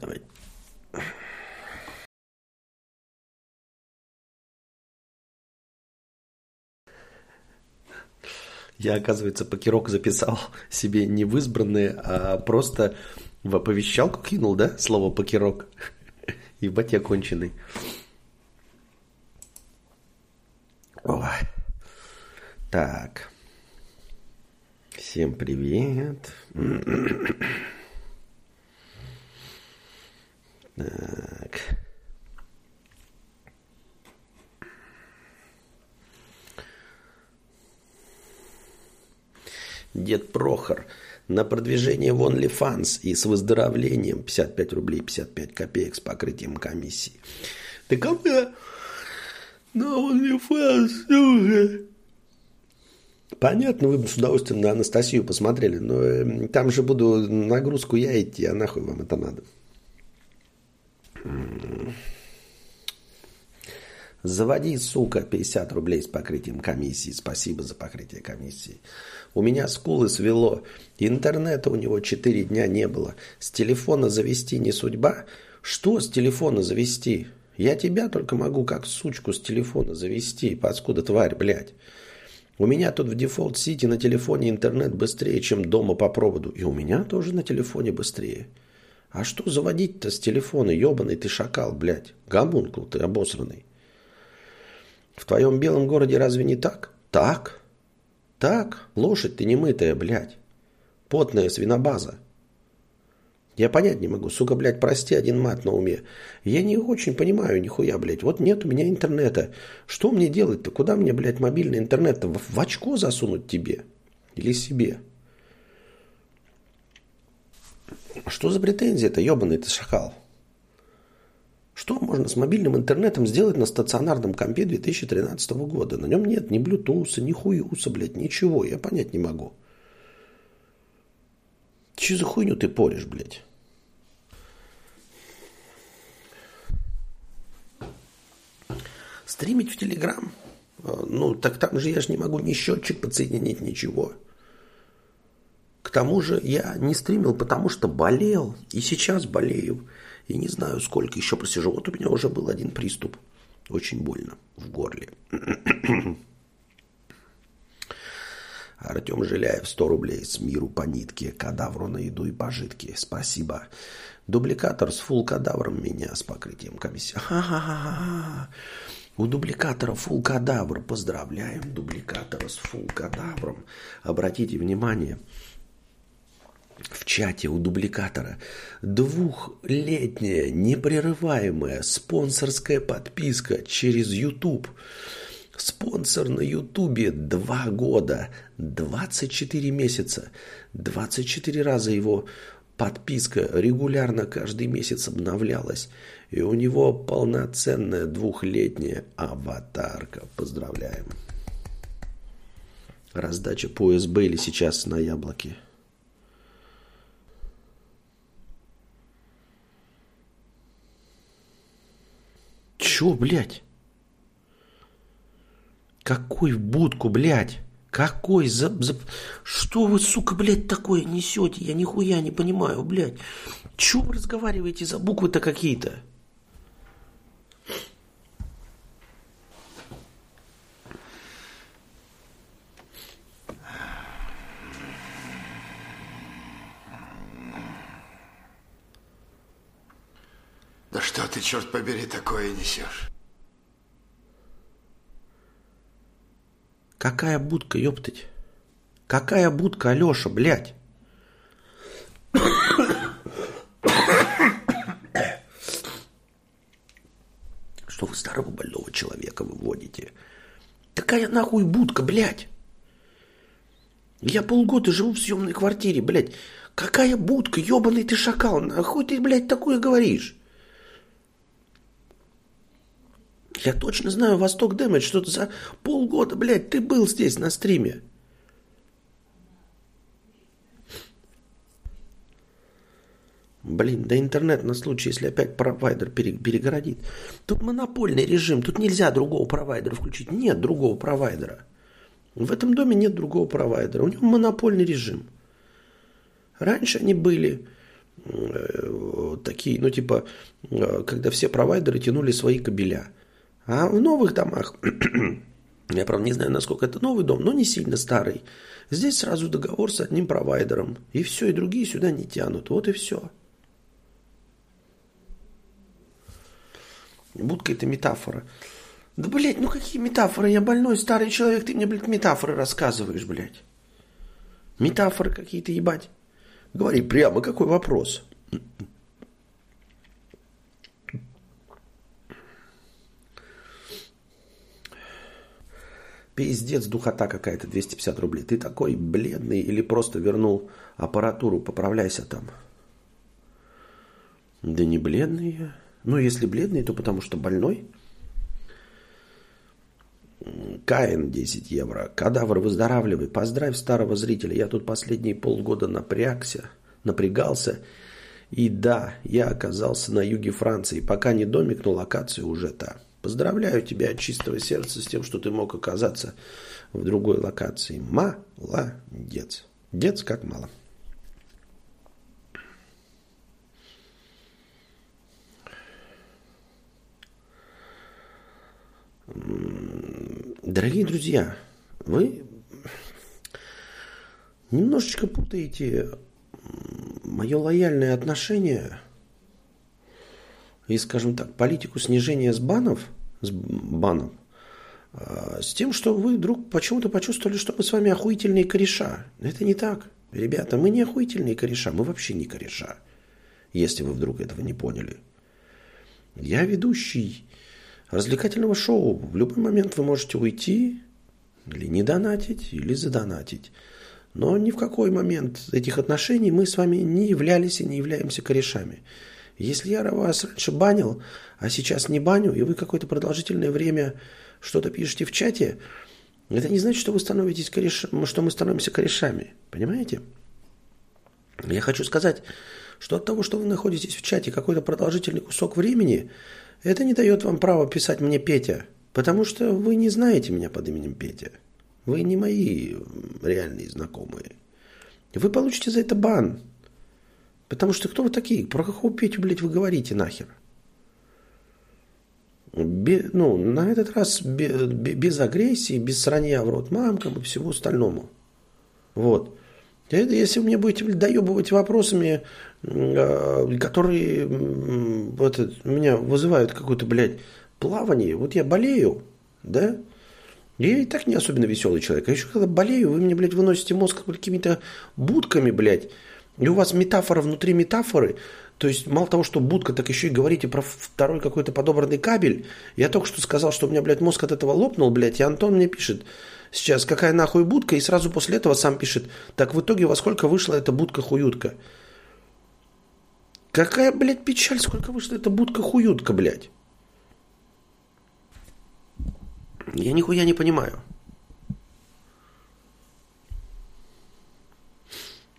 давай. Я, оказывается, покерок записал себе не в избранные, а просто в оповещалку кинул, да, слово покерок? Ебать я конченый. О. Так. Всем привет. Так. Дед Прохор на продвижение в OnlyFans и с выздоровлением 55 рублей 55 копеек с покрытием комиссии. Ты ко мне на OnlyFans уже. Понятно, вы бы с удовольствием на Анастасию посмотрели, но э, там же буду нагрузку я идти, а нахуй вам это надо. Заводи, сука, 50 рублей с покрытием комиссии. Спасибо за покрытие комиссии. У меня скулы свело. Интернета у него 4 дня не было. С телефона завести не судьба. Что с телефона завести? Я тебя только могу как сучку с телефона завести. Паскуда тварь, блядь. У меня тут в дефолт сити на телефоне интернет быстрее, чем дома по проводу. И у меня тоже на телефоне быстрее. А что заводить-то с телефона, ебаный ты шакал, блядь? Гамункул ты обосранный. В твоем белом городе разве не так? Так. Так. Лошадь ты немытая, блядь. Потная свинобаза. Я понять не могу. Сука, блядь, прости, один мат на уме. Я не очень понимаю нихуя, блядь. Вот нет у меня интернета. Что мне делать-то? Куда мне, блядь, мобильный интернет-то? В, в очко засунуть тебе? Или себе? Что за претензия-то, ебаный ты шакал? Что можно с мобильным интернетом сделать на стационарном компе 2013 года? На нем нет ни блютуса, ни хуюса, блядь, ничего. Я понять не могу. Че за хуйню ты поришь, блядь? Стримить в Телеграм? А, ну, так там же я же не могу ни счетчик подсоединить, ничего. К тому же я не стримил, потому что болел. И сейчас болею. И не знаю, сколько еще просижу. Вот у меня уже был один приступ. Очень больно в горле. Артем Жиляев, 100 рублей с миру по нитке, кадавру на еду и пожитки. Спасибо. Дубликатор с фул кадавром меня с покрытием комиссии. *laughs* У дубликатора фул кадавр. Поздравляем дубликатора с фул кадавром. Обратите внимание, в чате у дубликатора двухлетняя непрерываемая спонсорская подписка через YouTube. Спонсор на Ютубе два года, 24 месяца, 24 раза его подписка регулярно каждый месяц обновлялась. И у него полноценная двухлетняя аватарка. Поздравляем. Раздача по СБ или сейчас на яблоке. Чё, блядь? Какой в будку, блядь? Какой за, за... Что вы, сука, блядь, такое несете? Я нихуя не понимаю, блядь. Чё вы разговариваете за буквы-то какие-то? Да что ты, черт побери, такое несешь? Какая будка, ёптать? Какая будка, Алёша, блядь? Что вы старого больного человека выводите? Какая нахуй будка, блядь? Я полгода живу в съемной квартире, блядь. Какая будка, ёбаный ты шакал, нахуй ты, блядь, такое говоришь? Я точно знаю Восток Дэмэдж, что за полгода, блядь, ты был здесь на стриме. Блин, да интернет на случай, если опять провайдер перегородит. Тут монопольный режим, тут нельзя другого провайдера включить. Нет другого провайдера. В этом доме нет другого провайдера. У него монопольный режим. Раньше они были э, такие, ну типа, э, когда все провайдеры тянули свои кабеля – а в новых домах *clears throat* Я, правда, не знаю, насколько это новый дом, но не сильно старый. Здесь сразу договор с одним провайдером. И все, и другие сюда не тянут. Вот и все. Будка – это метафора. Да, блядь, ну какие метафоры? Я больной старый человек, ты мне, блядь, метафоры рассказываешь, блядь. Метафоры какие-то, ебать. Говори прямо, какой вопрос? Пиздец, духота какая-то, 250 рублей. Ты такой бледный или просто вернул аппаратуру, поправляйся там. Да не бледный я. Ну, если бледный, то потому что больной. Каин 10 евро. Кадавр, выздоравливай. Поздравь старого зрителя. Я тут последние полгода напрягся, напрягался. И да, я оказался на юге Франции. Пока не домик, но локация уже та. Поздравляю тебя от чистого сердца с тем, что ты мог оказаться в другой локации. Молодец. Дец как мало. Дорогие друзья, вы немножечко путаете мое лояльное отношение и, скажем так, политику снижения с банов, с банов, а, с тем, что вы вдруг почему-то почувствовали, что мы с вами охуительные кореша. Это не так. Ребята, мы не охуительные кореша, мы вообще не кореша, если вы вдруг этого не поняли. Я ведущий развлекательного шоу. В любой момент вы можете уйти или не донатить, или задонатить. Но ни в какой момент этих отношений мы с вами не являлись и не являемся корешами. Если я вас раньше банил, а сейчас не баню, и вы какое-то продолжительное время что-то пишете в чате, это не значит, что вы становитесь кореш... что мы становимся корешами. Понимаете? Я хочу сказать, что от того, что вы находитесь в чате какой-то продолжительный кусок времени, это не дает вам права писать мне Петя, потому что вы не знаете меня под именем Петя. Вы не мои реальные знакомые. Вы получите за это бан. Потому что кто вы такие? Про какого Петю, блядь, вы говорите нахер? Бе, ну, на этот раз без, без агрессии, без сранья в рот мамкам и всего остальному. Вот. Это если вы мне будете доебывать вопросами, э, которые вот, меня вызывают какое-то, блядь, плавание. Вот я болею, да? Я и так не особенно веселый человек. А еще когда болею, вы мне, блядь, выносите мозг какими-то будками, блядь. И у вас метафора внутри метафоры. То есть, мало того, что будка, так еще и говорите про второй какой-то подобранный кабель. Я только что сказал, что у меня, блядь, мозг от этого лопнул, блядь, и Антон мне пишет сейчас, какая нахуй будка, и сразу после этого сам пишет, так в итоге во сколько вышла эта будка-хуютка? Какая, блядь, печаль, сколько вышла эта будка-хуютка, блядь? Я нихуя не понимаю.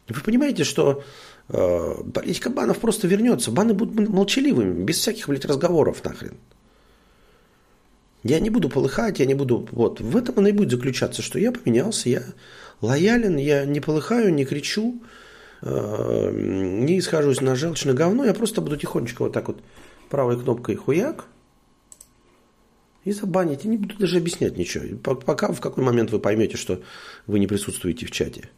Вы понимаете, что э, политика банов просто вернется. Баны будут молчаливыми, без всяких, блядь, разговоров нахрен. Я не буду полыхать, я не буду... Вот, в этом оно и будет заключаться, что я поменялся, я лоялен, я не полыхаю, не кричу, э, не исхожусь на желчь, на говно, я просто буду тихонечко вот так вот правой кнопкой хуяк, и забанить. И не буду даже объяснять ничего. Пока в какой момент вы поймете, что вы не присутствуете в чате.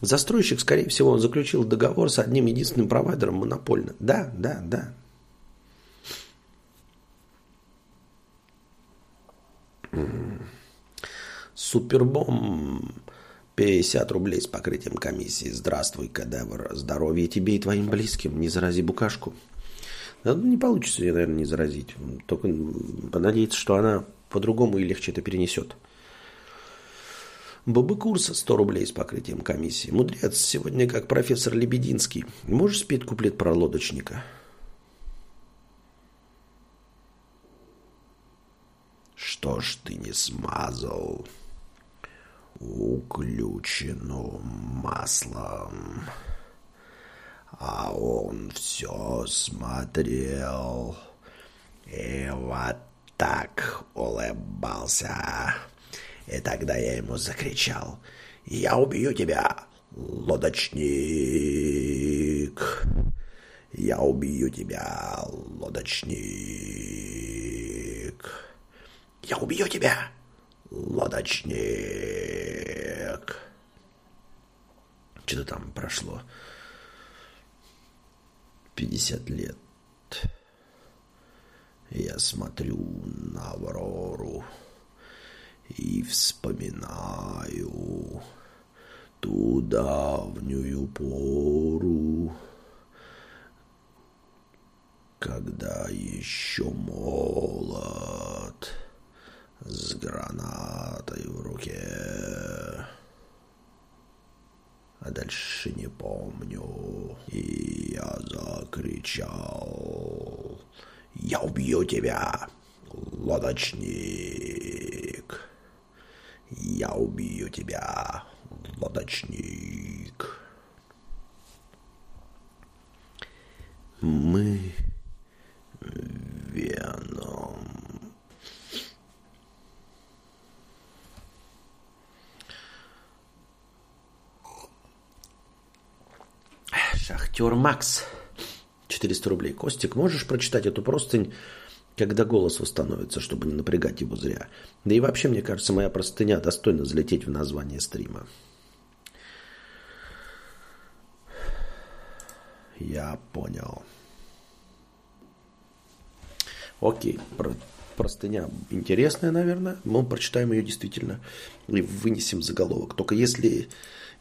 Застройщик, скорее всего, заключил договор с одним единственным провайдером монопольно. Да, да, да. Супербом 50 рублей с покрытием комиссии. Здравствуй, кадавр. Здоровья тебе и твоим близким. Не зарази букашку. Ну, не получится ее, наверное, не заразить. Только понадеяться, что она по-другому и легче это перенесет. ББ курса 100 рублей с покрытием комиссии. Мудрец, сегодня как профессор Лебединский. Можешь спеть куплет про лодочника? Что ж ты не смазал уключенным маслом? А он все смотрел и вот так улыбался. И тогда я ему закричал, «Я убью тебя, лодочник! Я убью тебя, лодочник!» Я убью тебя, лодочник. Что-то там прошло. 50 лет. Я смотрю на Аврору и вспоминаю ту давнюю пору, когда еще молод с гранатой в руке. А дальше не помню. И я закричал. Я убью тебя, лодочник. Я убью тебя, лодочник. Мы Веном. Шахтер Макс. 400 рублей. Костик, можешь прочитать эту простынь, когда голос восстановится, чтобы не напрягать его зря? Да и вообще, мне кажется, моя простыня достойна залететь в название стрима. Я понял. Окей, про, простыня интересная, наверное. Мы прочитаем ее действительно и вынесем заголовок. Только если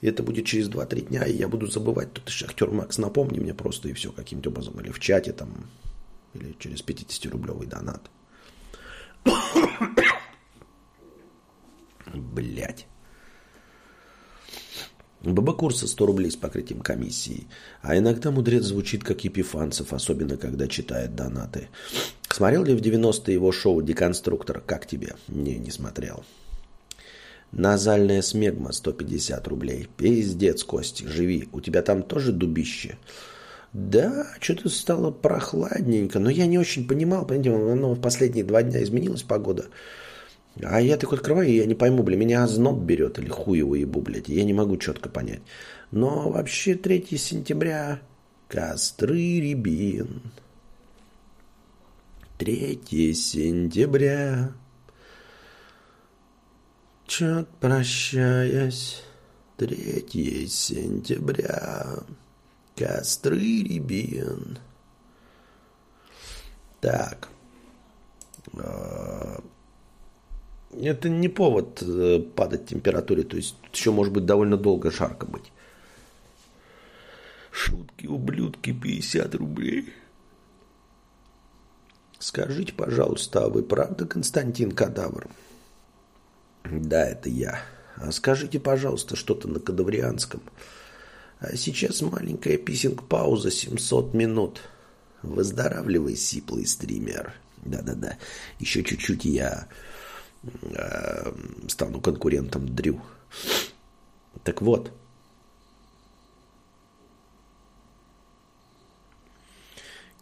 это будет через 2-3 дня, и я буду забывать, то ты, Шахтер Макс, напомни мне просто и все каким-то образом. Или в чате там, или через 50-рублевый донат. Блять. ББ курса 100 рублей с покрытием комиссии. А иногда мудрец звучит как Епифанцев, особенно когда читает донаты. Смотрел ли в 90-е его шоу «Деконструктор»? Как тебе? Не, не смотрел. Назальная смегма 150 рублей. Пиздец, Кости, живи. У тебя там тоже дубище? Да, что-то стало прохладненько, но я не очень понимал, понимаете, оно в последние два дня изменилась погода. А я такой открываю, и я не пойму, бля, меня озноб берет или хуй его ебу, блядь. Я не могу четко понять. Но вообще 3 сентября костры рябин. 3 сентября Чет прощаясь 3 сентября Костры рябин Так а, это не повод э, падать температуре, то есть еще может быть довольно долго жарко быть. Шутки, ублюдки, 50 рублей. Скажите, пожалуйста, а вы правда Константин Кадавр? Да, это я. А скажите, пожалуйста, что-то на кадаврианском. А сейчас маленькая писинг-пауза, 700 минут. Выздоравливай, сиплый стример. Да-да-да. Еще чуть-чуть я э, стану конкурентом Дрю. Так вот.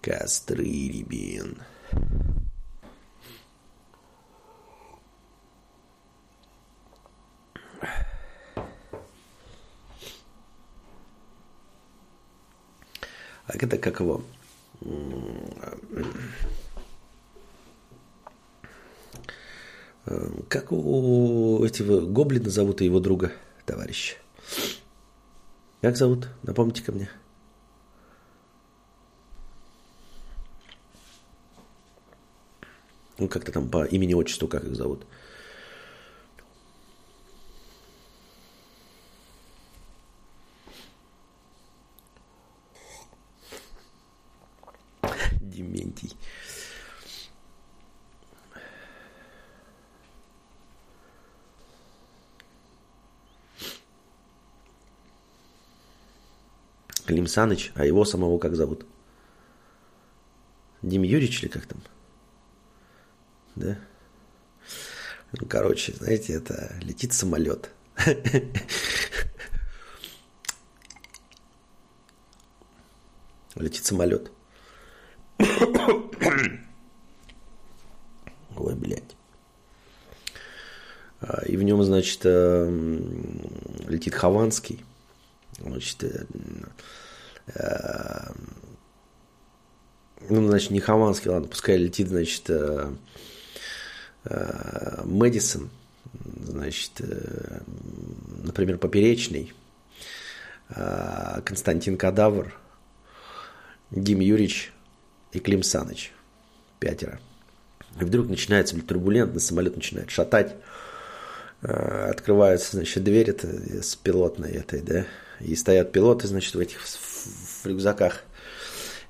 Костры, ребин. А это как его? Эм, как у этого гоблина зовут его друга, товарища? Как зовут? Напомните ко мне. Ну, как-то там по имени-отчеству, как их зовут. Дементий. Клим Саныч, а его самого как зовут? Дим Юрьевич или как там? Да? Ну, короче, знаете, это летит самолет. *laughs* Летит самолет. Ой, блядь. А, и в нем, значит, эм, летит Хованский. Значит, э, э, ну, значит, не Хованский, ладно, пускай летит, значит, э, э, Мэдисон, значит, э, например, Поперечный, э, Константин Кадавр, Дим Юрьевич и Клим Саныч. Пятеро. И вдруг начинается турбулентно, самолет начинает шатать. Э, открываются, значит, двери с пилотной этой, да, и стоят пилоты, значит, в этих в рюкзаках.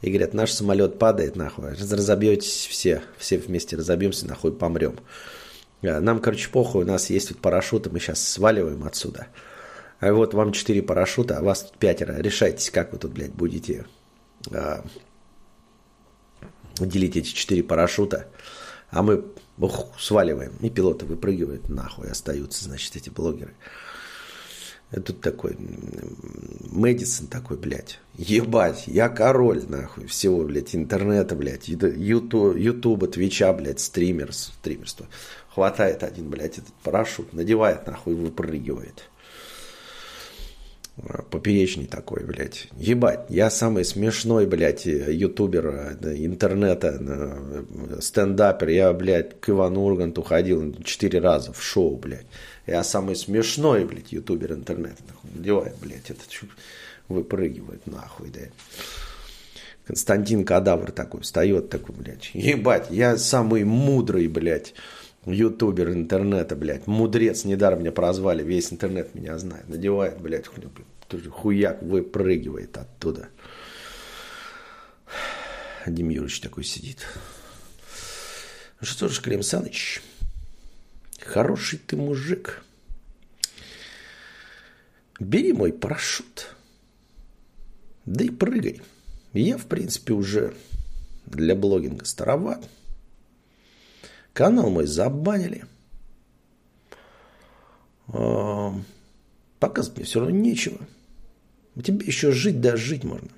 И говорят, наш самолет падает, нахуй, разобьетесь все, все вместе разобьемся, нахуй, помрем. Э, нам, короче, похуй, у нас есть вот парашюты, мы сейчас сваливаем отсюда. А вот вам четыре парашюта, а вас тут пятеро. Решайтесь, как вы тут, блядь, будете а, делить эти четыре парашюта. А мы ух, сваливаем. И пилоты выпрыгивают, нахуй остаются, значит, эти блогеры. И тут такой Мэдисон такой, блядь, ебать, я король, нахуй, всего, блядь, интернета, блядь, ютуба, твича, блядь, стримерс, стримерство. Хватает один, блядь, этот парашют, надевает, нахуй, выпрыгивает. Поперечный такой, блядь. Ебать, я самый смешной, блядь, ютубер интернета, стендапер. Я, блядь, к Ивану Урганту ходил четыре раза в шоу, блядь. Я самый смешной, блядь, ютубер интернета. Нахуй, надевает, блядь, этот выпрыгивает нахуй, да. Константин Кадавр такой встает, такой, блядь. Ебать, я самый мудрый, блядь, ютубер интернета, блядь. Мудрец, недаром меня прозвали, весь интернет меня знает. Надевает, блядь, хуяк выпрыгивает оттуда. Дим Юрьевич такой сидит. Ну что ж, Клим Саныч, хороший ты мужик. Бери мой парашют, да и прыгай. Я, в принципе, уже для блогинга староват. Канал мой забанили. А, показывать мне все равно нечего. Тебе еще жить, да жить можно.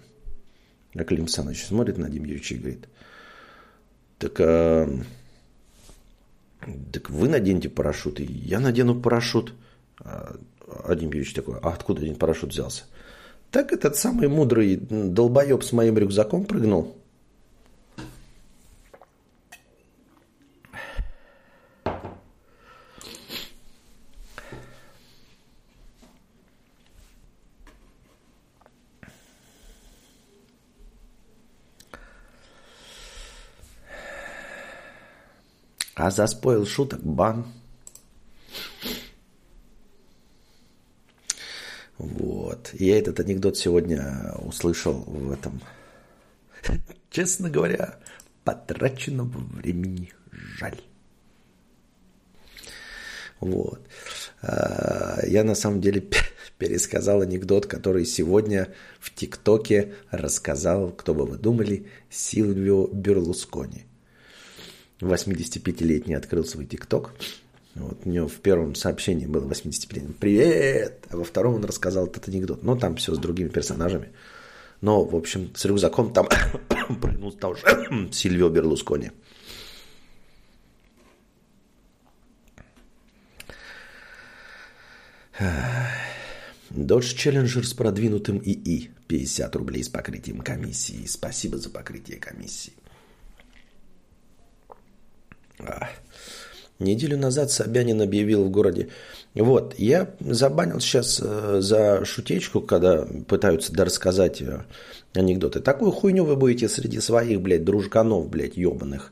А Клим Саныч смотрит на Дим Юрьевича и говорит, так, а, так вы наденьте парашют, и я надену парашют. А, а Дим Юрьевич такой, а откуда один парашют взялся? Так этот самый мудрый долбоеб с моим рюкзаком прыгнул. А за спойл шуток бан. Вот. Я этот анекдот сегодня услышал в этом. *laughs* Честно говоря, потраченного времени жаль. Вот. А, я на самом деле пересказал анекдот, который сегодня в ТикТоке рассказал, кто бы вы думали, Сильвио Берлускони. 85-летний открыл свой ТикТок. Вот у него в первом сообщении было 85-летний «Привет!», а во втором он рассказал этот анекдот. Но там все с другими персонажами. Но, в общем, с рюкзаком там *coughs* прыгнул тоже *coughs* Сильвио Берлускони. Dodge Challenger с продвинутым ИИ. 50 рублей с покрытием комиссии. Спасибо за покрытие комиссии. Неделю назад Собянин объявил в городе. Вот, я забанил сейчас э, за шутечку, когда пытаются рассказать э, анекдоты. Такую хуйню вы будете среди своих, блядь, дружканов, блядь, ебаных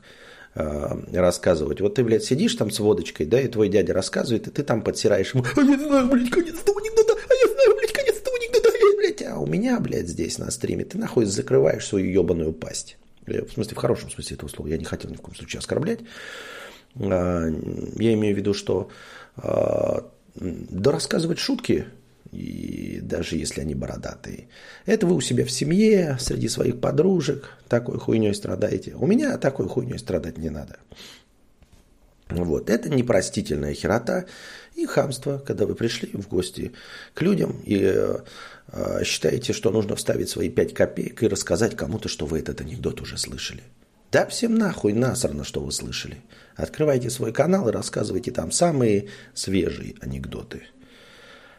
э, рассказывать. Вот ты, блядь, сидишь там с водочкой, да, и твой дядя рассказывает, и ты там подсираешь ему, а я знаю, блядь, конец этого анекдота, а я знаю, блядь, конец этого анекдота, блядь, а у меня, блядь, здесь на стриме ты нахуй закрываешь свою ебаную пасть. В смысле, в хорошем смысле этого слова. Я не хотел ни в коем случае оскорблять. А, я имею в виду, что а, да рассказывать шутки, и даже если они бородатые, это вы у себя в семье, среди своих подружек такой хуйней страдаете. У меня такой хуйней страдать не надо. Вот, это непростительная херота и хамство, когда вы пришли в гости к людям и считаете, что нужно вставить свои пять копеек и рассказать кому-то, что вы этот анекдот уже слышали. Да всем нахуй насрано, что вы слышали. Открывайте свой канал и рассказывайте там самые свежие анекдоты.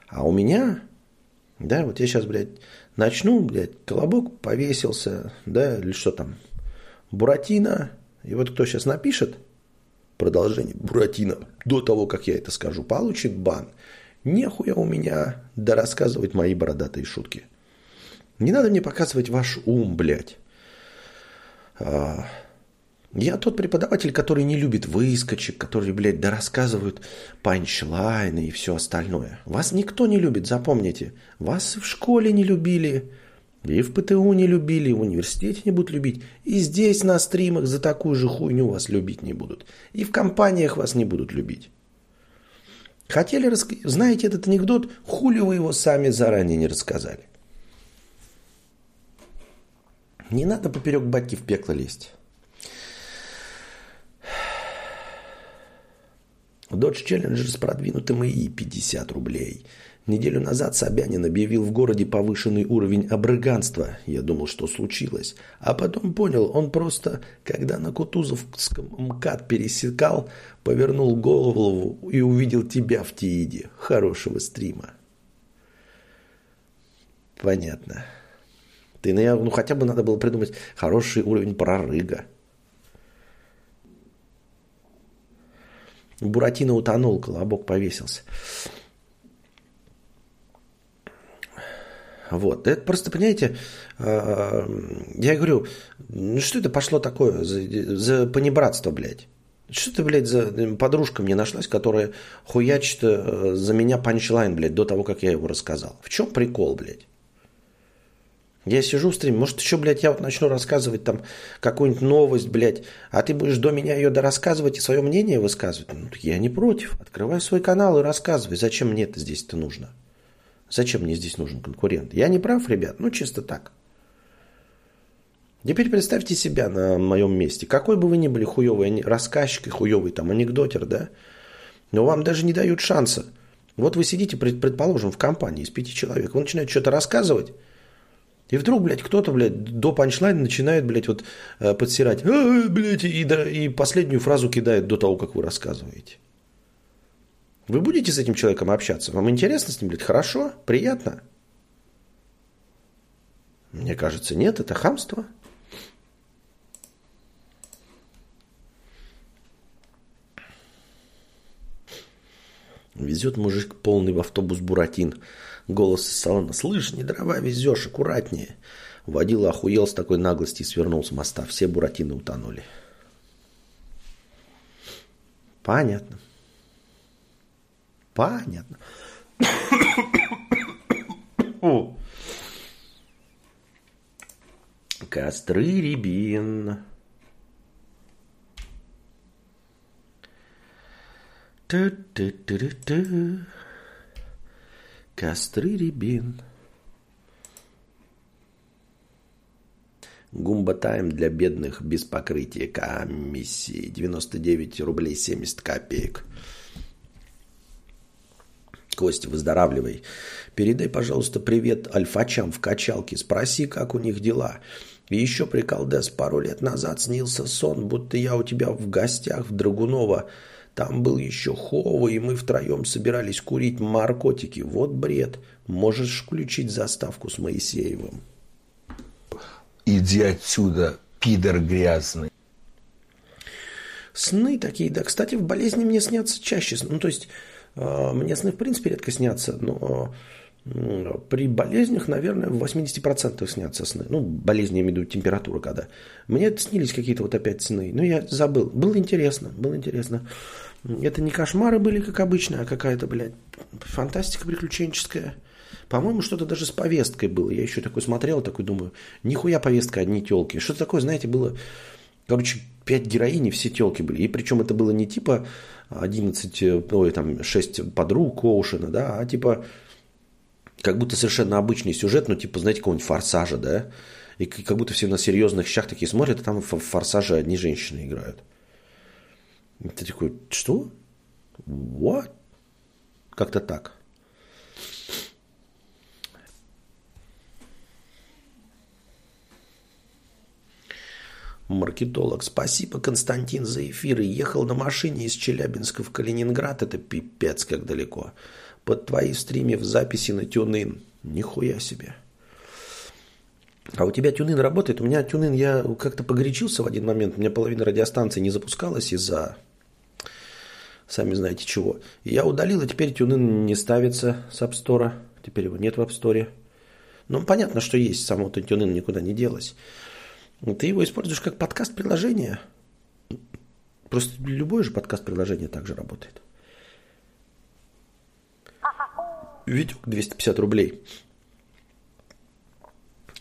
А у меня, да, вот я сейчас, блядь, начну, блядь, колобок повесился, да, или что там, Буратино, и вот кто сейчас напишет, продолжение Буратино, до того, как я это скажу, получит бан. Нехуя у меня да рассказывать мои бородатые шутки. Не надо мне показывать ваш ум, блядь. А, я тот преподаватель, который не любит выскочек, который, блядь, да рассказывают панчлайны и все остальное. Вас никто не любит, запомните. Вас в школе не любили, и в ПТУ не любили, и в университете не будут любить. И здесь на стримах за такую же хуйню вас любить не будут. И в компаниях вас не будут любить. Хотели рассказать? Знаете этот анекдот? Хули вы его сами заранее не рассказали? Не надо поперек батьки в пекло лезть. Dodge Challenger с продвинутым ИИ 50 рублей. Неделю назад Собянин объявил в городе повышенный уровень обрыганства. Я думал, что случилось. А потом понял, он просто, когда на Кутузовском МКАД пересекал, повернул голову и увидел тебя в Тииде. Хорошего стрима. Понятно. Ты, ну, хотя бы надо было придумать хороший уровень прорыга. Буратино утонул, колобок повесился. Вот. Это просто, понимаете, а, я говорю, ну что это пошло такое за, за понебратство, блядь? Что ты, блядь, за подружка мне нашлась, которая хуячит э, за меня панчлайн, блядь, до того, как я его рассказал? В чем прикол, блядь? Я сижу в стриме, может, еще, блядь, я вот начну рассказывать там какую-нибудь новость, блядь, а ты будешь до меня ее дорассказывать и свое мнение высказывать? Ну, я не против. Открывай свой канал и рассказывай. Зачем мне это здесь-то нужно? Зачем мне здесь нужен конкурент? Я не прав, ребят? Ну, чисто так. Теперь представьте себя на моем месте. Какой бы вы ни были хуевый рассказчик и хуевый там анекдотер, да? Но вам даже не дают шанса. Вот вы сидите, предположим, в компании из пяти человек. Вы начинаете что-то рассказывать, и вдруг, блядь, кто-то, блядь, до панчлайна начинает, блядь, вот э, подсирать, а, блядь, и, и последнюю фразу кидает до того, как вы рассказываете. Вы будете с этим человеком общаться? Вам интересно с ним, блядь? Хорошо? Приятно? Мне кажется, нет, это хамство. Везет мужик полный в автобус Буратин. Голос из салона. «Слышь, не дрова везешь, аккуратнее». Водила охуел с такой наглости и свернул с моста. Все буратины утонули. Понятно. Понятно. *coughs* Костры рябин. Ту-ту-ту-ту. Костры рябин. Гумба Тайм для бедных без покрытия комиссии. 99 рублей 70 копеек. Костя, выздоравливай. Передай, пожалуйста, привет альфачам в качалке. Спроси, как у них дела. И еще приколдес, пару лет назад снился сон, будто я у тебя в гостях в Драгунова. Там был еще Хова, и мы втроем собирались курить наркотики. Вот бред. Можешь включить заставку с Моисеевым. Иди отсюда, пидор грязный. Сны такие, да. Кстати, в болезни мне снятся чаще. Ну, то есть, мне сны, в принципе, редко снятся, но при болезнях, наверное, в 80% снятся сны. Ну, болезни, я имею в виду температура когда. Мне снились какие-то вот опять сны. Но я забыл. Было интересно, было интересно. Это не кошмары были, как обычно, а какая-то, блядь, фантастика приключенческая. По-моему, что-то даже с повесткой было. Я еще такой смотрел, такой думаю, нихуя повестка, одни телки. Что-то такое, знаете, было... Короче, пять героиней, все телки были. И причем это было не типа 11, э, ой, там, 6 подруг Оушена, да, а типа как будто совершенно обычный сюжет, ну, типа, знаете, какого-нибудь форсажа, да? И как будто все на серьезных щах такие смотрят, а там в форсаже одни женщины играют. И ты такой, что? What? Как-то так. Маркетолог. Спасибо, Константин, за эфир. Ехал на машине из Челябинска в Калининград. Это пипец как далеко под твои стриме в записи на тюнин. Нихуя себе. А у тебя тюнин работает? У меня тюнин, я как-то погорячился в один момент. У меня половина радиостанции не запускалась из-за сами знаете чего. И я удалил, и теперь TuneIn не ставится с App Store. Теперь его нет в App Store. Ну, понятно, что есть, само то TuneIn никуда не делось. Ты его используешь как подкаст-приложение. Просто любое же подкаст-приложение также работает. Витек 250 рублей.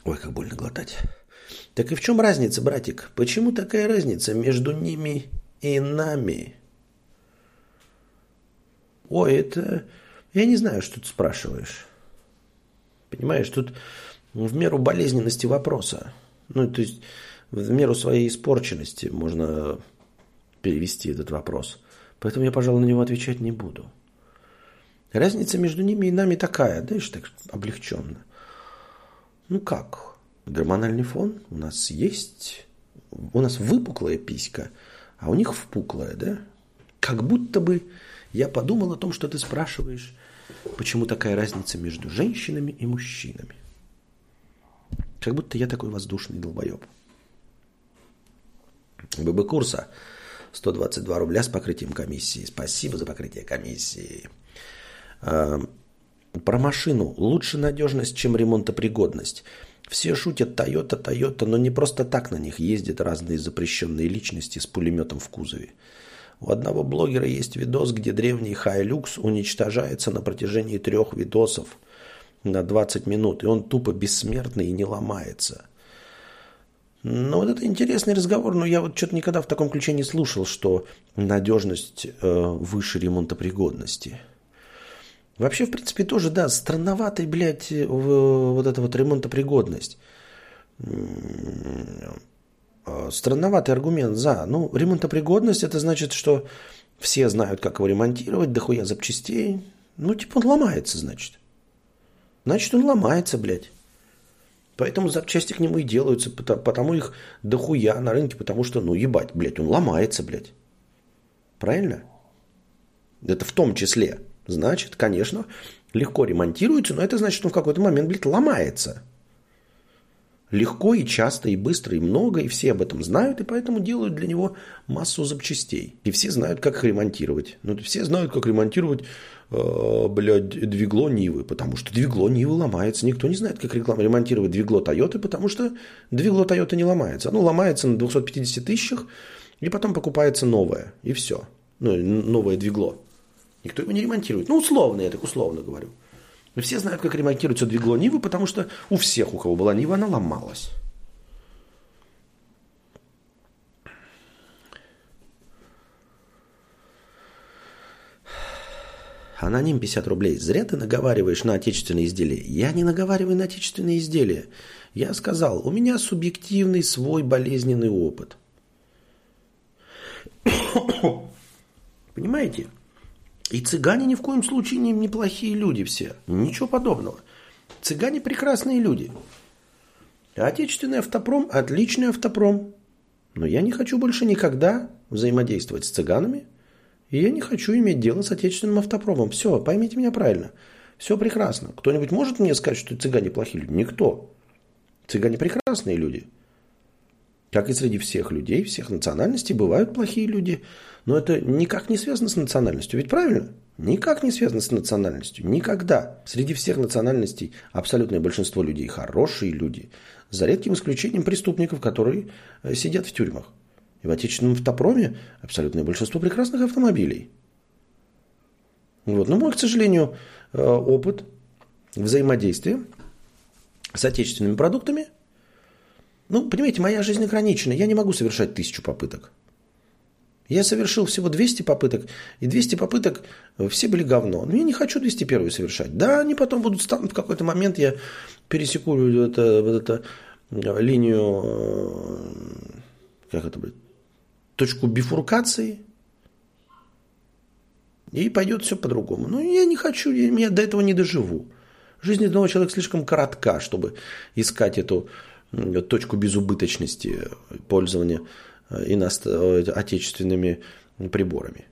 Ой, как больно глотать. Так и в чем разница, братик? Почему такая разница между ними и нами? Ой, это... Я не знаю, что ты спрашиваешь. Понимаешь, тут в меру болезненности вопроса. Ну, то есть в меру своей испорченности можно перевести этот вопрос. Поэтому я, пожалуй, на него отвечать не буду. Разница между ними и нами такая, да, так облегченно. Ну как? Гормональный фон у нас есть. У нас выпуклая писька, а у них впуклая, да? Как будто бы я подумал о том, что ты спрашиваешь, почему такая разница между женщинами и мужчинами. Как будто я такой воздушный долбоеб. ББ курса 122 рубля с покрытием комиссии. Спасибо за покрытие комиссии. А, про машину. Лучше надежность, чем ремонтопригодность. Все шутят Toyota, Toyota, но не просто так на них ездят разные запрещенные личности с пулеметом в кузове. У одного блогера есть видос, где древний Hilux уничтожается на протяжении трех видосов на 20 минут, и он тупо бессмертный и не ломается. Ну, вот это интересный разговор, но я вот что-то никогда в таком ключе не слушал, что надежность э, выше ремонтопригодности. Вообще, в принципе, тоже, да, странноватый, блядь, вот эта вот ремонтопригодность. А, странноватый аргумент за. Ну, ремонтопригодность это значит, что все знают, как его ремонтировать, дохуя запчастей. Ну, типа он ломается, значит. Значит, он ломается, блядь. Поэтому запчасти к нему и делаются, потому их дохуя на рынке, потому что, ну, ебать, блядь, он ломается, блядь. Правильно? Это в том числе. Значит, конечно, легко ремонтируется, но это значит, что он в какой-то момент, блядь, ломается. Легко и часто, и быстро, и много, и все об этом знают, и поэтому делают для него массу запчастей. И все знают, как их ремонтировать. Ну, все знают, как ремонтировать, блядь, двигло Нивы, потому что двигло Нивы ломается. Никто не знает, как ремонтировать двигло Тойоты, потому что двигло Тойоты не ломается. Оно ломается на 250 тысячах, и потом покупается новое, и все. Ну, новое двигло. Никто его не ремонтирует. Ну, условно, я так условно говорю. Но все знают, как ремонтируется двигло Нивы, потому что у всех, у кого была Нива, она ломалась. Аноним 50 рублей. Зря ты наговариваешь на отечественные изделия. Я не наговариваю на отечественные изделия. Я сказал, у меня субъективный свой болезненный опыт. *coughs* Понимаете? И цыгане ни в коем случае не неплохие люди все. Ничего подобного. Цыгане прекрасные люди. А отечественный автопром – отличный автопром. Но я не хочу больше никогда взаимодействовать с цыганами. И я не хочу иметь дело с отечественным автопромом. Все, поймите меня правильно. Все прекрасно. Кто-нибудь может мне сказать, что цыгане плохие люди? Никто. Цыгане прекрасные люди. Как и среди всех людей, всех национальностей бывают плохие люди – но это никак не связано с национальностью, ведь правильно? Никак не связано с национальностью. Никогда. Среди всех национальностей абсолютное большинство людей хорошие люди, за редким исключением преступников, которые э, сидят в тюрьмах. И в отечественном автопроме абсолютное большинство прекрасных автомобилей. Вот. Но мой, к сожалению, э, опыт взаимодействия с отечественными продуктами, ну, понимаете, моя жизнь ограничена. Я не могу совершать тысячу попыток. Я совершил всего 200 попыток, и 200 попыток э, все были говно. Но я не хочу 201 совершать. Да, они потом будут станут в какой-то момент, я пересеку это, вот это э, линию, как это будет, точку бифуркации, и пойдет все по-другому. Но я не хочу, я, я до этого не доживу. Жизнь одного человека слишком коротка, чтобы искать эту точку безубыточности пользования иност... отечественными приборами.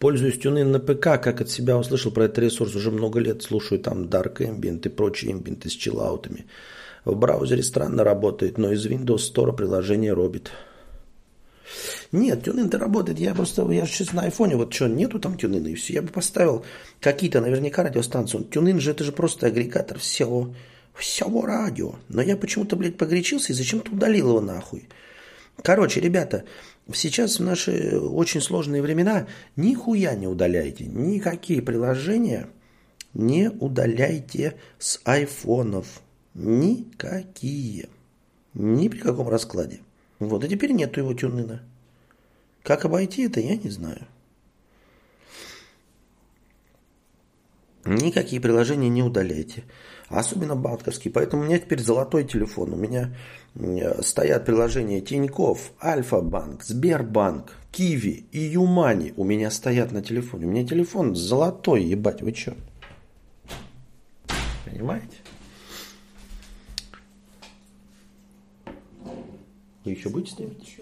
Пользуюсь тюнин на ПК, как от себя услышал про этот ресурс уже много лет. Слушаю там Dark Ambient и прочие эмбиенты с чиллаутами. В браузере странно работает, но из Windows Store приложение робит. Нет, тюнин-то работает. Я просто, я сейчас на айфоне, вот что, нету там тюнина и все. Я бы поставил какие-то наверняка радиостанции. Тюнин же это же просто агрегатор всего, всего радио. Но я почему-то, блядь, погорячился и зачем-то удалил его нахуй. Короче, ребята, сейчас в наши очень сложные времена нихуя не удаляйте. Никакие приложения не удаляйте с айфонов. Никакие. Ни при каком раскладе. Вот, и теперь нету его тюнина. Как обойти это, я не знаю. Никакие приложения не удаляйте. Особенно банковские. Поэтому у меня теперь золотой телефон. У меня э, стоят приложения Тиньков, Альфа-банк, Сбербанк, Киви и Юмани. У меня стоят на телефоне. У меня телефон золотой, ебать, вы что? Понимаете? Вы еще будете стримить?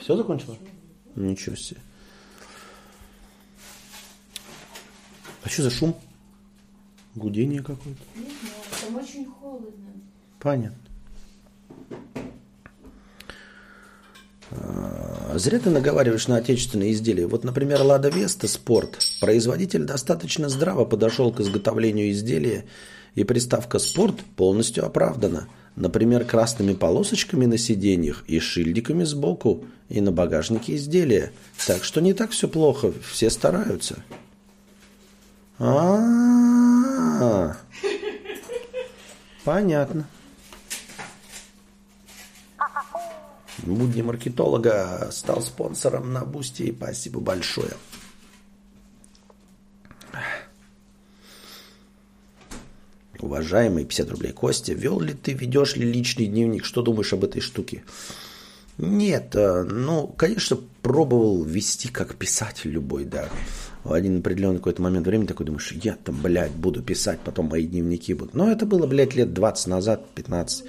Все закончила? Ничего себе. А что за шум? Гудение какое-то. Не знаю, там очень холодно. Понятно. А, Зря ты наговариваешь на отечественные изделия. Вот, например, Лада Веста Спорт. Производитель достаточно здраво подошел к изготовлению изделия, и приставка «спорт» полностью оправдана. Например, красными полосочками на сиденьях и шильдиками сбоку и на багажнике изделия. Так что не так все плохо, все стараются. А, понятно. Будни маркетолога стал спонсором на Бусти. Спасибо большое. Уважаемый 50 рублей Костя, вел ли ты, ведешь ли личный дневник? Что думаешь об этой штуке? Нет, э, ну, конечно, пробовал вести как писатель любой, да. В один определенный какой-то момент времени такой думаешь, я там, блядь, буду писать, потом мои дневники будут. Но это было, блядь, лет 20 назад, 15.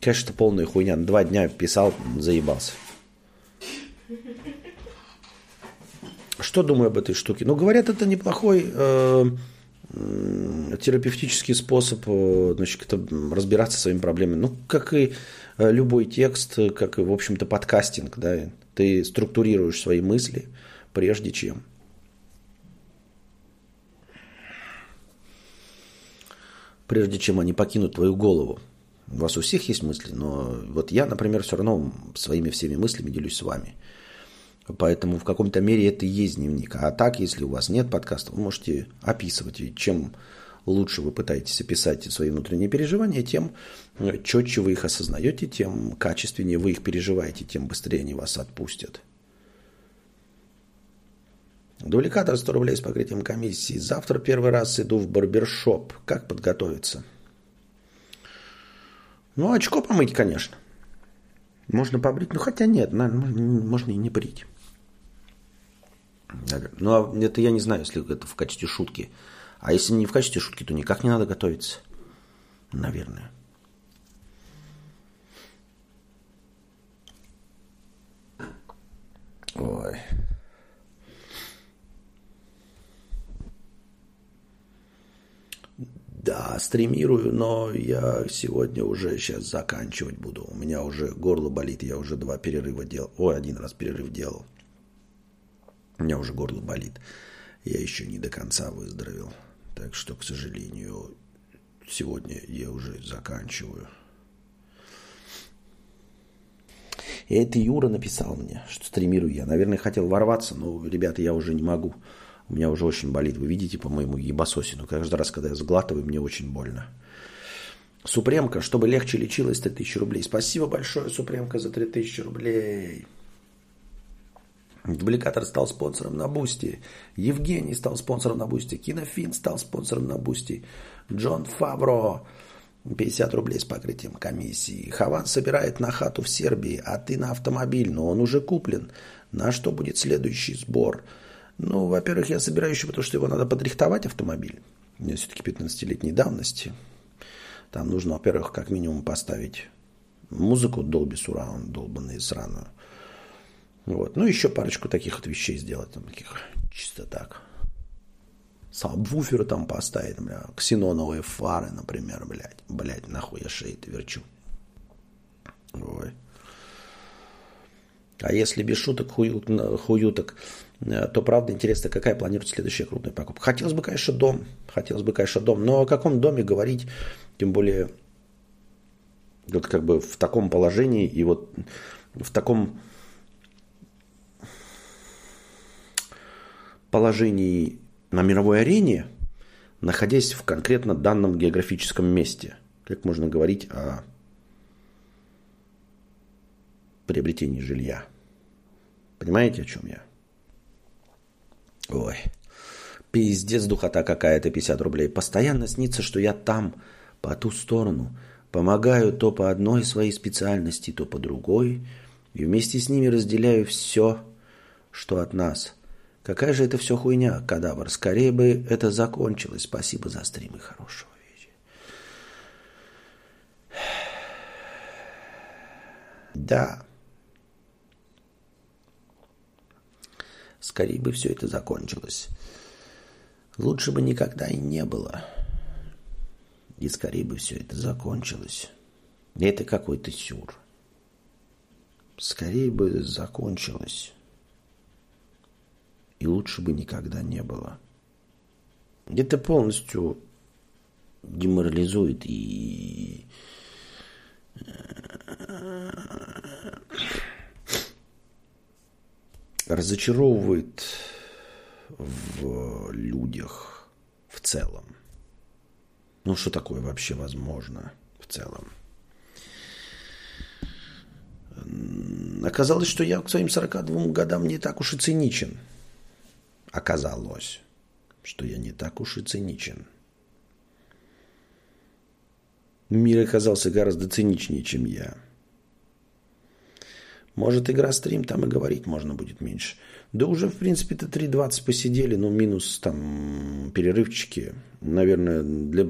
Конечно, это полная хуйня. Два дня писал, заебался. Что думаю об этой штуке? Ну, говорят, это неплохой э, терапевтический способ э, значит, разбираться со своими проблемами. Ну, как и э, любой текст, как и, в общем-то, подкастинг, да, ты структурируешь свои мысли, прежде чем. Прежде чем они покинут твою голову. У вас у всех есть мысли, но вот я, например, все равно своими всеми мыслями делюсь с вами. Поэтому в каком-то мере это и есть дневник. А так, если у вас нет подкаста, вы можете описывать. И чем лучше вы пытаетесь описать свои внутренние переживания, тем четче вы их осознаете, тем качественнее вы их переживаете, тем быстрее они вас отпустят. Дубликатор 100 рублей с покрытием комиссии. Завтра первый раз иду в барбершоп. Как подготовиться? Ну, очко помыть, конечно. Можно побрить. Ну, хотя нет, можно и не брить. Ну, а это я не знаю, если это в качестве шутки. А если не в качестве шутки, то никак не надо готовиться. Наверное. Ой. Да, стримирую, но я сегодня уже сейчас заканчивать буду. У меня уже горло болит, я уже два перерыва делал. Ой, один раз перерыв делал. У меня уже горло болит. Я еще не до конца выздоровел. Так что, к сожалению, сегодня я уже заканчиваю. И это Юра написал мне, что стримирую я. Наверное, хотел ворваться, но, ребята, я уже не могу. У меня уже очень болит. Вы видите по моему ебасосину. Каждый раз, когда я сглатываю, мне очень больно. Супремка, чтобы легче лечилась, 3000 рублей. Спасибо большое, Супремка, за 3000 рублей. Дубликатор стал спонсором на Бусти. Евгений стал спонсором на Бусти. Кинофин стал спонсором на Бусти. Джон Фавро 50 рублей с покрытием комиссии. Хован собирает на хату в Сербии, а ты на автомобиль, но он уже куплен. На что будет следующий сбор? Ну, во-первых, я собираю еще, потому что его надо подрихтовать, автомобиль. У меня все-таки 15-летней давности. Там нужно, во-первых, как минимум поставить музыку Dolby Surround, долбанную сраную. Вот. Ну, еще парочку таких вот вещей сделать, там, таких чисто так. Сабвуферы там поставить, бля, ксеноновые фары, например, блядь. Блядь, нахуй я шеи-то верчу. Ой. А если без шуток, хую, хуюток, то правда интересно, какая планируется следующая крупная покупка. Хотелось бы, конечно, дом. Хотелось бы, конечно, дом. Но о каком доме говорить, тем более вот как бы в таком положении и вот в таком положении на мировой арене, находясь в конкретно данном географическом месте. Как можно говорить о приобретении жилья? Понимаете, о чем я? Ой, пиздец, духота какая-то, 50 рублей. Постоянно снится, что я там, по ту сторону, помогаю то по одной своей специальности, то по другой, и вместе с ними разделяю все, что от нас – Какая же это все хуйня, кадавр? Скорее бы это закончилось. Спасибо за стрим и хорошего вечера. Да. Скорее бы все это закончилось. Лучше бы никогда и не было. И скорее бы все это закончилось. Это какой-то сюр. Скорее бы закончилось и лучше бы никогда не было. Это полностью деморализует и э, разочаровывает в людях в целом. Ну, что такое вообще возможно в целом? Оказалось, что я к своим 42 годам не так уж и циничен – оказалось, что я не так уж и циничен. Мир оказался гораздо циничнее, чем я. Может, игра стрим, там и говорить можно будет меньше. Да уже, в принципе-то 3.20 посидели, но минус там перерывчики. Наверное, для...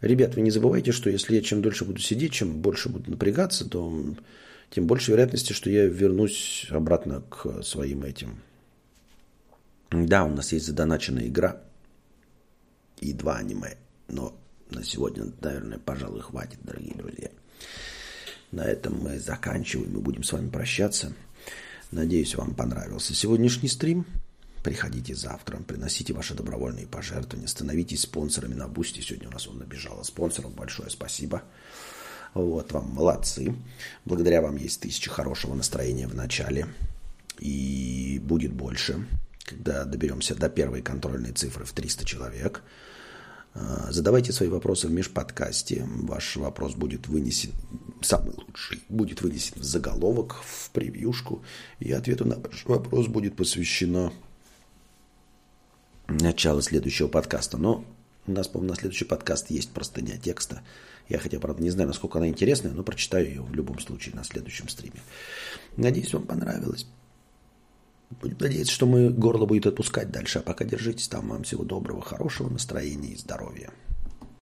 Ребят, вы не забывайте, что если я чем дольше буду сидеть, чем больше буду напрягаться, то тем больше вероятности, что я вернусь обратно к своим этим да, у нас есть задоначенная игра и два аниме, но на сегодня, наверное, пожалуй, хватит, дорогие друзья. На этом мы заканчиваем и будем с вами прощаться. Надеюсь, вам понравился сегодняшний стрим. Приходите завтра, приносите ваши добровольные пожертвования, становитесь спонсорами на Бусти. Сегодня у нас он набежало спонсоров. Большое спасибо. Вот вам, молодцы. Благодаря вам есть тысяча хорошего настроения в начале. И будет больше когда доберемся до первой контрольной цифры в 300 человек. А, задавайте свои вопросы в межподкасте. Ваш вопрос будет вынесен, самый лучший, будет вынесен в заголовок, в превьюшку. И ответу на ваш вопрос будет посвящено начало следующего подкаста. Но у нас, по-моему, на следующий подкаст есть простыня текста. Я хотя, правда, не знаю, насколько она интересная, но прочитаю ее в любом случае на следующем стриме. Надеюсь, вам понравилось. Будем надеяться, что мы горло будет отпускать дальше. А пока держитесь там. Вам всего доброго, хорошего настроения и здоровья.